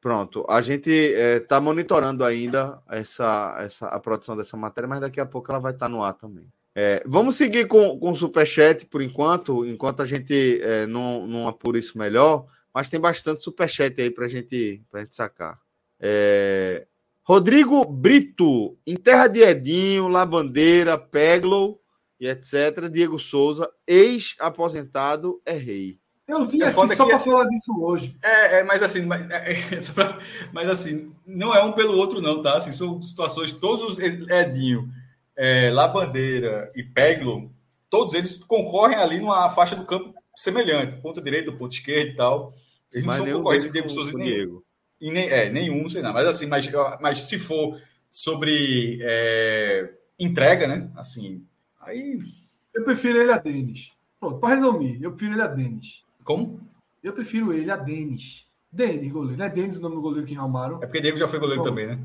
A: Pronto, a gente está é, monitorando ainda essa, essa, a produção dessa matéria, mas daqui a pouco ela vai estar tá no ar também. É, vamos seguir com, com o Superchat por enquanto, enquanto a gente é, não, não apura isso melhor, mas tem bastante Superchat aí para gente, a gente sacar. É, Rodrigo Brito, em terra de Edinho, Labandeira, Peglow e etc. Diego Souza, ex-aposentado, é rei.
C: Eu vim é aqui só para é... falar disso hoje.
B: É, é mas assim, mas, é, é pra, mas, assim, não é um pelo outro, não, tá? Assim, são situações, todos os Edinho, é, Labandeira e Peglo, todos eles concorrem ali numa faixa do campo semelhante, ponta direita, ponta esquerda e tal. Eles mas não são concorrentes de Diego Souza nem, Diego. E nem, é, nenhum, sei lá. Mas assim, mas, mas se for sobre é, entrega, né? Assim, aí.
C: Eu prefiro ele a Denis. Pronto, para resumir, eu prefiro ele a Denis.
B: Como?
C: Eu prefiro ele a Denis. Denis, goleiro. Não é Denis o nome do goleiro que arrumaram.
B: É porque Diego já foi goleiro Bom, também, né?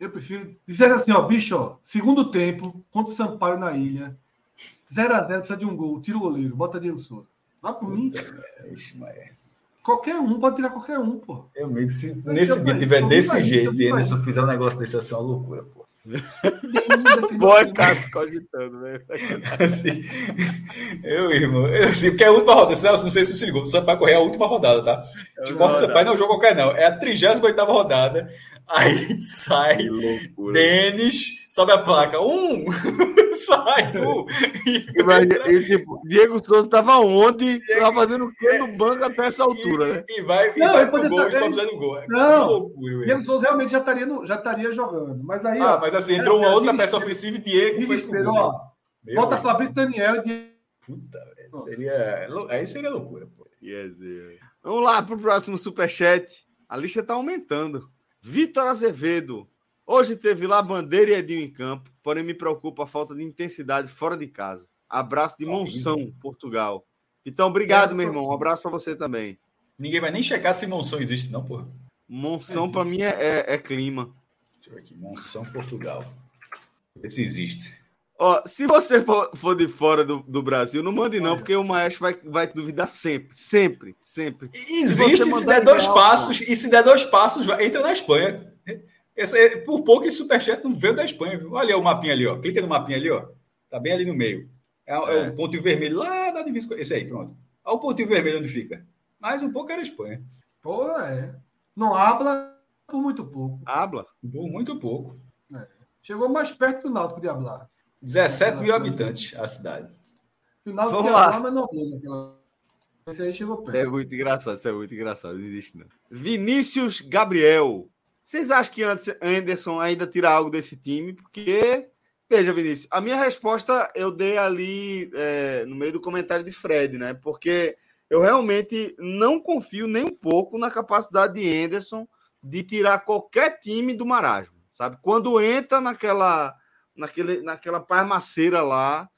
C: Eu prefiro dizer assim, ó, bicho, ó, segundo tempo, contra o Sampaio na ilha, 0x0, precisa de um gol, tira o goleiro, bota Diego Souza. Vá por mim. É, qualquer um, pode tirar qualquer um, pô.
B: Eu mesmo, se nesse dia tiver desse jeito e Anderson fizer um negócio desse assim, é uma loucura, pô.
A: Boa, Cássio, cogitando, velho.
B: Assim, eu, irmão, assim, porque é a última rodada, não sei se você ligou, o Sampaio correr é a última rodada, tá? É o Sampaio não é um jogo qualquer, não. É a 38 rodada. Aí sai Denis, sobe a placa. Um! sai, tu!
A: E, e, tipo, Diego Souza tava onde? Diego, tava fazendo o quê no banco até essa altura,
B: e,
A: né?
B: E vai, e não, vai pro gol, tá, ele...
C: gol. Não, loucura, Diego Souza realmente já estaria, no, já estaria jogando. Mas aí,
B: ah, ó, mas assim, entrou uma outra peça ofensiva e Diego foi pro gol. Ó,
C: bota Fabrício Daniel e
B: Diego. Puta, seria... Aí seria loucura, pô.
A: Yes, yes. Vamos lá pro próximo superchat. A lista tá aumentando. Vitor Azevedo. Hoje teve lá Bandeira e Edinho em campo, porém me preocupa a falta de intensidade fora de casa. Abraço de Monção, Portugal. Então, obrigado, meu irmão. Um abraço para você também.
B: Ninguém vai nem checar se Monção existe, não, porra.
A: Monção, é, para mim, é, é, é, clima.
B: Deixa eu ver aqui. Monção, Portugal. Esse existe.
A: Ó, se você for, for de fora do, do, Brasil, não mande não, porque o maestro vai, vai duvidar sempre, sempre, sempre.
B: Existe, se, se der dois real, passos, e se der dois passos, entra na Espanha. Esse, por pouco esse superchat não veio da Espanha. Viu? Olha o mapinha ali, ó. Clica no mapinha ali, ó. Tá bem ali no meio. É, é. é o ponto vermelho lá da divisa. Esse aí, pronto. Olha o pontinho vermelho onde fica. Mais um pouco era a Espanha.
C: Pô, é. Não habla por muito pouco.
A: Habla?
B: Por muito pouco.
C: É. Chegou mais perto do Náutico de hablar.
B: 17 mil habitantes a cidade.
C: Náutico Vamos lá. mas não naquela... Esse aí chegou perto.
A: É muito engraçado, isso é muito engraçado. Não existe, não. Vinícius Gabriel. Vocês acham que Anderson ainda tira algo desse time? Porque, veja, Vinícius, a minha resposta eu dei ali é, no meio do comentário de Fred, né? Porque eu realmente não confio nem um pouco na capacidade de Anderson de tirar qualquer time do marasmo, sabe? Quando entra naquela, naquele, naquela parmaceira lá,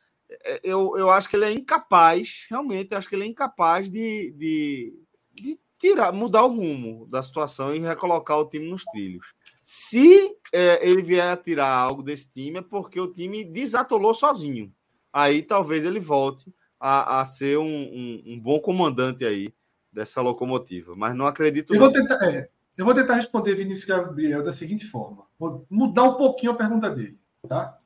A: é, eu, eu acho que ele é incapaz, realmente, acho que ele é incapaz de, de, de tirar, mudar o rumo da situação e recolocar o time nos trilhos. Se é, ele vier a tirar algo desse time, é porque o time desatolou sozinho. Aí talvez ele volte a, a ser um, um, um, bom comandante aí dessa locomotiva. Mas não acredito.
C: Eu vou tentar, é, eu vou tentar responder Vinícius Gabriel da seguinte forma: vou mudar um pouquinho a pergunta dele. Tá?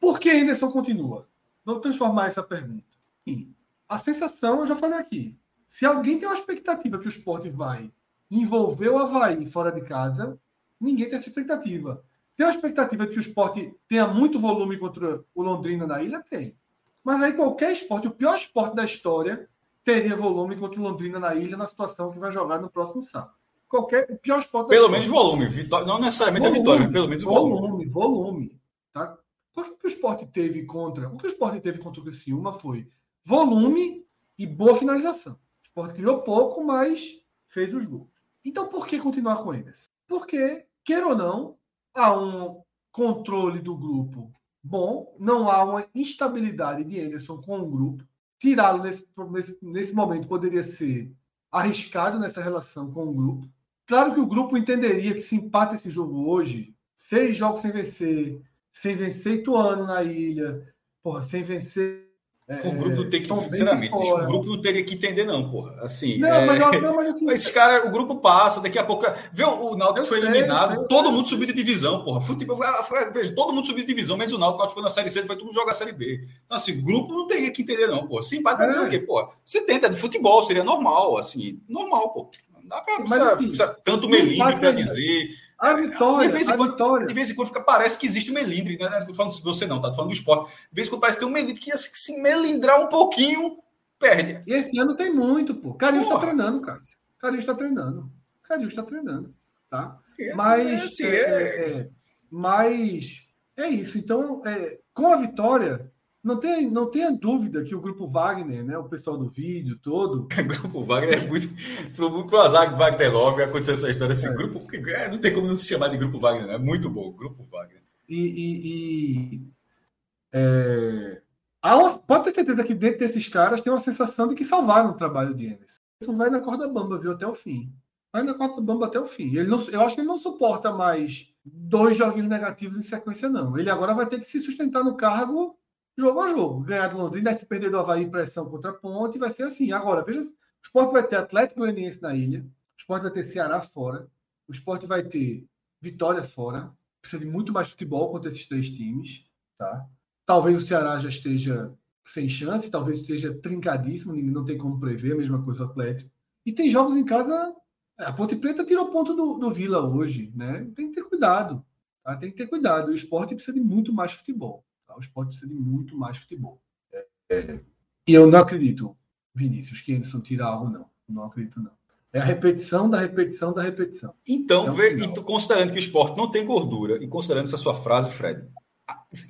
C: Por que Anderson continua? Vou transformar essa pergunta. Sim. A sensação, eu já falei aqui, se alguém tem uma expectativa que o esporte vai envolver o Havaí fora de casa, ninguém tem essa expectativa. Tem uma expectativa de que o esporte tenha muito volume contra o Londrina na ilha? Tem. Mas aí qualquer esporte, o pior esporte da história, teria volume contra o Londrina na ilha na situação que vai jogar no próximo sábado. Qualquer, o pior esporte
B: Pelo menos volume. Vitória, não necessariamente volume, a vitória, mas pelo menos volume.
C: Volume, volume. Tá? Por que, o esporte teve contra. O que o esporte teve contra o Criciúma foi volume e boa finalização. Sport criou pouco, mas fez os gols. Então, por que continuar com eles? Porque, queira ou não, há um controle do grupo bom, não há uma instabilidade de Anderson com o grupo. Tirá-lo nesse, nesse, nesse momento poderia ser arriscado nessa relação com o grupo. Claro que o grupo entenderia que se empata esse jogo hoje, seis jogos sem vencer, sem vencer Ituano na ilha, porra, sem vencer
B: o grupo tem que, sinceramente, o grupo não teria que entender, não, porra. Assim, não, é... mas, não, mas assim, esse cara, o grupo passa, daqui a pouco. Vê, o Náutico foi sei, eliminado, sei, todo mundo subiu de divisão, porra. Futebol, todo mundo subiu de divisão, menos o Náutico, o foi na Série C, foi tudo jogar a Série B. Então, assim, o grupo não teria que entender, não, porra. Sim, vai dizer é. o quê, porra? Você tenta de futebol, seria normal, assim, normal, pô. Não dá pra, mas, precisa, assim, precisa tanto melindre para dizer.
C: A vitória,
B: de vez em quando,
C: vitória.
B: De vez em quando fica, parece que existe um melindre, né? Não tô falando de você não, tá? Tô falando do esporte. De vez em quando parece que tem um melindre que assim, se melindrar um pouquinho, perde.
C: E esse ano tem muito, pô. Carinho está treinando, Cássio. Carinho está treinando. Carinho está treinando, tá? É, mas, é, assim, é, é, é, mas é isso. Então, com a vitória, não tem, não tenha dúvida que o grupo Wagner, né, o pessoal do vídeo todo.
B: o grupo Wagner é muito. Pro, pro azar Wagner Love aconteceu essa história. Esse é. grupo. É, não tem como não se chamar de grupo Wagner, né? É muito bom, grupo Wagner.
C: E. e, e é, pode ter certeza que dentro desses caras tem uma sensação de que salvaram o trabalho de Enes. Isso vai na corda bamba, viu? Até o fim. Vai na corda bamba até o fim. Ele não, eu acho que ele não suporta mais dois joguinhos negativos em sequência, não. Ele agora vai ter que se sustentar no cargo jogo a jogo. Ganhar do Londrina, se perder do Havaí, pressão contra a ponte, vai ser assim. Agora, veja, o esporte vai ter Atlético Goianiense na ilha, o esporte vai ter Ceará fora, o esporte vai ter Vitória fora, precisa de muito mais futebol contra esses três times, tá? Talvez o Ceará já esteja sem chance, talvez esteja trincadíssimo, não tem como prever, a mesma coisa o Atlético. E tem jogos em casa a Ponte Preta tirou ponto do, do Vila hoje, né? Tem que ter cuidado. Tá? Tem que ter cuidado. O esporte precisa de muito mais futebol. O esporte precisa de muito mais futebol. É, é... E eu não acredito, Vinícius, que Anderson tira algo, não. Não acredito, não. É a repetição da repetição da repetição.
B: Então, então vê, considerando que o esporte não tem gordura, e considerando essa sua frase, Fred,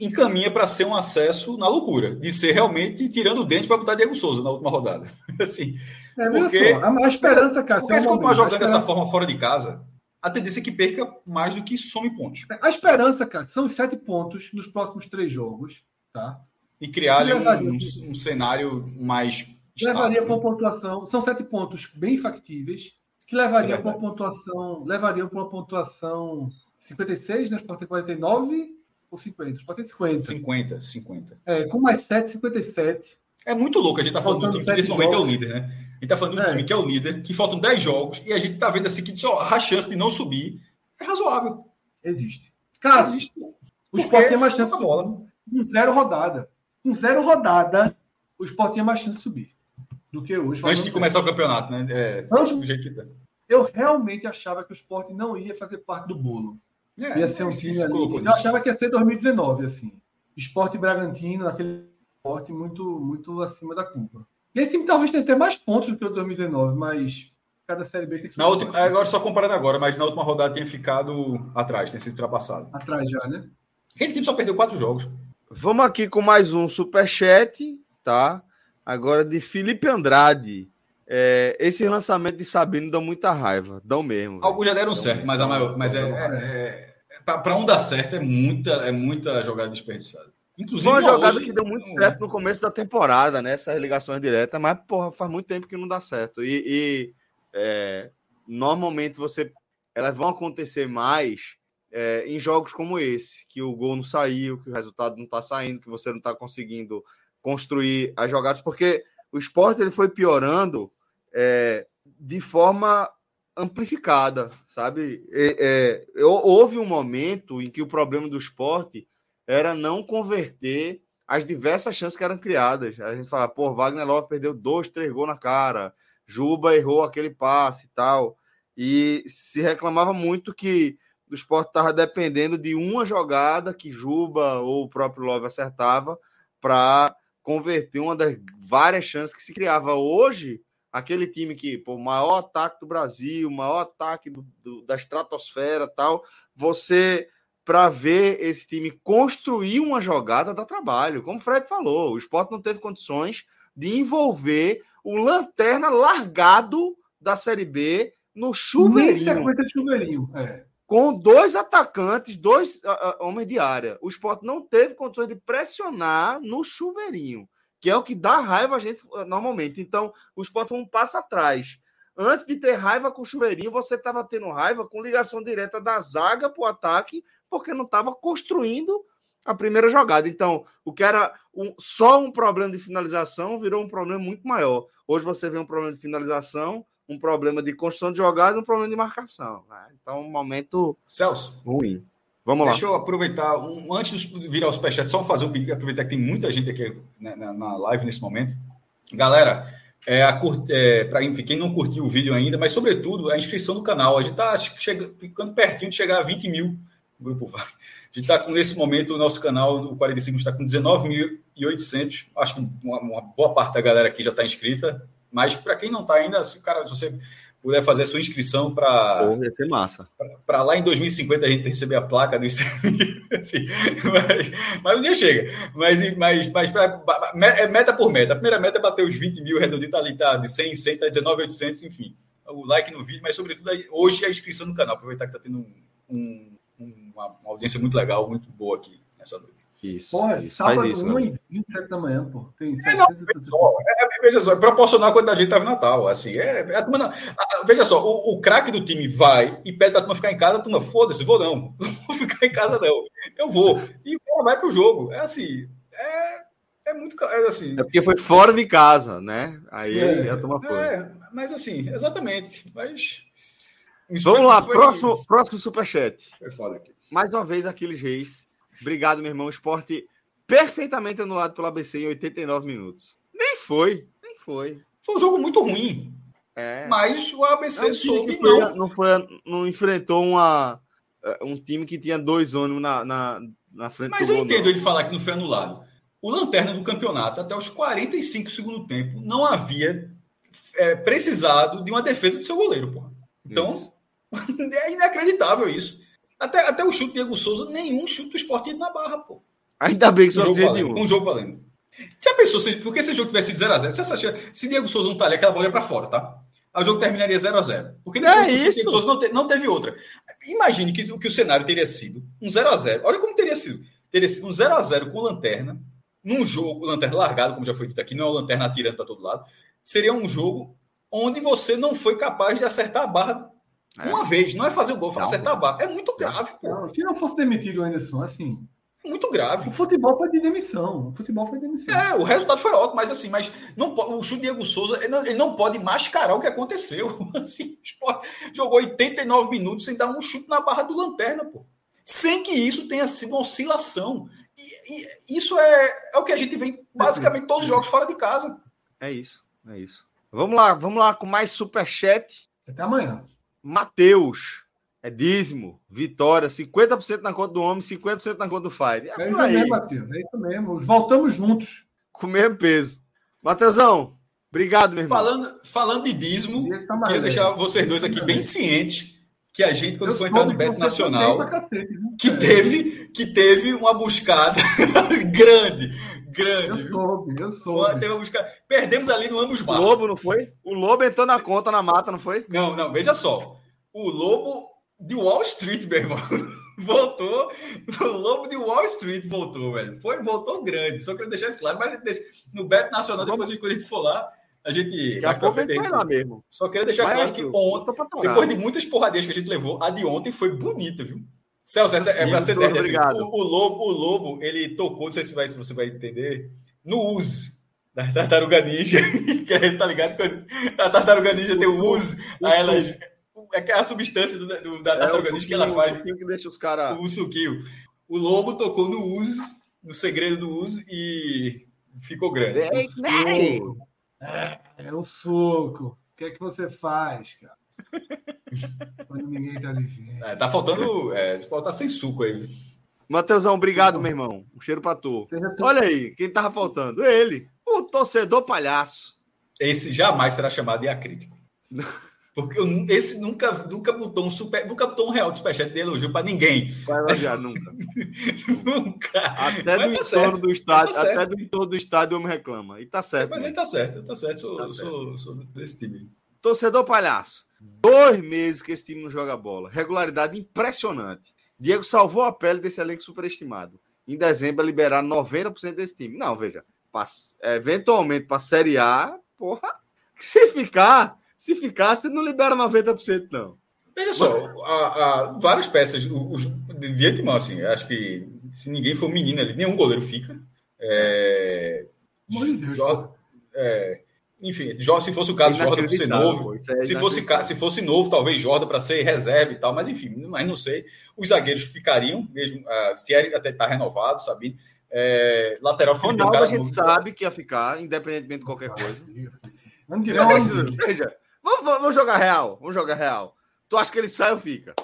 B: encaminha para ser um acesso na loucura, de ser realmente tirando o dente para botar Diego Souza na última rodada. assim,
C: é, porque só, a, esperança, cara.
B: Porque se continuar jogando dessa forma fora de casa, a tendência é que perca mais do que some pontos.
C: A esperança, cara, são os sete pontos nos próximos três jogos, tá?
B: E criar um, um, um, cenário mais
C: levaria para uma pontuação. São sete pontos bem factíveis, que levariam para uma pontuação. Levariam para uma pontuação 56, né? O Sport tem 49 ou 50? O Sport tem 50.
B: 50, 50.
C: É, com mais 7, 57.
B: É muito louco. A gente está falando do time que nesse momento é o líder, né? A gente está falando do é. time que é o líder, que faltam 10 jogos, e a gente está vendo assim que só a chance de não subir é razoável.
C: Existe. Cara, Existe. o Sport tem mais chance de bola. Com zero rodada. Com zero rodada, o Sport tem mais chance de subir do que hoje.
B: Antes de começar o campeonato, né? É, Antes, do jeito que tá.
C: Eu realmente achava que o Sport não ia fazer parte do bolo. É, ia ser um time. Eu achava que ia ser 2019, assim. Esporte Bragantino, aquele esporte muito, muito acima da curva. E esse time talvez tenha até mais pontos do que o 2019, mas cada Série B tem
B: na última, Agora, só comparando agora, mas na última rodada tinha ficado atrás, tem sido ultrapassado.
C: Atrás já, né?
B: Aquele time só perdeu quatro jogos.
A: Vamos aqui com mais um superchat, tá? Agora, de Felipe Andrade. É, esse lançamento de Sabino dá muita raiva, dão mesmo.
B: Alguns já deram certo, mas, a maior, mas é, é, é para um dar certo é muita, é muita jogada desperdiçada.
A: Inclusive, Foi uma jogada hoje, que deu muito certo no começo da temporada, né? Essas ligações diretas, mas porra, faz muito tempo que não dá certo. E, e é, normalmente você elas vão acontecer mais é, em jogos como esse, que o gol não saiu, que o resultado não está saindo, que você não está conseguindo construir as jogadas, porque o esporte ele foi piorando é, de forma amplificada, sabe? É, houve um momento em que o problema do esporte era não converter as diversas chances que eram criadas. A gente fala, pô, Wagner Love perdeu dois, três gols na cara, Juba errou aquele passe e tal. E se reclamava muito que o esporte estava dependendo de uma jogada que Juba ou o próprio Love acertava para converter uma das várias chances que se criava hoje. Aquele time que, o maior ataque do Brasil, maior ataque do, do, da estratosfera tal, você, para ver esse time construir uma jogada, dá trabalho. Como o Fred falou, o esporte não teve condições de envolver o lanterna largado da Série B no chuveirinho.
C: Sequência de chuveirinho, é
A: com dois atacantes, dois uh, homens de área. O esporte não teve condições de pressionar no chuveirinho, que é o que dá raiva a gente uh, normalmente. Então, o esporte foi um passo atrás. Antes de ter raiva com o chuveirinho, você estava tendo raiva com ligação direta da zaga para o ataque, porque não estava construindo a primeira jogada. Então, o que era um, só um problema de finalização virou um problema muito maior. Hoje você vê um problema de finalização, um problema de construção de jogada e um problema de marcação. Né? Então, um momento
B: Celso,
A: ruim. Vamos
B: lá. Deixa eu aproveitar, um, antes de virar os superchat, só fazer um pedido, aproveitar que tem muita gente aqui né, na, na, live nesse momento. Galera, é, é, para quem não curtiu o vídeo ainda, mas sobretudo a inscrição no canal. A gente está ficando pertinho de chegar a 20 mil. Grupo A gente está com, nesse momento, o nosso canal, o 45, está com 19.800. Acho que uma, uma boa parte da galera aqui já está inscrita. Mas para quem não está ainda, se, cara, se você puder fazer a sua inscrição para.
A: Vai ser massa.
B: Para lá em 2050 a gente receber a placa do assim, mas, mas um dia chega. Mas, mas, mas pra, é meta por meta. A primeira meta é bater os 20 mil, redondinho tá ali, tá de 100 em 100, tá 19,800, enfim. O like no vídeo, mas sobretudo hoje a inscrição no canal. Aproveitar que tá tendo um, um, uma, uma audiência muito legal, muito boa aqui nessa noite.
C: Isso. Porra, isso, sábado, faz isso, 1 e 27 da manhã, pô. Tem
B: é, não, é, é, veja só, é proporcional a quantidade de gente tava no Natal. Assim, é, é a turma a, veja só, o, o craque do time vai e pede pra turma ficar em casa, a turma, foda-se, vou não. Não vou ficar em casa, não. Eu vou. E vai pro jogo. É assim, é, é muito. É, assim,
A: é porque foi fora de casa, né? Aí é, a turma foi. É,
B: mas assim, exatamente. Mas.
A: Vamos lá, foi... próximo, próximo superchat. Foi foda aqui. Mais uma vez, Aquiles Reis Obrigado, meu irmão. Esporte perfeitamente anulado pelo ABC em 89 minutos. Nem foi, nem foi.
B: Foi um jogo muito ruim. É. Mas o ABC não, soube
A: foi, não. Não, foi, não enfrentou uma, é, um time que tinha dois ônibus na, na, na frente
B: Mas eu entendo ele falar que não foi anulado. O lanterna do campeonato, até os 45 do segundo tempo, não havia é, precisado de uma defesa do seu goleiro, porra. Então, é inacreditável isso. Até, até o chute de Diego Souza, nenhum chute do esportivo na barra, pô.
A: Ainda bem que só
B: tinha de um. Com jogo valendo. Já pensou, se, porque se o jogo tivesse sido 0x0, se, essa, se Diego Souza não tá ali, aquela bola ia pra fora, tá? Aí o jogo terminaria 0x0. Porque depois é isso. Diego Souza não, te, não teve outra. Imagine que, que o cenário teria sido um 0x0. Olha como teria sido. Teria sido um 0x0 com Lanterna, num jogo, Lanterna largado, como já foi dito aqui, não é o Lanterna atirando para todo lado. Seria um jogo onde você não foi capaz de acertar a barra é. uma vez. Não é fazer o gol, é acertar a barra. É muito grave.
C: Não, se não fosse demitido o Anderson, assim,
B: muito grave.
C: O futebol foi de demissão. O futebol foi de demissão.
B: É, o resultado foi ótimo, mas assim, mas não, o chute Diego Souza, ele não, ele não, pode mascarar o que aconteceu. Assim, jogou 89 minutos sem dar um chute na barra do lanterna, pô. Sem que isso tenha sido uma oscilação. E, e isso é, é o que a gente vê basicamente todos os jogos fora de casa.
A: É isso, é isso. Vamos lá, vamos lá com mais superchat.
C: Até amanhã.
A: Matheus. É dízimo, vitória, 50% na conta do homem, 50% na conta do Fire.
C: É, é isso aí. mesmo, Matheus, é isso mesmo. Voltamos juntos.
A: Com o mesmo peso. Matheusão, obrigado, meu irmão.
B: Falando, falando de dízimo, tá queria deixar vocês dois aqui bem cientes que a gente, quando eu foi entrar no Beto Nacional, cacete, que, teve, que teve uma buscada grande, grande.
C: Eu soube, eu soube.
B: Teve uma buscada... Perdemos ali no Ambos
A: O Lobo, não foi? O Lobo entrou na conta, na mata, não foi?
B: Não, não, veja só. O Lobo de Wall Street, meu irmão. voltou. O Lobo de Wall Street voltou, velho. Foi, voltou grande. Só queria deixar isso claro. Mas no Beto Nacional, depois quando a gente for lá, a gente.
A: Daqui a pouco vai lá mesmo.
B: Só queria deixar claro que ontem, depois de muitas porradinhas que a gente levou, a de ontem foi bonita, viu? Celso, essa é para ser assim, o, o, Lobo, o Lobo, ele tocou, não sei se, vai, se você vai entender, no uso da tartaruga ninja. que a gente tá ligado? A tartaruga ninja tem o uso, aí elas é a substância do, do, da tartaruga é, que ela faz. O
A: que deixa os caras.
B: O suquinho. O lobo tocou no uso, no segredo do uso, e ficou grande.
C: É, é o suco. O que é que você faz, cara? Quando ninguém tá vendo.
B: É, tá faltando. É, tá sem suco aí.
A: Matheusão, obrigado, meu irmão. Um cheiro pra tu. Olha aí, quem tava faltando? Ele, o torcedor palhaço.
B: Esse jamais será chamado de acrítico. Porque eu, esse nunca, nunca botou um super, nunca botou um real de superchat de elogio para ninguém.
A: Vai elogiar, nunca.
B: nunca.
A: Até do tá entorno certo. do estádio, tá até do entorno do estádio eu me reclama. E tá certo.
B: Mas ele tá certo, tá certo. Sou, tá sou, sou, desse time.
A: Torcedor palhaço. Dois meses que esse time não joga bola. Regularidade impressionante. Diego salvou a pele desse elenco superestimado. Em dezembro, liberar 90% desse time. Não, veja. Pra, eventualmente, para Série A, porra, se ficar se ficasse, não libera 90%, não.
B: Veja só, a, a, várias peças, os, de antemão, assim, acho que se ninguém for menino ali, nenhum goleiro fica. É, Deus, é, enfim, se fosse o caso, Jordan para ser novo. É se, fosse, se fosse novo, talvez Jordan para ser reserva e tal, mas enfim, mas não sei. Os zagueiros ficariam, mesmo. Uh, se até está renovado, sabe? É, lateral
A: Felipe Ronaldo, a gente sabe que ia ficar, independentemente de qualquer coisa. Vem, veja, Vamos, vamos jogar real. Vamos jogar real. Tu acha que ele sai ou fica?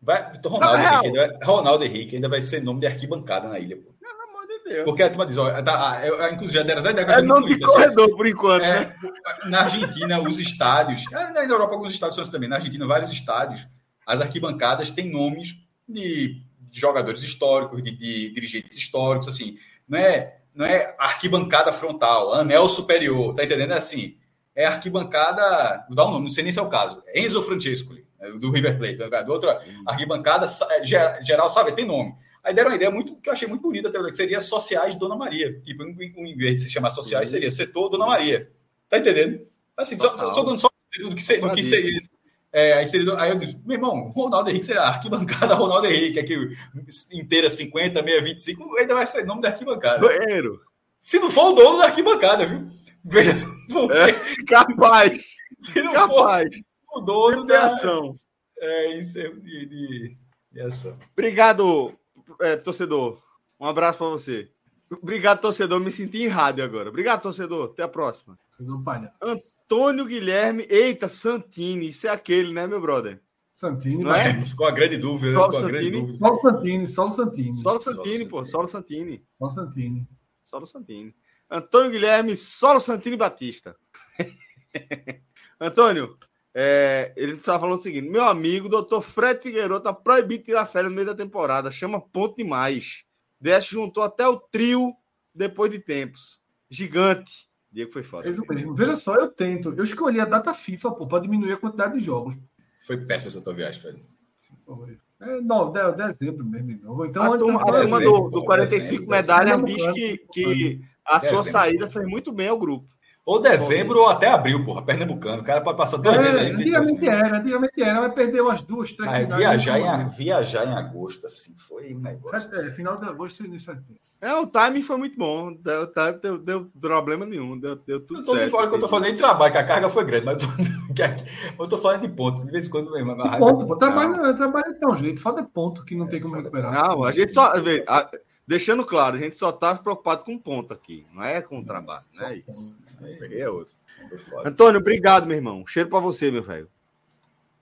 B: Vai, Ronaldo, Henrique, ainda, Ronaldo Henrique ainda vai ser nome de arquibancada na ilha. Pô.
A: Pelo amor de Deus.
B: Porque a turma diz, ó, tá, inclusive já deram
A: até É nome de corredor, assim, por enquanto. É, né?
B: Na Argentina, os estádios, é, na Europa, alguns estádios são assim também. Na Argentina, vários estádios, as arquibancadas têm nomes de, de jogadores históricos, de, de, dirigentes históricos, assim. Não é, não é arquibancada frontal, anel superior, tá entendendo? É assim é arquibancada, vou dar um nome, não sei nem se é o caso, Enzo Francesco, né, do River Plate, né, do outra arquibancada, é, geral, sabe, tem nome. Aí deram uma ideia muito que eu achei muito bonita, que seria Sociais Dona Maria. Tipo, em vez de se chamar Sociais, seria Setor Dona Maria. Tá entendendo? Assim, só, só dando só do que, ser, do que seria isso. É, aí, seria, aí eu disse, meu irmão, Ronaldo Henrique seria arquibancada Ronaldo Henrique, aqui inteira 50, meia 25, ainda vai ser nome da arquibancada.
A: Banheiro.
B: Se não for o dono da arquibancada, viu? Veja,
A: é, capaz.
B: Se não capaz. for o dono da ação. É, isso é de, de, de ação.
A: Obrigado, é, torcedor. Um abraço para você. Obrigado, torcedor. Me senti em rádio agora. Obrigado, torcedor. Até a próxima. Antônio Guilherme. Eita, Santini. Isso é aquele, né, meu brother?
C: Santini,
B: não é? Ficou a grande dúvida.
C: Só o Santini. Só o Santini, só o Santini.
A: Só o Santini, pô. Só o Santini.
C: Só o Santini.
A: Só o Santini. Antônio Guilherme, solo Santini Batista. Antônio, é, ele estava falando o seguinte: meu amigo, doutor Fred Figueiredo, está proibido de tirar férias no meio da temporada. Chama ponto demais. Dash juntou até o trio depois de tempos. Gigante. Diego foi foda.
C: Veja só, eu tento. Eu escolhi a data FIFA, pô, para diminuir a quantidade de jogos.
B: Foi péssima essa tua viagem, Fred.
C: É, não, de, dezembro mesmo.
A: Então, a turma, a turma do, do 45 medalhas diz que, que a sua saída fez muito bem ao grupo.
B: Ou dezembro ou até abril, porra. Pernambucano. O cara pode passar dois
C: é, meses aí. Antigamente era, antigamente era. Vai perder umas duas, três
B: Mas viajar em, viajar em agosto, assim, foi um negócio.
C: É, assim. final de agosto e início de.
A: É, o timing foi muito bom. Deu, deu, deu problema nenhum. Deu, deu tudo eu tô certo.
B: Fora que eu tô falando de trabalho, que a carga foi grande, mas eu tô, eu tô falando de ponto. De vez em quando mesmo.
C: Ponto, pô. Trabalho, trabalho é tão jeito. Foda ponto que não é, tem como recuperar.
A: Não, a gente só. A, deixando claro, a gente só tá preocupado com ponto aqui. Não é com o trabalho. Não é isso. Aí é outro. Antônio, obrigado, meu irmão. Cheiro para você, meu velho.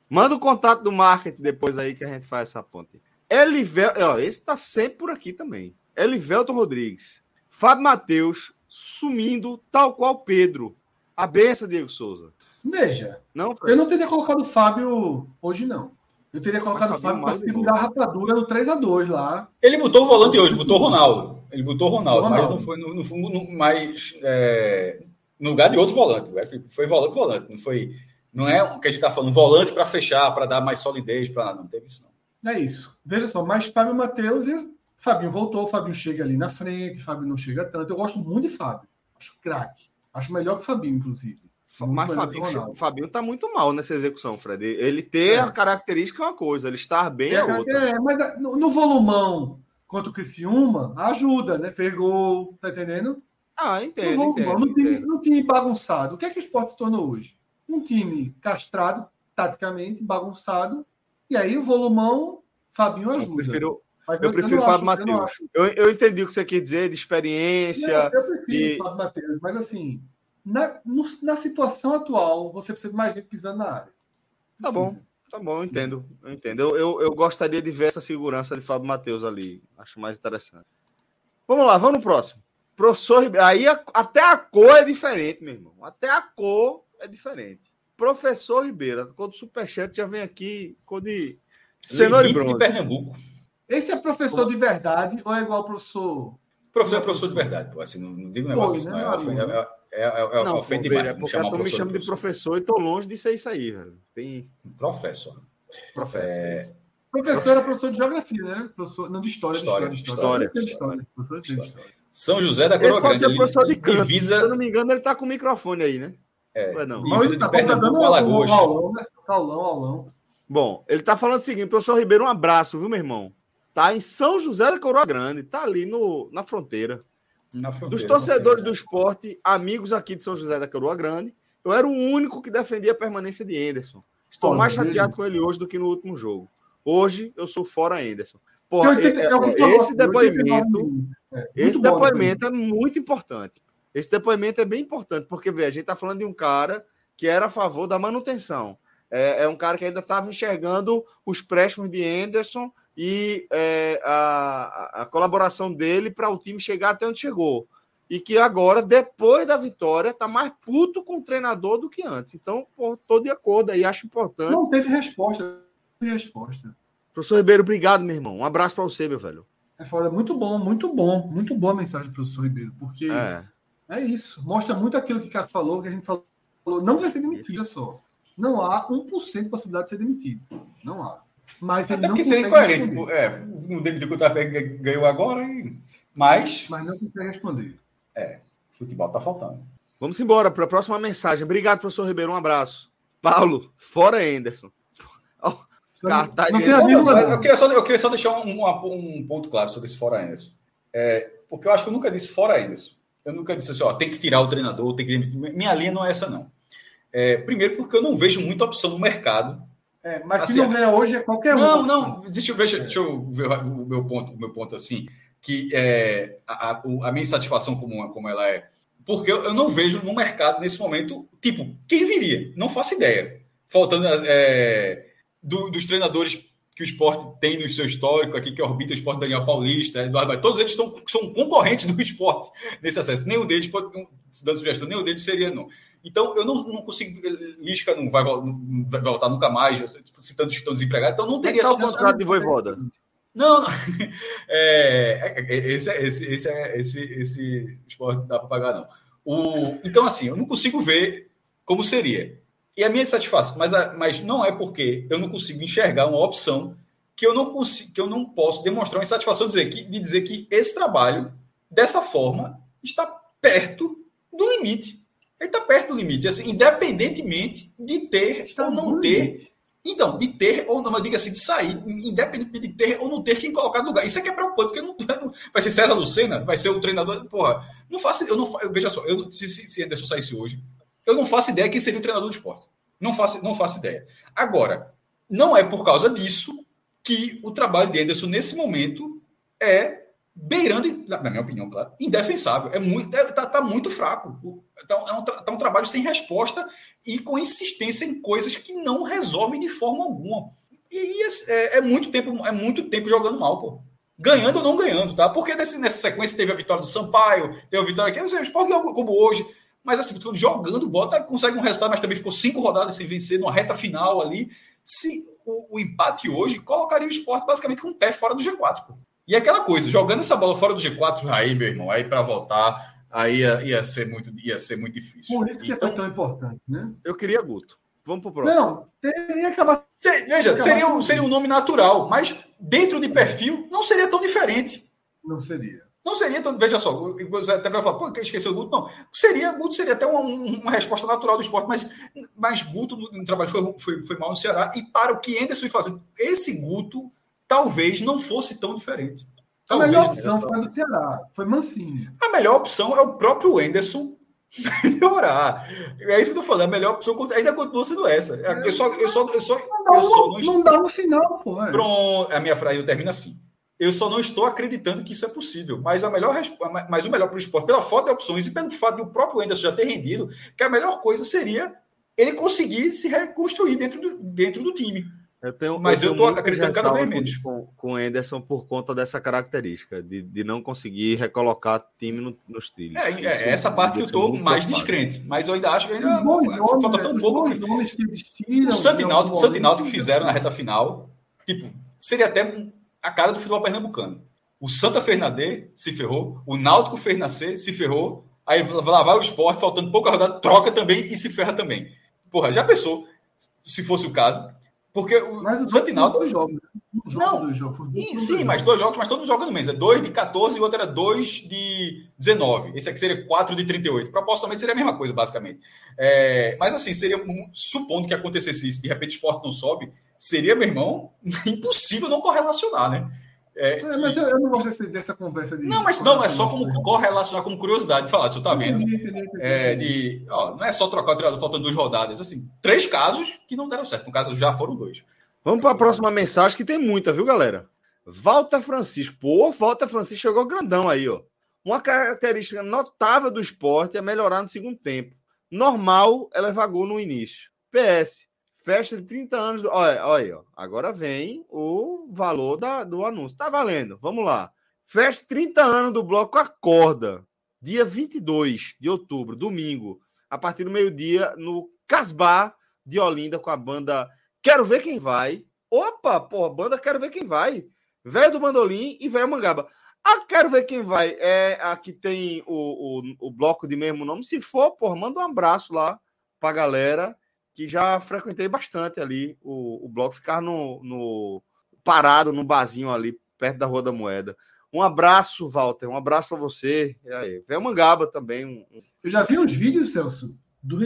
A: Manda o contato do marketing depois aí que a gente faz essa ponte. Elivel, ó, esse tá sempre por aqui também. Elivelton Rodrigues. Fábio Matheus sumindo, tal qual Pedro. A benção, Diego Souza.
C: Veja, não, eu não teria colocado o Fábio hoje, não. Eu teria colocado o Fábio para segurar a rapadura no 3x2 lá.
B: Ele botou o volante hoje, botou o Ronaldo. Ele botou o Ronaldo, Ronaldo. mas não foi no, no, no mais. É, no lugar de outro volante. Foi volante, volante. Não foi. Não é o que a gente está falando, volante para fechar, para dar mais solidez, para nada. Não teve isso,
C: não. É isso. Veja só, mas Fábio Matheus e Fabinho voltou, Fabinho chega ali na frente, Fábio não chega tanto. Eu gosto muito de Fábio. Acho craque. Acho melhor que o Fabinho, inclusive.
A: Muito mas Fabinho, o Fabinho tá muito mal nessa execução, Fred. Ele ter é. a característica é uma coisa, ele estar bem é, é outra.
C: É, mas no, no volumão contra o Criciúma, ajuda, né? Fez gol, tá entendendo?
A: Ah, entendo. entendo,
C: no, time, no time bagunçado. O que é que o esporte se tornou hoje? Um time castrado, taticamente, bagunçado. E aí o volumão, Fabinho ajuda.
A: Eu prefiro, eu prefiro o Fábio Matheus. Eu, eu, entendi o que você quer dizer, de experiência.
C: Não, eu prefiro o Fábio Matheus, mas assim, na, no, na situação atual, você precisa de mais gente pisando na área.
A: Tá bom, tá bom, eu entendo. Eu entendo. Eu, eu, eu gostaria de ver essa segurança de Fábio Matheus ali. Acho mais interessante. Vamos lá, vamos no próximo. Professor Ribeiro. Aí a, até a cor é diferente, meu irmão. Até a cor é diferente. Professor Ribeiro, a cor do Superchat já vem aqui, cor de
B: cenoura e bronze. de Pernambuco.
C: Esse é professor de verdade ou é igual ao professor?
B: Professor é professor de verdade, pô. Assim, não, não digo um negócio assim, né, não. É, é, é, é,
A: não, ofende demais. É porque tu me chama de professor e tô longe de ser isso aí, velho. Tem...
B: Professor.
C: Professor. É... Professor era professor de geografia, né? Professor, não, de história. História. De história. De história. história. De história.
B: São José da Coroa Grande.
A: Ele, professor de canto. Divisa... Se eu não me engano, ele está com o microfone aí, né?
B: É,
A: não. É
B: Mas ele tá Pernambuco, Alagoas.
C: Aulão, né? aulão, aulão.
A: Bom, ele está falando o seguinte, professor Ribeiro, um abraço, viu, meu irmão? Tá em São José da Coroa Grande, tá ali no, na fronteira. Na fronteira Dos torcedores do esporte, amigos aqui de São José da Coroa Grande, eu era o único que defendia a permanência de Anderson. Estou mais chateado com ele hoje do que no último jogo. Hoje eu sou fora Anderson. Porra, é, é, esse depoimento, é, esse depoimento é muito importante. Esse depoimento é bem importante, porque vê, a gente está falando de um cara que era a favor da manutenção. É, é um cara que ainda estava enxergando os préstimos de Anderson e é, a, a, colaboração dele para o time chegar até onde chegou. E que agora, depois da vitória, está mais puto com o treinador do que antes. Então, estou de acordo aí, acho importante.
C: Não teve resposta. Não teve resposta.
A: Professor Ribeiro, obrigado, meu irmão. Um abraço para você, meu velho.
C: É foda, muito bom, muito bom, muito boa a mensagem do professor Ribeiro, porque é. é isso. Mostra muito aquilo que o Cássio falou, que a gente falou. Não vai ser demitido só. Não há 1% de possibilidade de ser demitido. Não há. Mas ele Até não
B: porque seria incoerente. É, não demitiu que o Tapé ganhou agora, e... mas.
C: Mas não consegue responder.
B: É, futebol tá faltando.
A: Vamos embora para a próxima mensagem. Obrigado, professor Ribeiro. Um abraço. Paulo, fora Anderson.
B: Cartaz não, não eu, queria só, eu queria só deixar um, um, um ponto claro sobre esse fora Anderson. É, porque eu acho que eu nunca disse fora Anderson. Eu nunca disse assim, ó, tem que tirar o treinador, tem que. Minha linha não é essa, não. É, primeiro, porque eu não vejo muita opção no mercado.
C: É, mas assim, se não ganha hoje, é qualquer
B: não, um. Não, não, deixa eu ver, deixa eu ver o meu ponto, o meu ponto assim. que é, a, a, minha insatisfação como, como ela é. Porque eu, eu, não vejo no mercado nesse momento, tipo, quem viria? Não faço ideia. Faltando é, do, dos treinadores que o esporte tem no seu histórico aqui, que orbita o esporte Daniel Paulista, Eduardo todos eles estão, são concorrentes do esporte nesse acesso. Nenhum deles, pode, dando sugestão, nenhum deles seria não. Então, eu não, não consigo. Lisca não vai, não vai voltar nunca mais, citando que estão desempregados, então não teria
A: essa contrato de voivoda.
B: Não, não. É, é, é, esse, esse, esse, esse, esse esporte não dá para pagar, não. O, então, assim, eu não consigo ver como seria. E a minha satisfação, mas, mas não é porque eu não consigo enxergar uma opção que eu não consigo, que eu não posso demonstrar uma insatisfação de dizer que, de dizer que esse trabalho, dessa forma, está perto do limite. Ele está perto do limite, assim, independentemente de ter está ou não ter. Limite. Então, de ter ou não, eu digo assim, de sair, independentemente de ter ou não ter quem colocar no lugar. Isso é que é preocupante, porque não, não, vai ser César Lucena, vai ser o treinador. Porra, não faço, eu não eu, veja só, eu, se, se Anderson saísse hoje, eu não faço ideia quem seria o treinador do esporte. Não faço, não faço ideia. Agora, não é por causa disso que o trabalho de Anderson nesse momento é beirando, na minha opinião, claro, indefensável. É muito, é, tá, muito fraco. Tá, é um, tá um trabalho sem resposta e com insistência em coisas que não resolvem de forma alguma. E é, é muito tempo, é muito tempo jogando mal, pô. Ganhando ou não ganhando, tá? Porque nesse, nessa sequência teve a vitória do Sampaio, teve a vitória aqui, não sei, o como hoje. Mas assim, jogando bota, consegue um resultado, mas também ficou cinco rodadas sem vencer, numa reta final ali. Se o, o empate hoje colocaria o esporte basicamente com o pé fora do G4. Pô. E aquela coisa, jogando essa bola fora do G4, aí, meu irmão, aí para voltar, aí ia, ia, ser muito, ia ser muito difícil.
C: Por isso que então, é tão importante, né?
A: Eu queria Guto. Vamos pro próximo.
C: Não, teria acabar.
B: Se, veja, seria, um, seria um nome natural, mas dentro de perfil não seria tão diferente.
C: Não seria.
B: Não seria, então, veja só, você até vai falar, pô, esqueceu o Guto? Não, seria, Guto seria até uma, uma resposta natural do esporte, mas, mas Guto no, no trabalho foi, foi, foi mal no Ceará, e para o que Anderson fazer, esse Guto talvez não fosse tão diferente.
C: Talvez, a melhor opção foi do Ceará, foi Mancinho.
B: A melhor opção é o próprio Anderson melhorar. É isso que eu tô falando, a melhor opção ainda continua sendo essa. Eu só, eu só, eu só,
C: não, eu só não, não dá um sinal, pô.
B: É. Pronto, a minha frase termina assim. Eu só não estou acreditando que isso é possível. Mas a melhor mas o melhor para o esporte, pela falta de opções e pelo fato de o próprio Anderson já ter rendido, que a melhor coisa seria ele conseguir se reconstruir dentro do, dentro do time.
A: Eu tenho, mas eu estou acreditando cada vez menos. Com, com o Anderson por conta dessa característica, de, de não conseguir recolocar time no, nos trilhos.
B: É, é essa parte que eu estou mais descrente. Mas eu ainda acho que ainda falta tão pouco. O Santinaldo, o que fizeram na reta final, tipo, seria até a cara do futebol pernambucano. O Santa Fernandes se ferrou, o Náutico fez nascer, se ferrou, aí lá vai o esporte, faltando pouca rodada, troca também e se ferra também. Porra, já pensou, se fosse o caso? Porque o mas Santinaldo. Dois jogos, né? não, dois jogos, sim, mas dois jogos, mas todos jogam no mês. É dois de 14 e o outro era dois de 19. Esse aqui seria 4 de 38. Proporcionalmente seria a mesma coisa, basicamente. É, mas assim, seria, supondo que acontecesse isso, de repente o esporte não sobe, seria, meu irmão, impossível não correlacionar, né?
C: É, é, mas eu, eu, não gosto dessa, dessa conversa de.
B: Não, mas não, é só como correlacionar como curiosidade, falar, você tá vendo? É, de, ó, não é só trocar o treinador faltando duas rodadas, assim, três casos que não deram certo. No caso, já foram dois.
A: Vamos para a próxima mensagem, que tem muita, viu, galera? Walter Francisco. Pô, Walter Francisco chegou grandão aí, ó. Uma característica notável do esporte é melhorar no segundo tempo. Normal é levar gol no início. PS. Festa de 30 anos. Do... Olha, olha, ó. agora vem o valor da, do anúncio. Tá valendo. Vamos lá. Festa 30 anos do bloco Acorda. Dia 22 de outubro, domingo, a partir do meio-dia, no Casbar de Olinda, com a banda Quero Ver Quem Vai. Opa, porra, banda Quero Ver Quem Vai. Velho do Bandolim e Velho Mangaba. Ah, quero ver quem vai. É a que tem o, o, o bloco de mesmo nome. Se for, porra, manda um abraço lá pra galera que já frequentei bastante ali o, o bloco, ficar no, no parado no barzinho ali, perto da Rua da Moeda. Um abraço, Walter, um abraço para você. E aí, vem Mangaba também. Um...
C: Eu já vi uns vídeos, Celso, do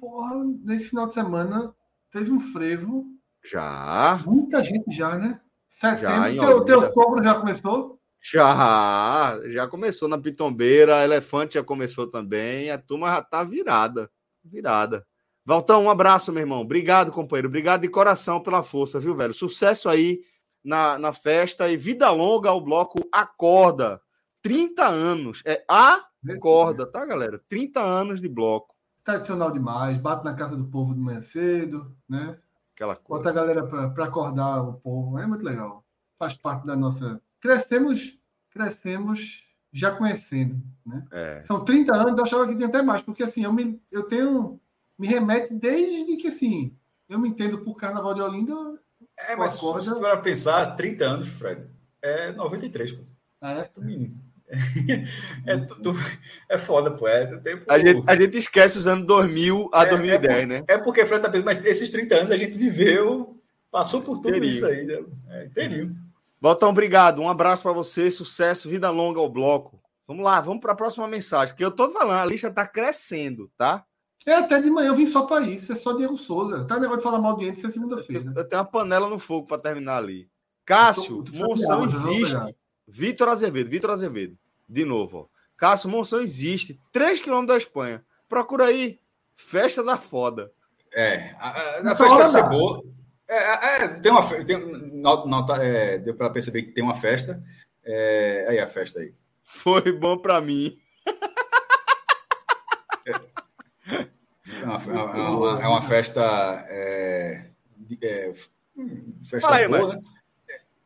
C: porra, nesse final de semana teve um frevo.
A: Já.
C: Muita gente já, né? Setembro. Já, teu, teu cobro já começou?
A: Já, já começou na Pitombeira, Elefante já começou também, a turma já tá virada, virada. Valtão, um abraço, meu irmão. Obrigado, companheiro. Obrigado de coração pela força, viu, velho? Sucesso aí na, na festa e vida longa ao bloco Acorda. 30 anos. É Acorda, tá, galera? 30 anos de bloco.
C: Tradicional demais, bate na casa do povo de manhã cedo, né?
A: Aquela coisa.
C: Bota a galera para acordar o povo. É muito legal. Faz parte da nossa. Crescemos, crescemos já conhecendo, né?
A: É.
C: São 30 anos, eu achava que tinha até mais, porque assim, eu, me, eu tenho. Me remete desde que assim, eu me entendo por Carnaval de Olinda.
B: É, mas
C: Acorda-
B: se for pensar, 30 anos, Fred, é 93, pô.
C: É,
B: Tu me- É, tu- tu- é foda, pô. É, tempo...
A: A gente, a gente esquece os anos 2000 a
B: É,
A: 2010,
B: é, por-
A: né?
B: É porque Fred tá pensando, mas esses 30 anos a gente viveu, passou por tudo
A: Inteirinho.
B: isso aí, né? É.
A: Botão, obrigado. Um abraço para você, sucesso, vida longa ao bloco. Vamos lá, vamos para a próxima mensagem, que eu tô falando, a lista tá crescendo, tá?
C: É até de manhã eu vim só para isso, é só Diego Souza. Tá negócio de falar mal de isso é segunda-feira.
A: Eu tenho uma panela no fogo para terminar ali. Cássio,
C: tô- tô
A: Monção existe. Vitor Azevedo, Vitor Azevedo. De novo, ó. Cássio, Monção existe. 3 quilômetros da Espanha. Procura aí. Festa da foda.
B: É, a, a, a
C: Não
B: festa deve ser boa. É, é, é, tem uma tem, não, não, tá, é, deu para perceber que tem uma festa. É, aí a festa aí.
A: Foi bom para mim.
B: É uma, é uma- é uma festa. É, é, festa
A: Fala aí,
B: boa,
A: Mike.
B: né?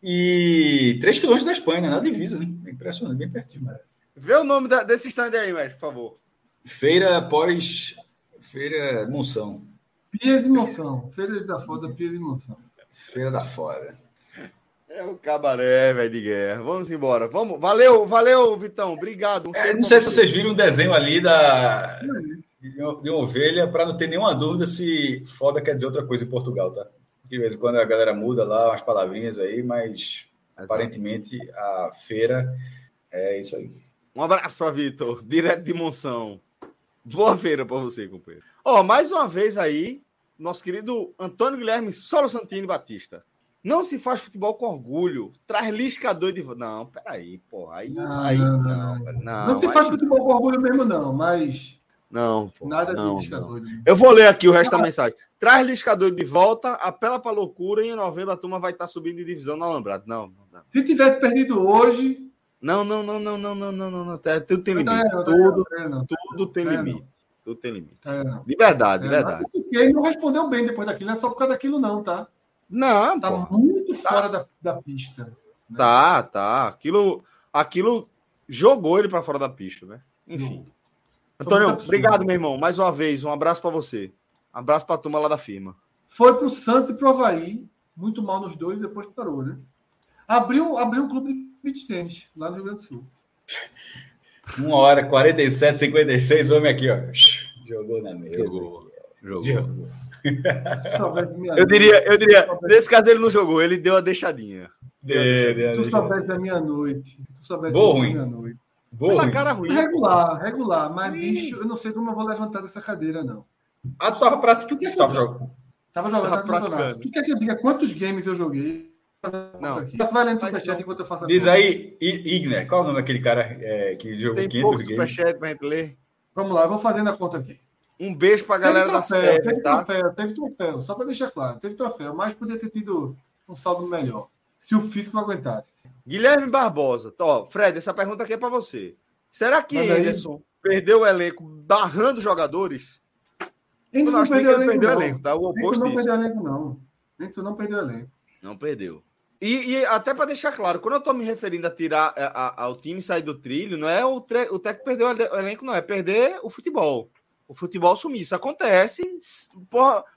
B: E 3 quilômetros da Espanha, né? na divisa, né? É impressionante, bem pertinho.
A: Vê o nome da- desse stand aí, mestre, por favor.
B: Feira após. Feira Monção.
C: Pias e Moção. Feira da Foda, Pias e Moção.
B: Feira da Fora.
A: É o cabaré, velho de guerra. Vamos embora. Vamos. Valeu, valeu, Vitão. Obrigado. Um
B: É, não sei se
A: você.
B: vocês viram um desenho ali da, uma de uma ovelha, para não ter nenhuma dúvida se foda quer dizer outra coisa em Portugal, tá? De vez em quando a galera muda lá umas palavrinhas aí, mas aparentemente a feira é isso aí.
A: Um abraço para Vitor, direto de Monção. Boa feira para você, companheiro. Ó, mais uma vez aí, nosso querido Antônio Guilherme Solo Santini Batista. Não se faz futebol com orgulho. Traz liscador de. Não, peraí, pô. Aí
C: Não,
A: aí,
C: não,
A: não,
C: não.
A: não.
C: Não, se
A: aí-
C: faz futebol com orgulho mesmo, não, mas
A: Não, pô,
C: nada
A: não,
C: de liscador. né?
A: Eu vou ler aqui o resto da mensagem. Traz liscador de volta, apela pra loucura e em novembro a turma vai estar subindo de divisão no Alambrado. Não, não, não.
C: Se tivesse perdido hoje.
A: Não, não, não, não, não, não, não, não, não. Tá- Tudo tem
C: não,
A: limite.
C: não,
A: Tudo,
C: não, não,
A: tudo tem
C: É,
A: limite. Tudo tem limite.
C: não, não.
A: De verdade, de
C: É,
A: verdade.
C: Porque ele não respondeu bem depois daquilo, não é só por causa daquilo, não, tá?
A: Não,
C: Tá
A: pô.
C: muito fora da, da pista.
A: Tá, tá. Aquilo, aquilo jogou ele pra fora da pista, né? Enfim.
C: Foi
A: Antônio, obrigado, meu irmão. Mais uma vez, um abraço pra você. Abraço pra turma lá da firma.
C: Foi pro Santos e pro Havaí, muito mal nos dois, depois parou, né? Abriu, abriu um clube de beach tennis lá no Rio Grande do Sul.
B: Uma hora, 47, 56, o homem aqui, ó. Jogou na mesa.
A: Jogou. Jogou.
B: Jogou.
C: Se soubesse minha
A: Eu diria, eu diria, nesse caso ele não jogou, ele deu a deixadinha.
C: Se tu soubesse a minha noite. Se tu soubesse
B: Boa,
C: a minha noite.
B: Boa,
A: Pela
B: ruim.
A: cara ruim.
C: Regular, regular. Mas, bicho, eu não sei como eu vou levantar dessa cadeira, não.
B: Ah, tu tava praticando.
C: Tu quer
B: Tu tava jogando.
C: Tava jogando
A: Tava
C: tava campeonato.
A: praticando.
C: Tu quer que eu diga quantos games eu joguei?
A: Não.
C: Você vai lendo
A: Faz
C: superchat enquanto eu faço a
B: Diz
C: conta.
B: aí, Igner, qual é o nome daquele cara é, que jogou
A: Tem
B: 500
A: pouco
B: games?
A: superchat pra gente ler.
C: Vamos lá, eu vou fazendo a conta aqui.
A: Um beijo pra galera da
C: troféu,
A: série,
C: teve
A: tá?
C: troféu, teve troféu, só para deixar claro, teve troféu, mas podia ter tido um saldo melhor. Se o físico aguentasse.
A: Guilherme Barbosa. Ó, Fred, essa pergunta aqui é pra você. Será que
C: aí.
A: Anderson perdeu o elenco barrando jogadores? Eu
C: não
A: que
C: perdeu
A: ele
C: elenco,
A: perdeu o
C: não.
A: elenco, tá? O oposto
C: não
A: disso.
C: perdeu elenco, não. Enzo não perdeu elenco.
A: Não perdeu. E, e até para deixar claro, quando eu tô me referindo a tirar a- a- ao time sair do trilho, não é o, tre- o técnico perder o ele- o elenco, não, é perder o futebol. O futebol sumir. Isso acontece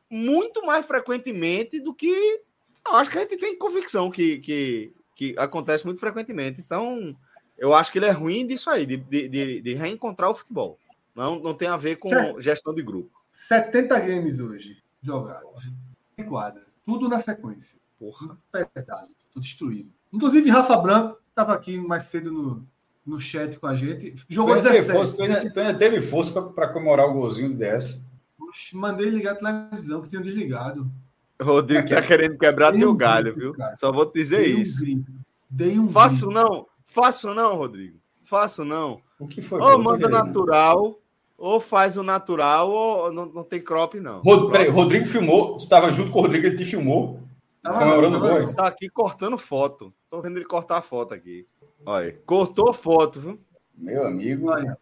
A: muito mais frequentemente do que. Eu acho que a gente tem convicção que, que, que acontece muito frequentemente. Então, eu acho que ele é ruim disso aí, de, de, de- reencontrar o futebol. Não, não tem a ver com
C: Certo.
A: gestão de grupo.
C: 70 games hoje jogados. Em quadra. Tudo na sequência.
A: Porra.
C: Pesado. Tô destruído. Inclusive, Rafa Branco estava aqui mais cedo no, no chat com a gente.
B: Tu
C: Jogou
B: ainda, teve
C: 17.
B: força, tu, ainda, tu ainda teve força para comemorar o golzinho do DS.
C: Oxe, Mandei ligar a televisão, que tinha desligado.
A: Rodrigo tá querendo quebrar teu
C: um
A: galho,
C: grito,
A: viu?
C: cara.
A: Só vou te dizer
C: Dei um
A: isso.
C: grito. Dei um
A: Faço
C: grito.
A: não, faço não, Rodrigo. Faço não.
B: O que foi?
A: Ou manda natural, ou faz o natural, ou não, não tem crop, não.
B: Rod, peraí, o Rodrigo filmou, tu estava junto com o Rodrigo, ele te filmou.
A: Tá comemorando gol? Tá aqui cortando foto. Tô vendo ele cortar a foto aqui. Olha, cortou foto, viu?
B: Meu amigo. Olha.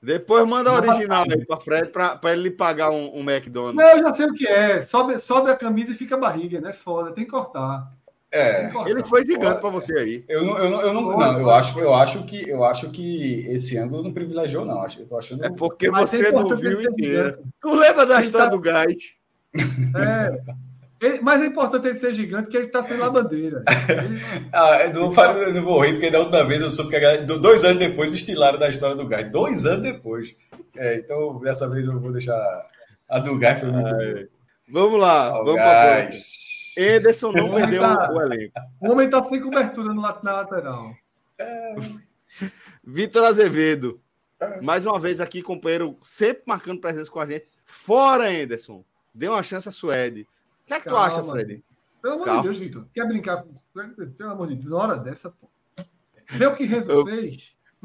A: Depois manda a original aí pra Fred pra, pra ele pagar um, um McDonald's.
C: Não, eu já sei o que é. Sobe, sobe a camisa e fica a barriga, né? Foda, tem que cortar.
A: É, ele foi gigante para você aí.
B: Eu não, eu não, eu não, não, eu acho, eu acho que eu acho que esse ângulo não privilegiou não. Eu tô achando.
A: É porque você não viu inteiro. Tu lembra da história tá... do Gait?
C: É. Ele, mas é importante ele ser gigante, que ele tá sem bandeira.
B: Ele... ah, eu não, eu não vou rir, porque da última vez eu soube que a galera, dois anos depois estilaram da história do Gait. Dois anos depois. É, então, dessa vez eu vou deixar a do Gait foi muito
A: Vamos lá, oh, vamos para Ederson não perdeu tá, o elenco.
C: O homem tá sem cobertura no, na lateral.
A: É. Vitor Azevedo. Mais uma vez aqui, companheiro, sempre marcando presença com a gente. Fora, Ederson. Dê uma chance a Suede. O que é que Calma, tu acha, Fred?
C: Pelo amor Calma. de Deus, Vitor. Quer brincar? Pelo amor de Deus, na hora dessa, pô. Vê o que resolveu.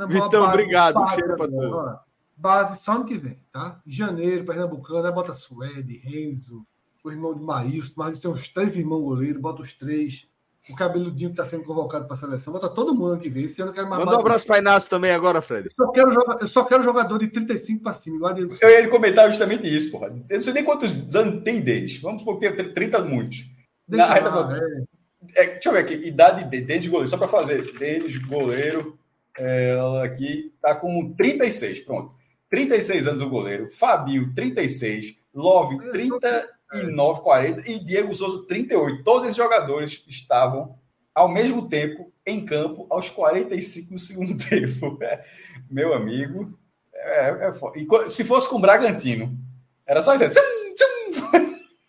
A: Vitão, obrigado. Cheiro pra.
C: Base só ano que vem, tá? Janeiro, Pernambucano, aí bota Suede, Renzo, o irmão de Maílson, mas tem uns três irmãos goleiros, bota os três. O cabeludinho que está sendo convocado para a seleção, bota todo mundo que vem. Esse ano eu quero
A: mais. Manda um abraço para Inácio também agora, Fred.
C: Eu só quero, joga... eu só quero jogador de 35 para cima. Igual.
B: Eu ia comentar justamente isso, porra. Eu não sei nem quantos anos tem deles. Vamos supor que tem 30 muitos. Deixa, Na, lá, é. É, deixa eu ver aqui. Idade de Denis goleiro, só para fazer. Denis goleiro. É, aqui tá com 36, pronto. 36 anos o goleiro. Fabio, 36. Love, 30 39, 40 e Diego Souza 38. Todos esses jogadores estavam ao mesmo tempo em campo aos 45 no segundo tempo. É, meu amigo, é, é, e, se fosse com o Bragantino, era só isso.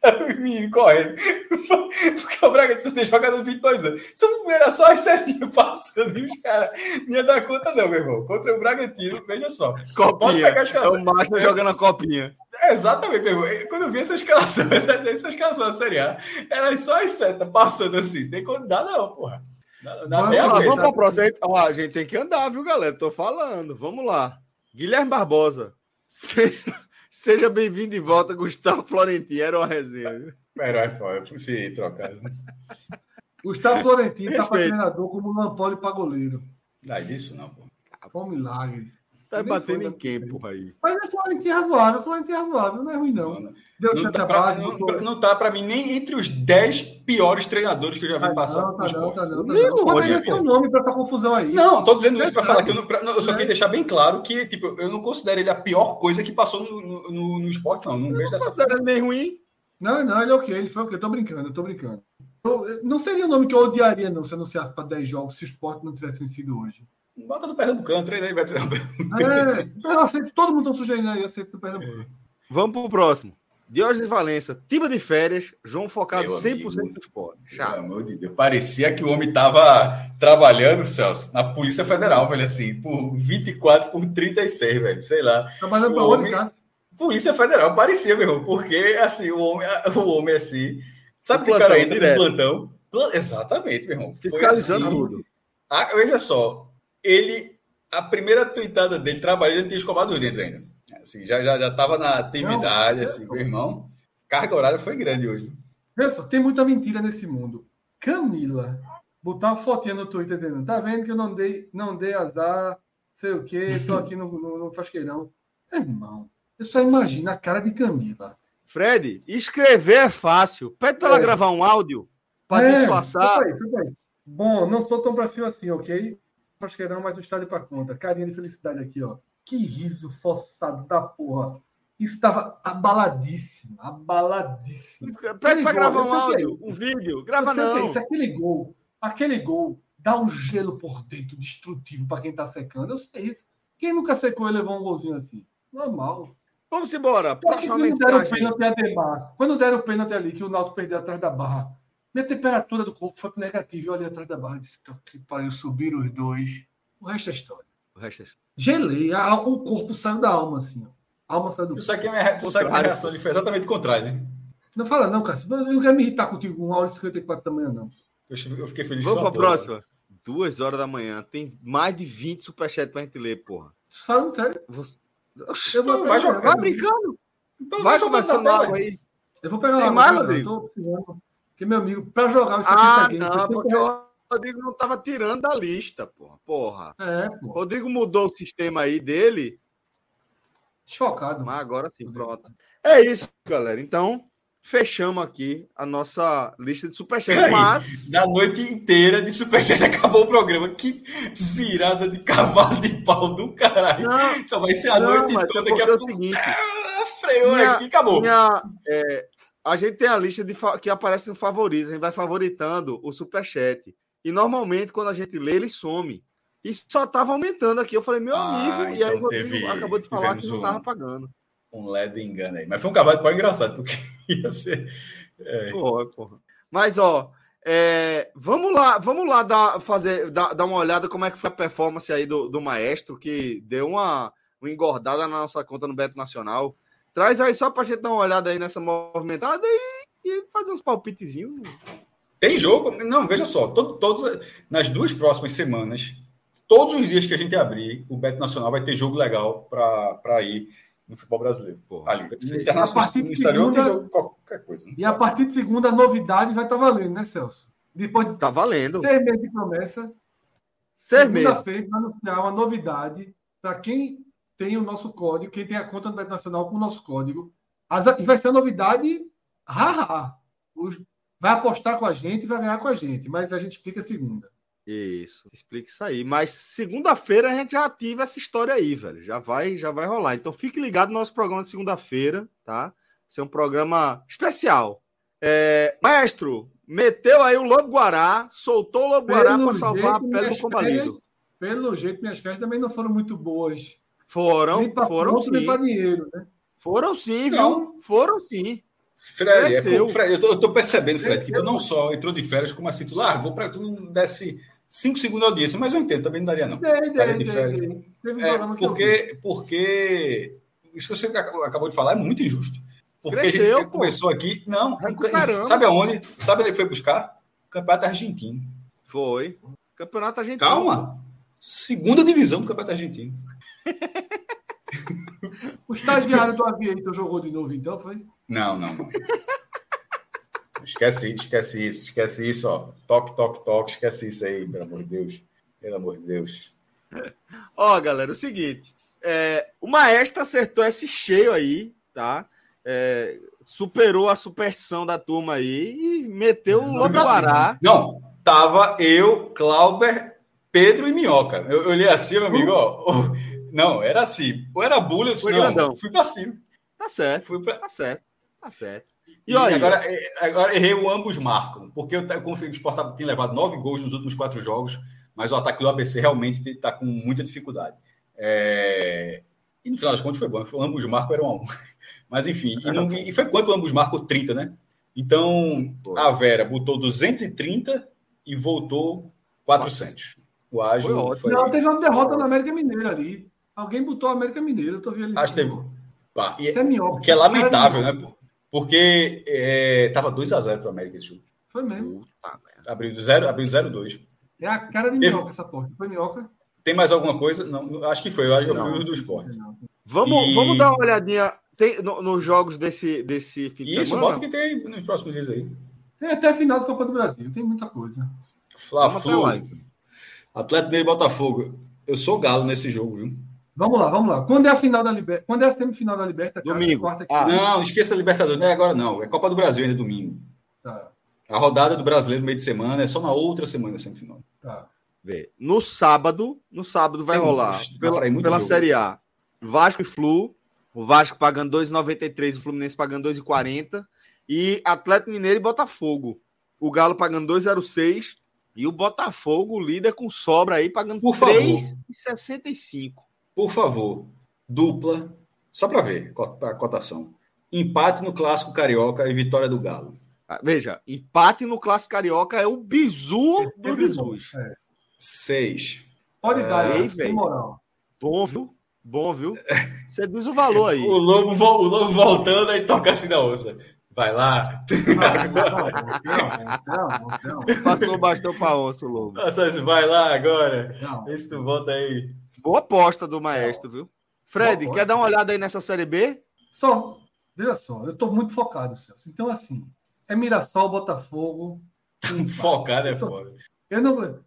B: O menino correndo. Porque o Bragantino tem jogado 22 anos. Se era só as setinhas passando e os caras não ia dar conta, não, meu irmão. Contra o Bragantino, veja só.
A: Copinha. Pode pegar as É o Márcio jogando a copinha.
B: É, exatamente, meu irmão. Quando eu vi essa escalação, essa escalação da Série A, era só as setas passando assim. Tem como dar, não, porra.
A: Vamos lá, vamos para o próximo. Ó, a gente tem que andar, viu, galera? Tô falando. Vamos lá. Guilherme Barbosa. Seja, seja bem-vindo de volta, Gustavo Florentino. Era uma resenha.
B: Herói foda, se trocar. Né?
C: Gustavo Florentino está para treinador como Lampoli para goleiro.
B: Não é isso, não, pô.
C: Foi um milagre.
A: Tá batendo em quem, porra aí?
C: Mas é Florentino razoável, Florentino razoável, não é ruim, não. não
B: Deu não tá pra, não, não tá para mim nem entre os 10 piores treinadores que eu já vi ah, passar. Não, tá não, tá não, tá
C: não. Pode é seu nome para essa confusão aí.
B: Não, tô dizendo isso para falar que eu, não, pra, eu só queria deixar bem claro que tipo, eu não considero ele a pior coisa que passou no, no, no esporte, não. Não, não vejo
A: ele nem ruim.
C: Não, não, ele é ok, ele foi ok, eu tô brincando, eu tô brincando. Eu, não seria o nome que eu odiaria, não, se anunciasse para 10 jogos, se o esporte não tivesse vencido hoje.
B: Bota do Pernambucano, treina aí, vai treinar
C: É, eu aceito, todo mundo está sugerindo aí, aceito do Pernambucano. É.
A: Vamos pro próximo. Diógenes Valença, tiba de férias, João focado Meu 100% amigo, no esporte.
B: Chato. Pelo amor de Deus. Parecia que o homem estava trabalhando, Celso, na Polícia Federal, velho, assim, por 24, por 36, velho, sei lá.
C: Trabalhando para onde, Cássio?
B: Polícia Federal, parecia, meu irmão, porque, assim, o homem, o homem assim, sabe o que o cara entra direto. no plantão? Exatamente, meu irmão.
A: Foi assim, tudo.
B: Ah, veja só, ele, a primeira tuitada dele, trabalhando, ele tinha escovado os dentes ainda. Assim, já já já estava na atividade, não, assim, meu irmão. Carga horária foi grande hoje.
C: Pessoal, tem muita mentira nesse mundo. Camila, botar uma fotinha no Twitter dizendo, tá vendo que eu não dei, não dei azar, sei o quê, tô aqui no, no, no Fasqueirão. Irmão, eu só imagino a cara de Camila.
A: Fred, escrever é fácil. Pede para ela é. gravar um áudio para é, disfarçar.
C: Bom, não sou tão perfil assim, ok? Pasqueirão, mas o estádio para conta. Carinha de felicidade aqui, ó. Que riso forçado da porra. Estava abaladíssimo, abaladíssimo.
A: Pede para gravar um áudio, um vídeo. Grava não.
C: Isso, aquele gol, aquele gol dá um gelo por dentro, destrutivo para quem está secando. Eu sei isso. Quem nunca secou e levou um golzinho assim? Normal.
A: Vamos embora.
C: Próxima quando deram o pênalti a Demar, quando deram o pênalti ali, que o Naldo perdeu atrás da barra, minha temperatura do corpo foi negativa. Eu olhei atrás da barra e disse: que pariu, subiram os dois. O resto é história.
A: O resto é história.
C: Gelei, a, o corpo saiu da alma, assim. A alma saiu do
B: corpo. Tu sabe que a minha, tu sabe que a minha reação foi exatamente o contrário, né?
C: Não fala, não, Cássio. Eu não quero me irritar contigo com uma hora e 54 da manhã, não.
B: Eu, fiquei feliz
A: Vamos para a próxima. Duas horas da manhã. Tem mais de 20 superchats pra gente ler, porra.
C: Falando sério.
A: Você... Eu vou, vai, jogar. vai brincando. Então vai começando logo aí.
C: Eu vou pegar
A: Tem mais, Rodrigo?
C: Porque, meu amigo, para jogar
A: os 70 ah, games. Não, porque o Rodrigo não estava tirando da lista, porra. porra. É, porra. Rodrigo mudou o sistema aí dele.
C: Chocado.
A: Mas agora sim, pronto. É isso, galera. Então, fechamos aqui a nossa lista de superchat. Mas.
B: Da noite inteira de superchat acabou o programa. Que virada de cavalo de pau do caralho. Não, Só vai ser a não, noite toda. Daqui a pouco. É o seguinte, ah, freou minha, aqui, acabou.
A: Minha, é, a gente tem a lista de que aparece no favorito. A gente vai favoritando o superchat. E normalmente, quando a gente lê, ele some. E só tava aumentando aqui. Eu falei, meu ah, amigo. Então e aí então teve, acabou de falar que não tava pagando
B: um leve engano aí. Mas foi um cavalo de pau engraçado, porque ia ser.
A: É. Porra, porra. Mas, ó, é, vamos lá, vamos lá dar, fazer, dar, dar uma olhada como é que foi a performance aí do, do maestro, que deu uma, uma engordada na nossa conta no Beto Nacional. Traz aí só pra gente dar uma olhada aí nessa movimentada e, e fazer uns palpitezinhos.
B: Tem jogo? Não, veja só, todo, todos, nas duas próximas semanas, todos os dias que a gente abrir, o Beto Nacional vai ter jogo legal para ir no futebol brasileiro. Porra, ali.
C: Internacional no exterior segunda, tem jogo, qualquer coisa. Né? E a partir de segunda, a novidade vai estar tá valendo, né, Celso?
A: Depois de
C: tá
A: valendo.
C: seis meses de promessa. Segunda-feira vai anunciar uma novidade para quem tem o nosso código, quem tem a conta do Beto Nacional com o nosso código. As, e vai ser uma novidade. Vai apostar com a gente e vai ganhar com a gente, mas a gente explica segunda.
A: Isso, explica isso aí. Mas segunda-feira a gente já ativa essa história aí, velho. Já vai, já vai rolar. Então fique ligado no nosso programa de segunda-feira, tá? Ser um programa especial. É, maestro, meteu aí o Lobo Guará, soltou o Lobo Guará para salvar a pele do combalido.
C: Pelo jeito, minhas festas também não foram muito boas.
A: Foram, foram sim.
C: dinheiro, né?
A: Foram sim, não. viu? Foram sim.
B: Fred, é, Fred eu, tô, eu tô percebendo, Fred, que tu não só entrou de férias, como assim, tu largou para tu não desse 5 segundos de audiência, mas eu entendo, também não daria, não. Dei, dei, de dei, é, porque, porque isso que você acabou de falar é muito injusto. Porque Cresceu, a gente pô. começou aqui. Não, sabe aonde? Sabe onde ele foi buscar? O Campeonato Argentino.
A: Foi. Campeonato Argentino.
B: Calma. Segunda divisão do Campeonato Argentino.
C: o estagiário do Aviator jogou de novo, então, foi?
B: Não, não, não. Esquece, esquece isso, esquece isso, ó. Toque, toque, toque, esquece isso aí, pelo amor de Deus. Pelo amor de Deus.
A: Ó, galera, o seguinte. É, o Maestro acertou esse cheio aí, tá? É, superou a superstição da turma aí e meteu o Lobo Guará.
B: Não, tava eu, Clauber, Pedro e Minhoca. Eu olhei assim, meu amigo, ó. Não, era assim. Ou era bullying, eu disse, não, grandão. fui pra cima.
A: Tá certo. Fui pra... Tá certo. Tá certo.
B: E, e agora, é, agora errei o ambos marcam, porque eu confio que o Sport tem levado nove gols nos últimos quatro jogos, mas o ataque do ABC realmente está com muita dificuldade. É... E no final das contas foi bom, foi, ambos marcam eram um. Mas enfim, e, não, e foi quanto ambos marcam 30, né? Então a Vera botou 230 e voltou 400. O ágil
C: foi... Não, teve uma derrota na América Mineira ali. Alguém botou a América Mineira, eu tô vendo ali.
B: Acho que teve. Pá, e, é, o que é lamentável, né? Porque é, tava 2x0 para o América esse jogo.
C: Foi mesmo.
B: abriu 0 abriu 0-2.
C: É a cara de minhoca essa porta. Foi minhoca.
B: Tem mais alguma coisa? Não, acho que foi. Eu, eu fui o do esporte.
A: Vamos, e... vamos dar uma olhadinha tem, no, nos jogos desse, desse
B: fim de Isso, semana? Isso, bota que tem nos próximos dias aí.
C: Tem até a final do Copa do Brasil. Tem muita coisa.
B: Fla-Flu. Atlético Meio Botafogo. Eu sou galo nesse jogo, viu?
C: Vamos lá, vamos lá. Quando é a final da Libertadores? Quando é a semifinal da Libertadores?
B: Domingo. Quarta, ah, não, esqueça a Libertadores, não é agora não. É Copa do Brasil ainda domingo. Tá. A rodada do brasileiro no meio de semana é só na outra semana a semifinal. Tá.
A: Vê. No sábado, no sábado vai rolar pela, pela Série A. Vasco e Flu, o Vasco pagando 2,93, o Fluminense pagando 2,40 e Atlético Mineiro e Botafogo. O Galo pagando 2,06 e o Botafogo líder com sobra aí pagando 3,65.
B: Por favor, dupla, só para ver a cotação. Empate no Clássico Carioca e vitória do Galo.
A: Ah, veja, empate no Clássico Carioca é o bizu do é, bizu. É.
B: Seis.
C: Pode é, dar, aí, velho. moral.
A: Bom, viu? Bom, viu? Você diz o valor aí.
B: O lobo, o lobo voltando aí toca assim na ossa. Vai lá.
A: Não, não, não, Passou o bastão para onça, o lobo.
B: Vai lá agora. Vê se tu volta aí.
A: Boa aposta do maestro, viu? Fred, quer dar uma olhada aí nessa Série B?
C: Só, veja só, eu estou muito focado, Celso. Então, assim, é Mirassol, Botafogo.
B: Focado é foda.
C: Eu não.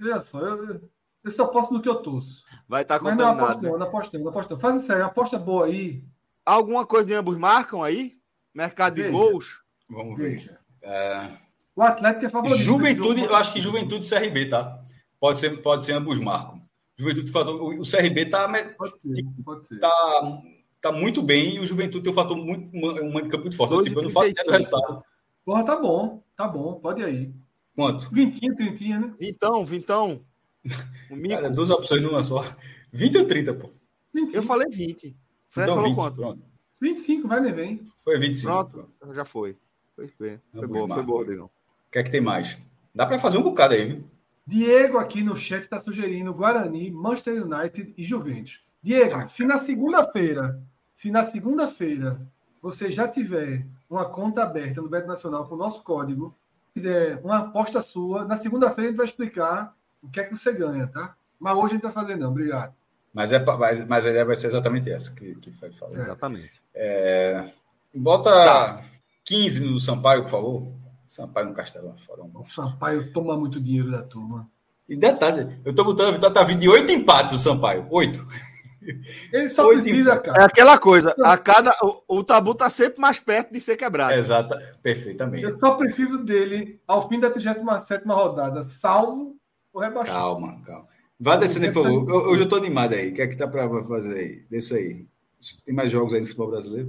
C: Olha só, eu, eu só posso do que eu torço.
A: Vai estar tá
C: Mas não aposto, não, não aposto, não aposto. Faz sério, aposta boa aí.
A: Alguma coisa de ambos marcam aí? Mercado Veja. de gols?
B: Vamos ver. É...
C: O Atlético é favorito.
B: Juventude, eu acho que Juventude e CRB, tá? Pode ser, pode ser ambos marcam. Juventude fator, o CRB tá, ser. tá, tá muito bem e o Juventude tem um fator muito um handicap muito forte. Tipo, eu não faço ideia do resultado.
C: Porra, tá bom, tá bom, pode ir aí.
B: Quanto?
C: Vintinho, trintinha, né?
A: Vintão, vintão.
B: Cara, duas opções numa só. 20 ou 30, pô?
A: 25. Eu falei 20.
B: Fred então, falou 20, quanto? Pronto.
C: 25, vai nem vem.
B: Foi 25.
A: Pronto, já foi. Foi, foi, foi boa, foi boa, Rodrigão.
B: O que é que tem mais? Dá para fazer um bocado aí, viu?
C: Diego aqui no chat está sugerindo Guarani, Manchester United e Juventus. Diego, tá. se na segunda-feira, se na segunda-feira você já tiver uma conta aberta no Beto Nacional com o nosso código, quiser uma aposta sua, na segunda-feira a gente vai explicar o que é que você ganha, tá? Mas hoje a gente vai fazer não, obrigado.
B: Mas, é, mas, mas a ideia vai ser exatamente essa que, que foi
A: falar. É. Exatamente.
B: É, bota tá. 15 no Sampaio, por favor. Sampaio no Castelão fora. Um
C: o Sampaio toma muito dinheiro da turma.
B: E detalhe, eu tô botando a vitória, tá vindo de oito empates o Sampaio. Oito.
C: Ele só oito precisa, empates.
A: cara. É aquela coisa, a cada, o, o, tabu tá sempre mais perto de ser quebrado.
B: Exato, perfeitamente.
C: Eu só preciso dele ao fim da 37 rodada, salvo o rebaixamento.
B: Calma, calma. Vá descendo aí, por favor. Hoje eu tô animado aí. O que é que tá para fazer aí? Desça aí. Tem mais jogos aí no futebol brasileiro.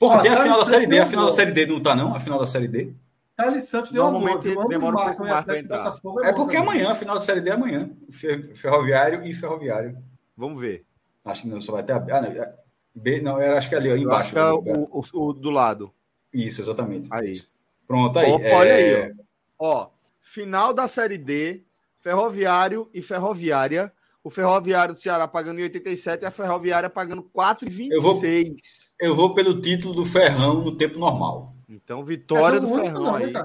B: Porra, tem a final da Série D. A final da Série D não tá, não? A final da Série D?
C: Thales Santos deu
A: Normalmente um demora um pouco mais para entrar.
B: É, é porque é amanhã, final da Série D é amanhã. Ferroviário e Ferroviário.
A: Vamos ver.
B: Acho que não, só vai ter a B. Ah, não, é B, não era, acho que é ali, ó, embaixo.
A: é o, o, o, do lado.
B: Isso, exatamente.
A: Aí.
B: Pronto, aí.
A: Opa, é... Olha aí, ó. ó. Final da Série D, Ferroviário e Ferroviária. O Ferroviário do Ceará pagando em 87 e a Ferroviária pagando 4,26.
B: Eu vou, eu vou pelo título do Ferrão no tempo normal.
A: Então, vitória do Ferrão não, aí. Né,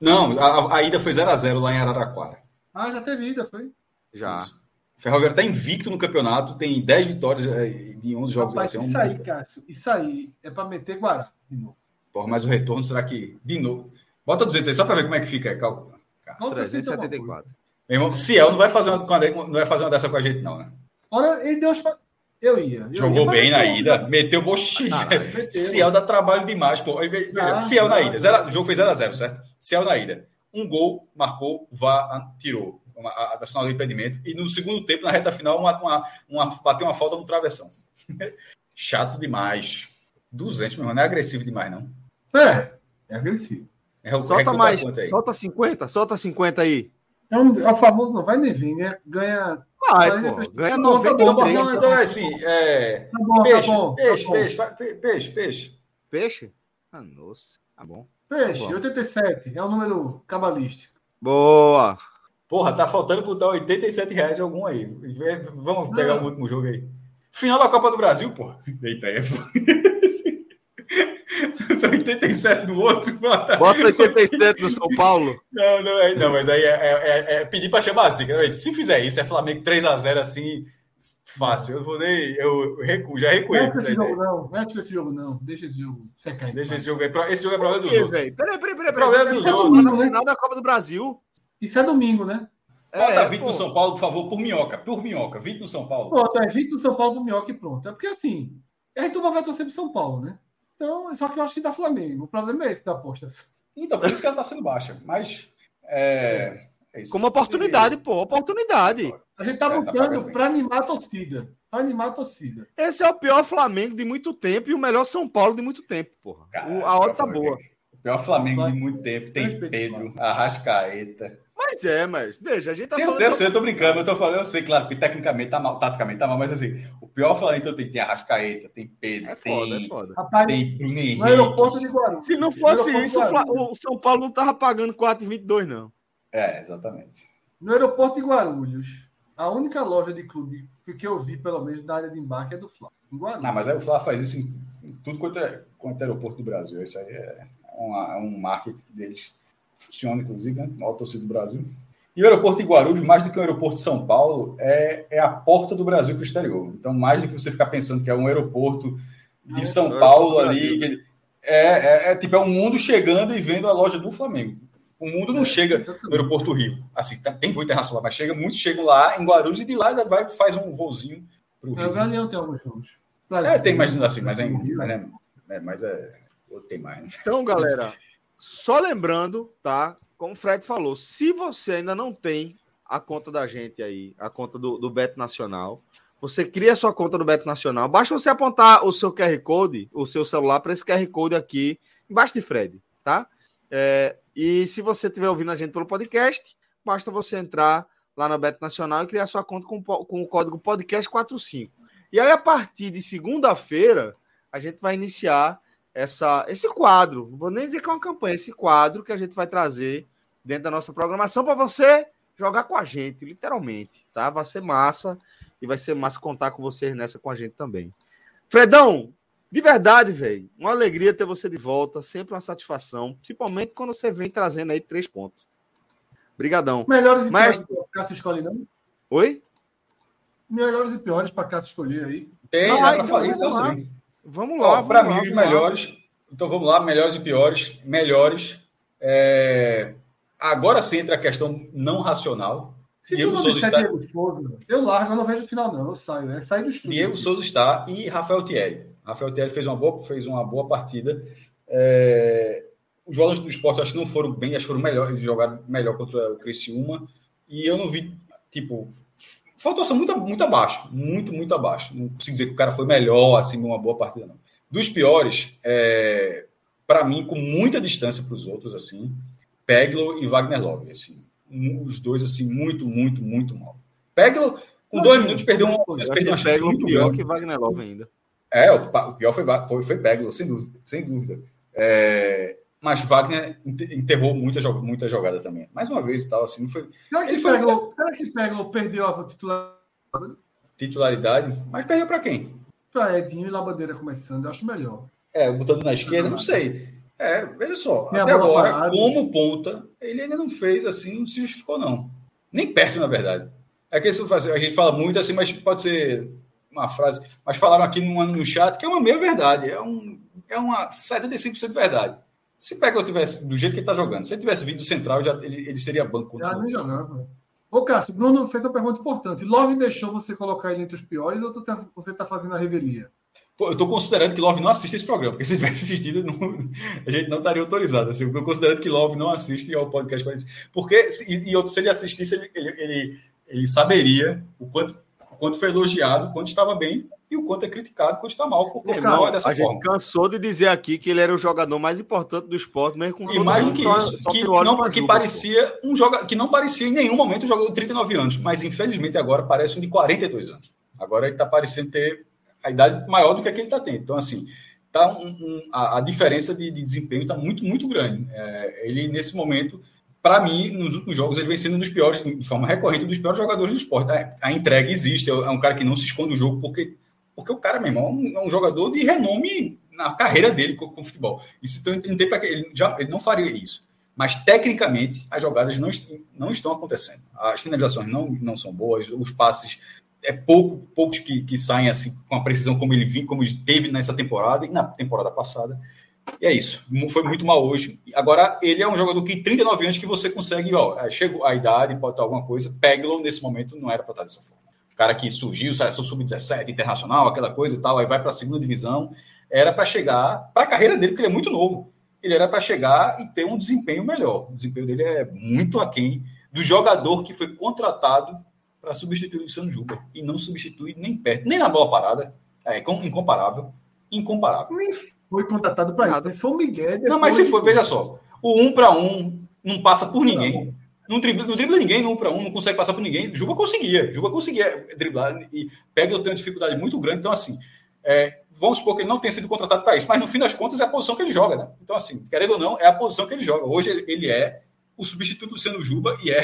B: não, a, a, ida foi 0x0 lá em Araraquara.
C: Ah, já teve ida, foi?
A: Já. Isso.
B: O Ferroviário está invicto no campeonato, tem 10 vitórias é, de 11 jogos.
C: Rapaz, isso aí, Cássio, isso aí é para meter Guará de novo.
B: Porra, mas o retorno será que de novo? Bota 200 aí só para ver como é que fica. Calma.
A: 374.
B: Meu irmão, Ciel não vai fazer uma, não vai fazer uma dessa com a gente, não, né?
C: Olha, ele deu Eu ia. Eu
B: Jogou
C: ia,
B: bem na ida, meteu boxinha. Ah, Ciel dá trabalho demais, pô. ah, Ciel ah, na ida. Zero, o jogo foi 0x0, certo? Ciel na ida. Um gol, marcou, vá, tirou. Uma, a, a de impedimento. E no segundo tempo, na reta final, uma, uma, uma, bateu uma falta no travessão. Chato demais. 200, meu irmão. Não é agressivo demais, não.
C: É, é agressivo.
A: É, solta mais. Solta 50, solta 50 aí.
C: É, um, é o famoso não vai nem vir, né? Ganha.
A: Vai, pô. Ganha 93.
B: Tá bom, não, então é assim. É... Tá bom, peixe, tá bom, peixe, tá peixe, peixe, peixe, peixe.
A: Peixe? Ah, nossa. Tá bom.
C: Peixe, tá bom. 87. É o número cabalístico.
A: Boa.
B: Porra, tá faltando botar 87 reais em algum aí. Vamos pegar não. o último jogo aí. Final da Copa do Brasil, porra. Eita, é. São 87 do outro.
A: Bota, bota 87 do São Paulo.
B: Não, não, é, não mas aí é, é, é, é pedir para chamar assim. Se fizer isso, é Flamengo 3x0 assim, fácil. Eu vou nem. Eu recuo, já recuei.
C: Não esse jogo, não. Não esse jogo, não. Deixa esse jogo secar.
B: Deixa esse jogo. Esse jogo é problema do jogo. Peraí,
A: peraí, peraí. Problema do jogo. Domingo, né? Final da Copa do Brasil.
C: Isso é domingo, né?
B: Bota é, 20 pô. no São Paulo, por favor, por minhoca. Por minhoca. 20 no São Paulo.
C: Pronto, é 20 no São Paulo por minhoca e pronto. É porque assim. A gente vai torcer pro São Paulo, né? Então, só que eu acho que dá Flamengo. O problema é esse da aposta.
B: Então, por isso que ela está sendo baixa. Mas. É,
A: é Como oportunidade, Se... pô, oportunidade.
C: A gente tá é, tá botando tá para animar a torcida. Para animar a torcida.
A: Esse é o pior Flamengo de muito tempo e o melhor São Paulo de muito tempo, porra. Cara, a hora tá boa.
B: O pior Flamengo de muito tempo tem Pedro, Arrascaeta.
A: Mas é, mas veja, a gente tá
B: Sim, falando. Eu sei, eu tô brincando, eu tô falando, eu sei, claro, que tecnicamente tá mal, taticamente tá mal, mas assim, o pior Flamengo então tem, tem Arrascaeta, tem Pedro, é foda, tem, é foda. Rapaz, tem Bruno Henrique. No
C: aeroporto de Guarulhos.
A: Se não fosse isso, o São Paulo não tava pagando 4,22, não.
B: É, exatamente.
C: No aeroporto de Guarulhos, a única loja de clube que eu vi, pelo menos, na área de embarque é do Flá.
B: Ah, mas aí o Flá faz isso em, em tudo quanto é, quanto é aeroporto do Brasil. Isso aí é, uma, é um marketing deles. Funciona, inclusive, né? Maior torcida do Brasil. E o aeroporto de Guarulhos, mais do que o aeroporto de São Paulo, é, é a porta do Brasil para o exterior. Então, mais do que você ficar pensando que é um aeroporto de São Paulo ali, É, é, é, tipo, é o mundo chegando e vendo a loja do Flamengo. O mundo não é, chega no aeroporto Rio. Assim, tá, tem voo internacional, mas chega muitos chegam lá em Guarulhos e de lá vai faz um voozinho
C: pro Rio. É, o Galeão tem alguns voos.
B: É, tem mais assim, mas é, mas é, é, mas é tem mais. Né?
A: Então, galera, só lembrando, tá? Como o Fred falou, se você ainda não tem a conta da gente aí, a conta do, do Beto Nacional, você cria sua conta do Beto Nacional. Basta você apontar o seu QR Code, o seu celular, para esse QR Code aqui, embaixo de Fred, tá? É, e se você estiver ouvindo a gente pelo podcast, basta você entrar lá na Beto Nacional e criar sua conta com, com o código podcast45. E aí, a partir de segunda-feira, a gente vai iniciar essa, esse quadro. Não vou nem dizer que é uma campanha, esse quadro que a gente vai trazer dentro da nossa programação para você jogar com a gente, literalmente, tá? Vai ser massa e vai ser massa contar com vocês nessa com a gente também. Fredão, de verdade, velho, uma alegria ter você de volta, sempre uma satisfação, principalmente quando você vem trazendo aí três pontos. Obrigadão.
C: Melhores e Mas... piores para Cássio escolher, não?
A: Oi?
C: Melhores e piores para Cássio escolher aí.
B: Tem, não, dá para fazer isso.
A: Vamos lá.
B: Para mim, os melhores. Lá. Então vamos lá, melhores e piores. Melhores. É... Agora sim entra a questão não racional.
C: Se Diego Souza está. Diego Souza, eu largo, eu não vejo o final, não. Eu saio. É sair do estúdio.
B: Diego aqui. Souza está e Rafael Thierry. Rafael Thierry fez uma boa, fez uma boa partida. É... Os valores do esporte acho que não foram bem, acho que foram melhor, eles jogaram melhor contra o Criciúma. E eu não vi, tipo, uma atuação muito, muito abaixo, muito, muito abaixo. Não consigo dizer que o cara foi melhor, assim, numa boa partida, não. Dos piores, é... para mim, com muita distância para os outros, assim, Peglo e Wagner Love, assim os dois, assim, muito, muito, muito mal. Peglo, com dois minutos, perdeu uma,
A: perdeu uma chance muito pior que Wagner Love ainda.
B: É, o, o pior foi, foi, foi Peglo, sem dúvida. Sem dúvida. É, mas Wagner enterrou muita, muita jogada também. Mais uma vez e tal, assim, não foi.
C: Será que, ele foi... Peglo, será que Peglo perdeu a titularidade?
B: Titularidade? Mas perdeu para quem?
C: Para Edinho e Labandeira começando, eu acho melhor.
B: É, botando na esquerda, não sei. É, veja só, Minha até agora, parada. como ponta, ele ainda não fez assim, não se justificou, não. Nem perto, na verdade. É que isso a gente fala muito assim, mas pode ser uma frase. Mas falaram aqui no, no chat que é uma meia verdade, é, um, é uma 75% de verdade. Se Pega tivesse do jeito que ele está jogando, se ele tivesse vindo do central, já, ele, ele seria banco.
C: Já nem jogava. Ô, Cássio, Bruno fez uma pergunta importante. Love deixou você colocar ele entre os piores ou tá, você está fazendo a revelia?
B: eu estou considerando que Love não assiste esse programa, porque se tivesse assistido, não, a gente não estaria autorizado. Assim, eu estou considerando que Love não assiste ao podcast. Porque, e, e se ele assistisse, ele, ele, ele, ele, saberia o quanto, o quanto foi elogiado, o quanto estava bem e o quanto é criticado quando está mal, porque
A: é, não é dessa a forma. gente cansou de dizer aqui que ele era o jogador mais importante do esporte, mesmo com
B: E mais do que isso, que, não, que parecia um joga, que não parecia em nenhum momento um jogador de 39 anos, mas infelizmente agora parece um de 42 anos. Agora ele está parecendo ter a idade maior do que aquele está tendo. Então, assim, tá um, um, a, a, diferença de, de desempenho está muito, muito grande. É, ele, nesse momento, para mim, nos últimos jogos, ele vem sendo um dos piores, de forma recorrente, um dos piores jogadores do esporte. A, a entrega existe, é, é um cara que não se esconde do jogo, porque, porque o cara, meu irmão, é um, é um jogador de renome na carreira dele com, o futebol. Isso, então, não tem para ele, já, ele não faria isso. Mas, tecnicamente, as jogadas não, não estão acontecendo. As finalizações não, não são boas, os passes é pouco, poucos que, que saem assim com a precisão como ele vinha, como ele teve nessa temporada e na temporada passada. E é isso. Foi muito mal hoje. Agora, ele é um jogador que, 39 anos, que você consegue, ó, é, chegou a idade, pode estar alguma coisa. Peglo, nesse momento, não era para estar dessa forma. O cara que surgiu, seleção sub-17, internacional, aquela coisa e tal, aí vai para a segunda divisão. Era para chegar, para a carreira dele, porque ele é muito novo. Ele era para chegar e ter um desempenho melhor. O desempenho dele é muito aquém do jogador que foi contratado para substituir o Luciano Juba. E não substitui nem perto, nem na bola parada. É incomparável. Incomparável.
C: Nem foi contratado para isso. Se for o Miguel.
B: Não, mas se for, veja só. O um para um não passa por ninguém. Não dribla, não dribla ninguém no um para um, não consegue passar por ninguém. Juba conseguia. Juba conseguia driblar. E pega, eu tenho uma dificuldade muito grande. Então, assim, é, vamos supor que ele não tenha sido contratado para isso, mas no fim das contas é a posição que ele joga, né? Então, assim, querendo ou não, é a posição que ele joga. Hoje ele, ele é o substituto do Luciano Juba e é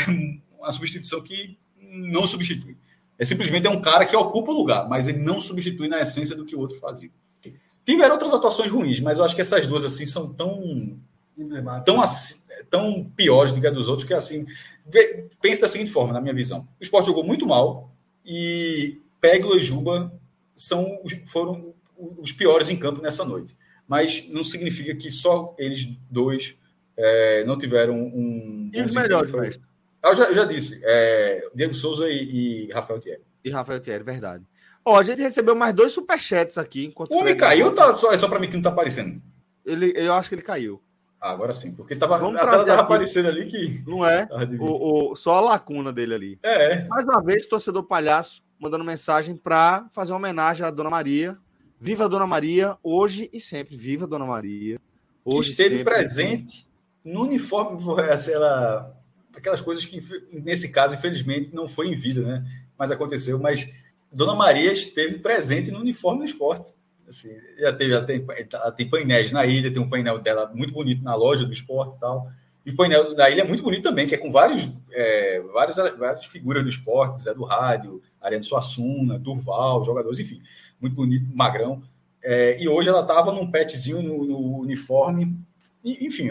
B: uma substituição que não substitui. É simplesmente é um cara que ocupa o lugar, mas ele não substitui na essência do que o outro fazia. Tiveram outras atuações ruins, mas eu acho que essas duas assim são tão tão, tão piores do que a dos outros que assim pensa da seguinte forma, na minha visão: o esporte jogou muito mal e Peglo e Juba são foram os piores em campo nessa noite. mas não significa que só eles dois é, não tiveram um.
A: E os melhores?
B: Ah, eu já, eu já disse, é, Diego Souza e, e Rafael Thierry.
A: E Rafael Thierry, verdade. Ó, a gente recebeu mais dois superchats aqui.
B: Enquanto o homem caiu tá só, é só para mim que não tá aparecendo?
A: Ele, eu acho que ele caiu.
B: Ah, agora sim, porque tava, a tela tava aparecendo ali que.
A: Não é? O, o, só a lacuna dele ali.
B: É.
A: Mais uma vez, torcedor palhaço mandando mensagem para fazer uma homenagem à Dona Maria. Viva a Dona Maria, hoje e sempre. Viva a Dona Maria.
B: Hoje que esteve sempre. presente no uniforme, assim, ela, aquelas coisas que, nesse caso, infelizmente, não foi em vida, né? Mas aconteceu. Mas Dona Maria esteve presente no uniforme do esporte. Assim, já teve, ela tem, ela tem painéis na ilha, tem um painel dela muito bonito na loja do esporte e tal. E o painel da ilha é muito bonito também, que é com vários, é, várias, várias figuras do esporte, Zé do Rádio, Ariane Suassuna, Durval, jogadores, enfim, muito bonito, magrão. É, e hoje ela estava num petzinho no, no uniforme. E, enfim,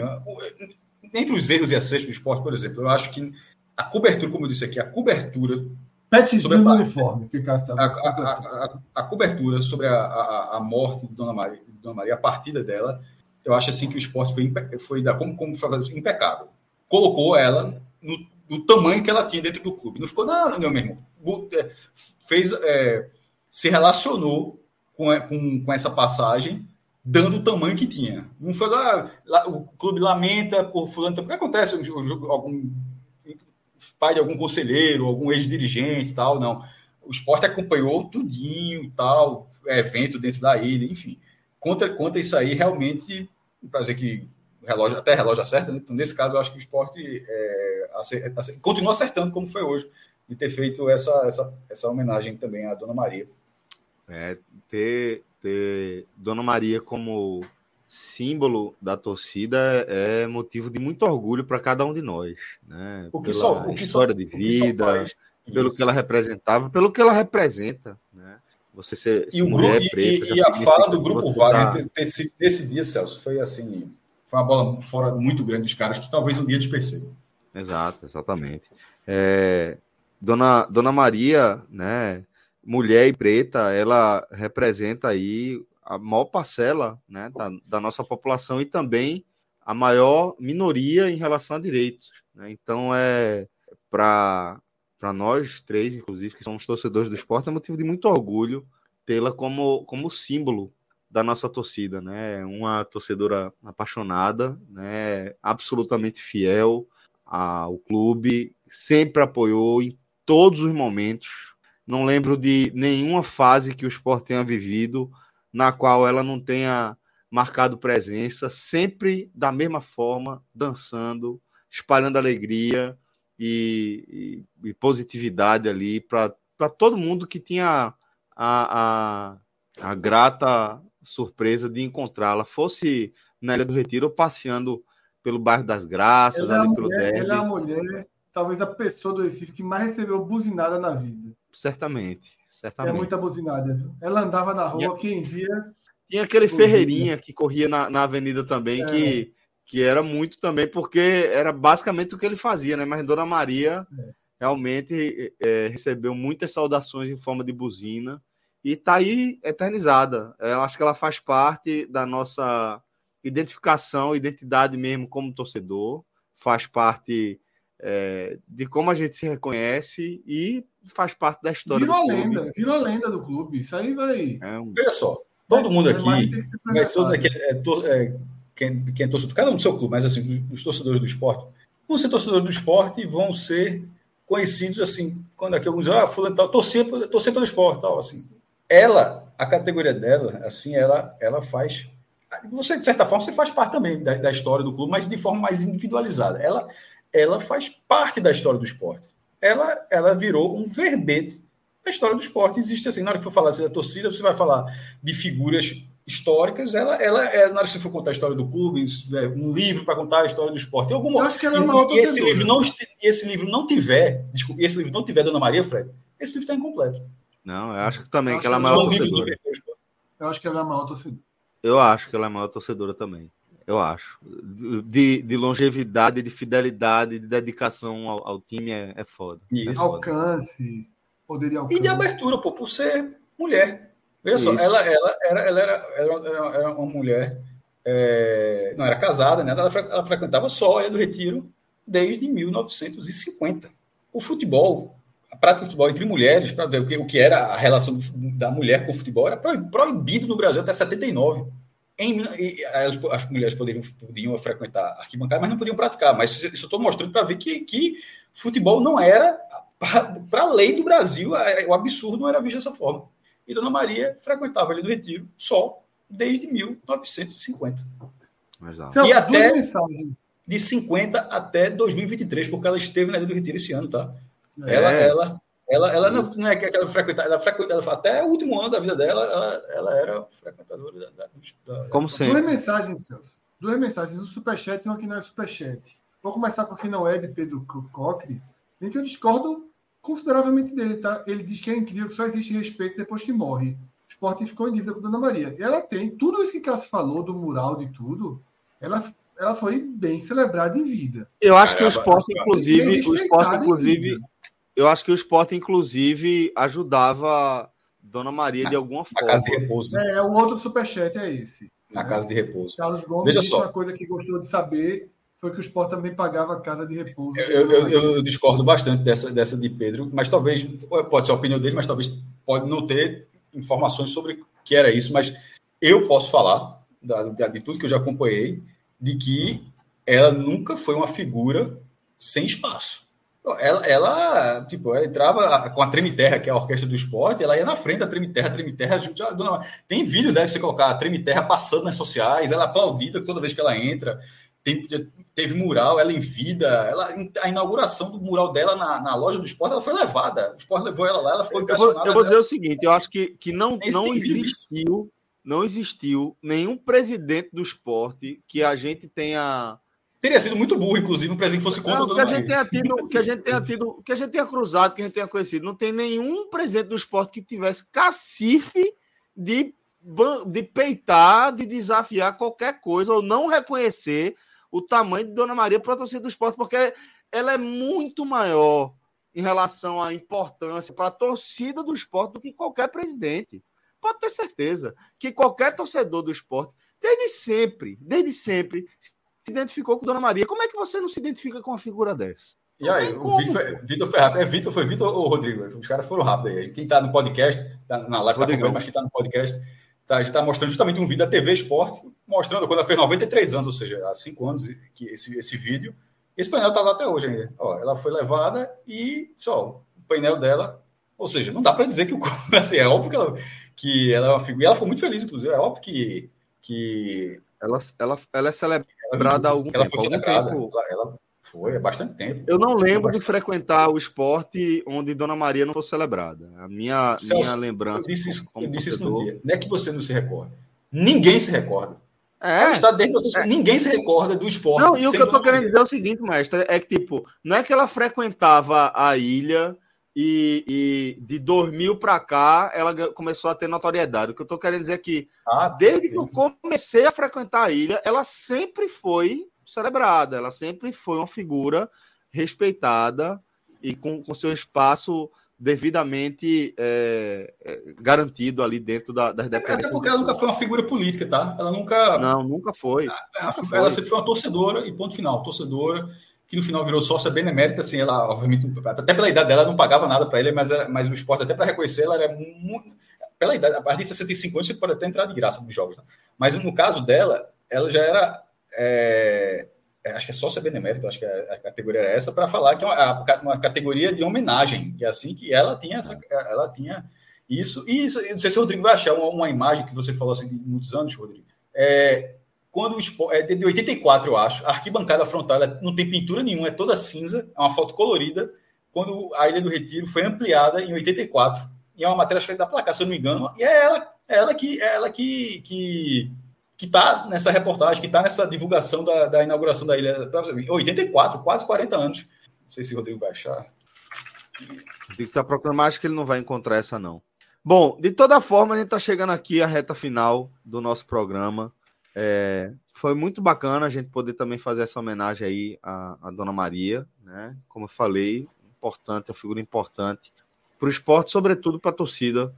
B: entre os erros e acertos do esporte, por exemplo, eu acho que a cobertura, como eu disse aqui, a cobertura
C: Petzinho no uniforme.
B: A, a, a, a, cobertura sobre a, morte de Dona Maria, de Dona Maria, a partida dela, eu acho assim que o esporte foi, foi da, como, como impecável. Colocou ela no, no, tamanho que ela tinha dentro do clube. Não ficou nada, meu irmão. É, fez, é, se relacionou com, com, com essa passagem dando o tamanho que tinha. Não foi lá, lá o clube lamenta por fulano. O que acontece? Algum pai de algum conselheiro, algum ex-dirigente tal, não. O esporte acompanhou tudinho, tal, evento dentro da ilha, enfim. Contra, contra isso aí, realmente, para dizer que relógio, até relógio acerta, né? então nesse caso eu acho que o esporte é, acerta, acerta, continua acertando como foi hoje, e ter feito essa, essa, essa homenagem também à Dona Maria.
A: É, ter, ter Dona Maria como símbolo da torcida é motivo de muito orgulho para cada um de nós, né?
B: O que Pela só, o que
A: história só, de vida, que pelo que ela representava, pelo que ela representa, né? Você ser,
B: e o grupo, preta, e, e a fala do grupo Wagner tá... nesse dia, Celso, foi assim, foi uma bola fora muito grande dos caras que talvez um dia te percebam.
A: Exato, exatamente. É, Dona, Dona Maria, né? Mulher e preta, ela representa aí a maior parcela né, da, da, nossa população e também a maior minoria em relação a direitos. Né? Então, é para nós três, inclusive, que somos torcedores do esporte, é motivo de muito orgulho tê-la como, como símbolo da nossa torcida, né? Uma torcedora apaixonada, né? Absolutamente fiel ao clube, sempre apoiou em todos os momentos. Não lembro de nenhuma fase que o esporte tenha vivido na qual ela não tenha marcado presença, sempre da mesma forma, dançando, espalhando alegria e, e, e positividade ali para todo mundo que tinha a, a, a grata surpresa de encontrá-la, fosse na Ilha do Retiro ou passeando pelo bairro das Graças,
C: ela é ali pelo mulher, Ela é a mulher, talvez a pessoa do Recife que mais recebeu buzinada na vida.
A: Certamente. Certamente.
C: É muita buzinada. Ela andava na rua, quem via.
A: Tinha aquele Ferreirinha que corria na, na avenida também, é. que, que era muito também, porque era basicamente o que ele fazia, né? Mas Dona Maria é. realmente é, recebeu muitas saudações em forma de buzina e está aí eternizada. Eu acho que ela faz parte da nossa identificação, identidade mesmo como torcedor, faz parte é, de como a gente se reconhece e faz parte da história
C: virou do clube. lenda, virou lenda do clube. Isso aí vai.
B: É um... Olha só, todo mundo aqui, mas todo, é, é, quem, quem é torcedor, cada um do seu clube, mas assim, os torcedores do esporte, vão ser torcedores do esporte e vão ser conhecidos assim, quando aqui alguns ah, fulano tal, torcer, torcer pelo esporte, tal, assim. Ela, a categoria dela, assim, ela, ela faz você, de certa forma, você faz parte também da, da, história do clube, mas de forma mais individualizada. Ela, ela faz parte da história do esporte. Ela, ela virou um verbete da história do esporte. Existe assim, na hora que for falar assim, da torcida, você vai falar de figuras históricas. Ela, ela é, na hora que você for contar a história do clube, um livro para contar a história do esporte. Tem alguma,
C: acho que ela é uma
B: e, esse livro não esse livro não tiver, desculpa, esse livro não tiver Dona Maria, Fred, esse livro está incompleto.
A: Não, eu acho que também que ela é a maior torcedora.
C: Eu acho que ela é a maior torcedora.
A: Eu acho que ela é a maior torcedora também eu acho. De, de longevidade, de fidelidade, de dedicação ao, ao time é, é foda.
C: É
A: foda.
C: Alcance, poderia alcance.
B: E de abertura, pô, por ser mulher. Veja Isso. só, ela, ela, era, ela era, era, era uma mulher, é, não era casada, né? ela, ela frequentava só a Ilha do Retiro desde 1950. O futebol, a prática de futebol entre mulheres, para ver o que, o que era a relação da mulher com o futebol, era proibido no Brasil até 79. Em, as, as, mulheres poderiam, podiam frequentar arquibancada, mas não podiam praticar. Mas isso eu estou mostrando para ver que, que futebol não era, para a lei do Brasil, o absurdo não era visto dessa forma. E Dona Maria frequentava ali do Retiro só desde 1950. Exato. E até de 50 até 2023, porque ela esteve na Ilha do Retiro esse ano, tá? É. Ela, ela, ela, ela não, não é que ela frequentava, ela frequentava até o último ano da vida dela, ela, ela era frequentadora da. da,
C: da Como sempre. Duas mensagens, Celso. Duas mensagens, um superchat e uma que não é superchat. Vou começar com o que não é de Pedro Cocre, em que eu discordo consideravelmente dele, tá? Ele diz que é incrível que só existe respeito depois que morre. O esporte ficou em dívida com Dona Maria. E ela tem, tudo isso que Cássio falou do mural, de tudo, ela, ela foi bem celebrada em vida.
A: Eu acho que o esporte, inclusive, o esporte, inclusive, eu acho que o esporte, inclusive, ajudava Dona Maria de alguma forma.
B: Na casa de repouso.
C: Né? É, o outro superchat é esse.
B: Na né? casa de repouso.
C: Carlos Gomes Veja só. uma coisa que gostou de saber foi que o Sport também pagava a casa de repouso.
B: Eu, eu, eu, discordo bastante dessa, dessa de Pedro, mas talvez, pode ser a opinião dele, mas talvez pode não ter informações sobre o que era isso, mas eu posso falar, da, de tudo que eu já acompanhei, de que ela nunca foi uma figura sem espaço. Ela, ela, tipo, ela entrava com a Treme Terra, que é a orquestra do esporte, ela ia na frente da Treme Terra, Treme Terra, tem vídeo deve você colocar a Treme Terra passando nas sociais, ela é aplaudida toda vez que ela entra. Tem, teve mural, ela em vida, ela, a inauguração do mural dela na, na loja do esporte, ela foi levada. O esporte levou ela lá, ela ficou impressionada.
A: Eu vou, eu vou dizer o seguinte: eu acho que, que não, não existiu, não existiu nenhum presidente do esporte que a gente tenha.
B: Teria sido muito burro, inclusive, um presidente que fosse contra
A: não, que a gente tenha tido, que a gente tenha tido, que a gente tenha cruzado, que a gente tenha conhecido. Não tem nenhum presidente do esporte que tivesse cacife de, de peitar, de desafiar qualquer coisa ou não reconhecer o tamanho de Dona Maria para a torcida do esporte, porque ela é muito maior em relação à importância para a torcida do esporte do que qualquer presidente. Pode ter certeza que qualquer torcedor do esporte, desde sempre, desde sempre, se identificou com Dona Maria. Como é que você não se identifica com uma figura dessa?
B: E aí, o Vitor foi rápido. É Vitor, foi Vitor ou Rodrigo? Os caras foram rápidos aí. Quem está no podcast, tá na live está acompanhando, mas quem está no podcast Tá, a gente está mostrando justamente um vídeo da TV Esporte, mostrando quando ela fez 93 anos, ou seja, há cinco anos que esse, esse vídeo. Esse painel está lá até hoje ainda. Ó, ela foi levada e só o painel dela. Ou seja, não dá para dizer que o assim, é óbvio que ela, que ela é uma figura. E ela foi muito feliz, inclusive. É óbvio que. que
A: ela, ela, ela é celebrada algum
B: ela tempo. Foi celebrada, ela, ela, foi, há bastante tempo.
A: Eu não lembro de frequentar o esporte onde Dona Maria não fosse celebrada. A minha, Celso, minha lembrança.
B: Eu disse, isso, eu disse isso no dia. Não é que você não se recorda. Ninguém se recorda. É, está dentro é. ninguém se recorda do esporte.
A: Não, e o que eu tô querendo dizer é o seguinte, mestre, é que, tipo, não é que ela frequentava a ilha e, e de 2000 para cá ela começou a ter notoriedade. O que eu tô querendo dizer é que, ah, desde que eu comecei a frequentar a ilha, ela sempre foi celebrada. Ela sempre foi uma figura respeitada e com, com seu espaço devidamente é, é, garantido ali dentro da, das
B: dependências. Até porque ela nunca foi uma figura política, tá? Ela nunca.
A: Não, nunca foi.
B: Ela, nunca ela foi. sempre foi uma torcedora e ponto final. Torcedora que no final virou sócia benemérita, assim, ela, obviamente, até pela idade dela, não pagava nada para ele, mas, era, mas o esporte, até para reconhecer, ela era muito. Pela idade, a partir de 65 anos, você pode até entrar de graça nos jogos. Né? Mas no caso dela, ela já era. É, é, acho que é sócia benemérito, acho que a, a categoria era essa, para falar que é uma, uma, categoria de homenagem, que é assim que ela tinha, essa, ela tinha isso. E isso, não sei se o Rodrigo vai achar uma, uma imagem que você falou assim de muitos anos, Rodrigo. É, quando o é de 84, eu acho, a arquibancada frontal não tem pintura nenhuma, é toda cinza, é uma foto colorida. Quando a Ilha do Retiro foi ampliada em 84, e é uma matéria acho que é da placar, se eu não me engano, e é ela, é ela que, é ela que, que que está nessa reportagem, que está nessa divulgação da, da, inauguração da ilha. 84, quase 40 anos. Não sei se o Rodrigo vai achar.
A: Estar tá procurando, mas acho que ele não vai encontrar essa, não. Bom, de toda forma, a gente está chegando aqui à reta final do nosso programa. É, foi muito bacana a gente poder também fazer essa homenagem aí à, à Dona Maria, né? Como eu falei, importante, uma figura importante para o esporte, sobretudo para a torcida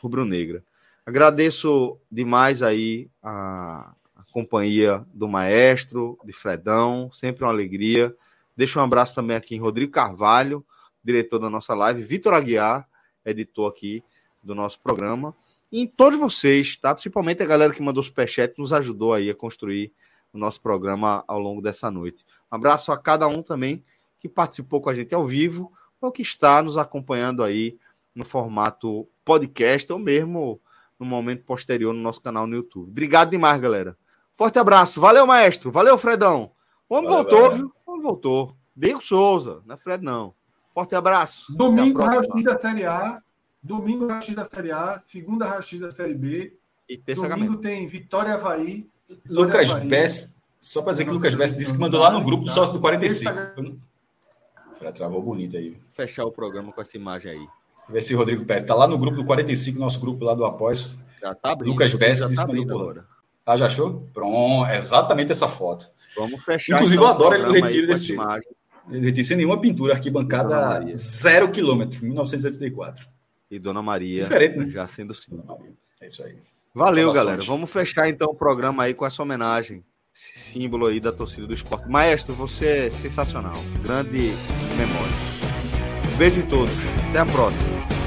A: rubro-negra. Agradeço demais aí a, a companhia do maestro, de Fredão, sempre uma alegria. Deixo um abraço também aqui em Rodrigo Carvalho, diretor da nossa live, Vitor Aguiar, editor aqui do nosso programa, e em todos vocês, tá? Principalmente a galera que mandou superchat, nos ajudou aí a construir o nosso programa ao longo dessa noite. Um abraço a cada um também que participou com a gente ao vivo ou que está nos acompanhando aí no formato podcast ou mesmo no momento posterior no nosso canal no YouTube. Obrigado demais, galera. Forte abraço. Valeu, maestro. Valeu, Fredão. O homem Valeu, voltou, viu? O homem voltou. Diego Souza, não é Fred, não. Forte abraço.
C: Domingo, raio da Série A. Domingo, raio da Série A. Segunda, raio da Série B. E Domingo tem Vitória Havaí.
B: Vitória Lucas Havaí. Bess, só para dizer que Lucas Bess disse que mandou lá no grupo do sócio do 45. Fred travou bonito aí.
A: Fechar o programa com essa imagem aí.
B: Ver se o Rodrigo Pérez está lá no grupo do 45, nosso grupo lá do Após.
A: Já tá abrindo.
B: Lucas Bess disse tá que agora. Ah, já achou? Pronto, exatamente essa foto.
A: Vamos fechar.
B: Inclusive, então, eu adoro ele no retiro desse. Ele retiro sem nenhuma pintura, arquibancada zero quilômetro, 1984.
A: E Dona Maria.
B: Né?
A: Já sendo sim.
B: É isso aí.
A: Valeu, galera. Vamos fechar então o programa aí com essa homenagem. Esse símbolo aí da torcida do esporte. Maestro, você é sensacional. Grande memória. Um beijo em todos. Até a próxima.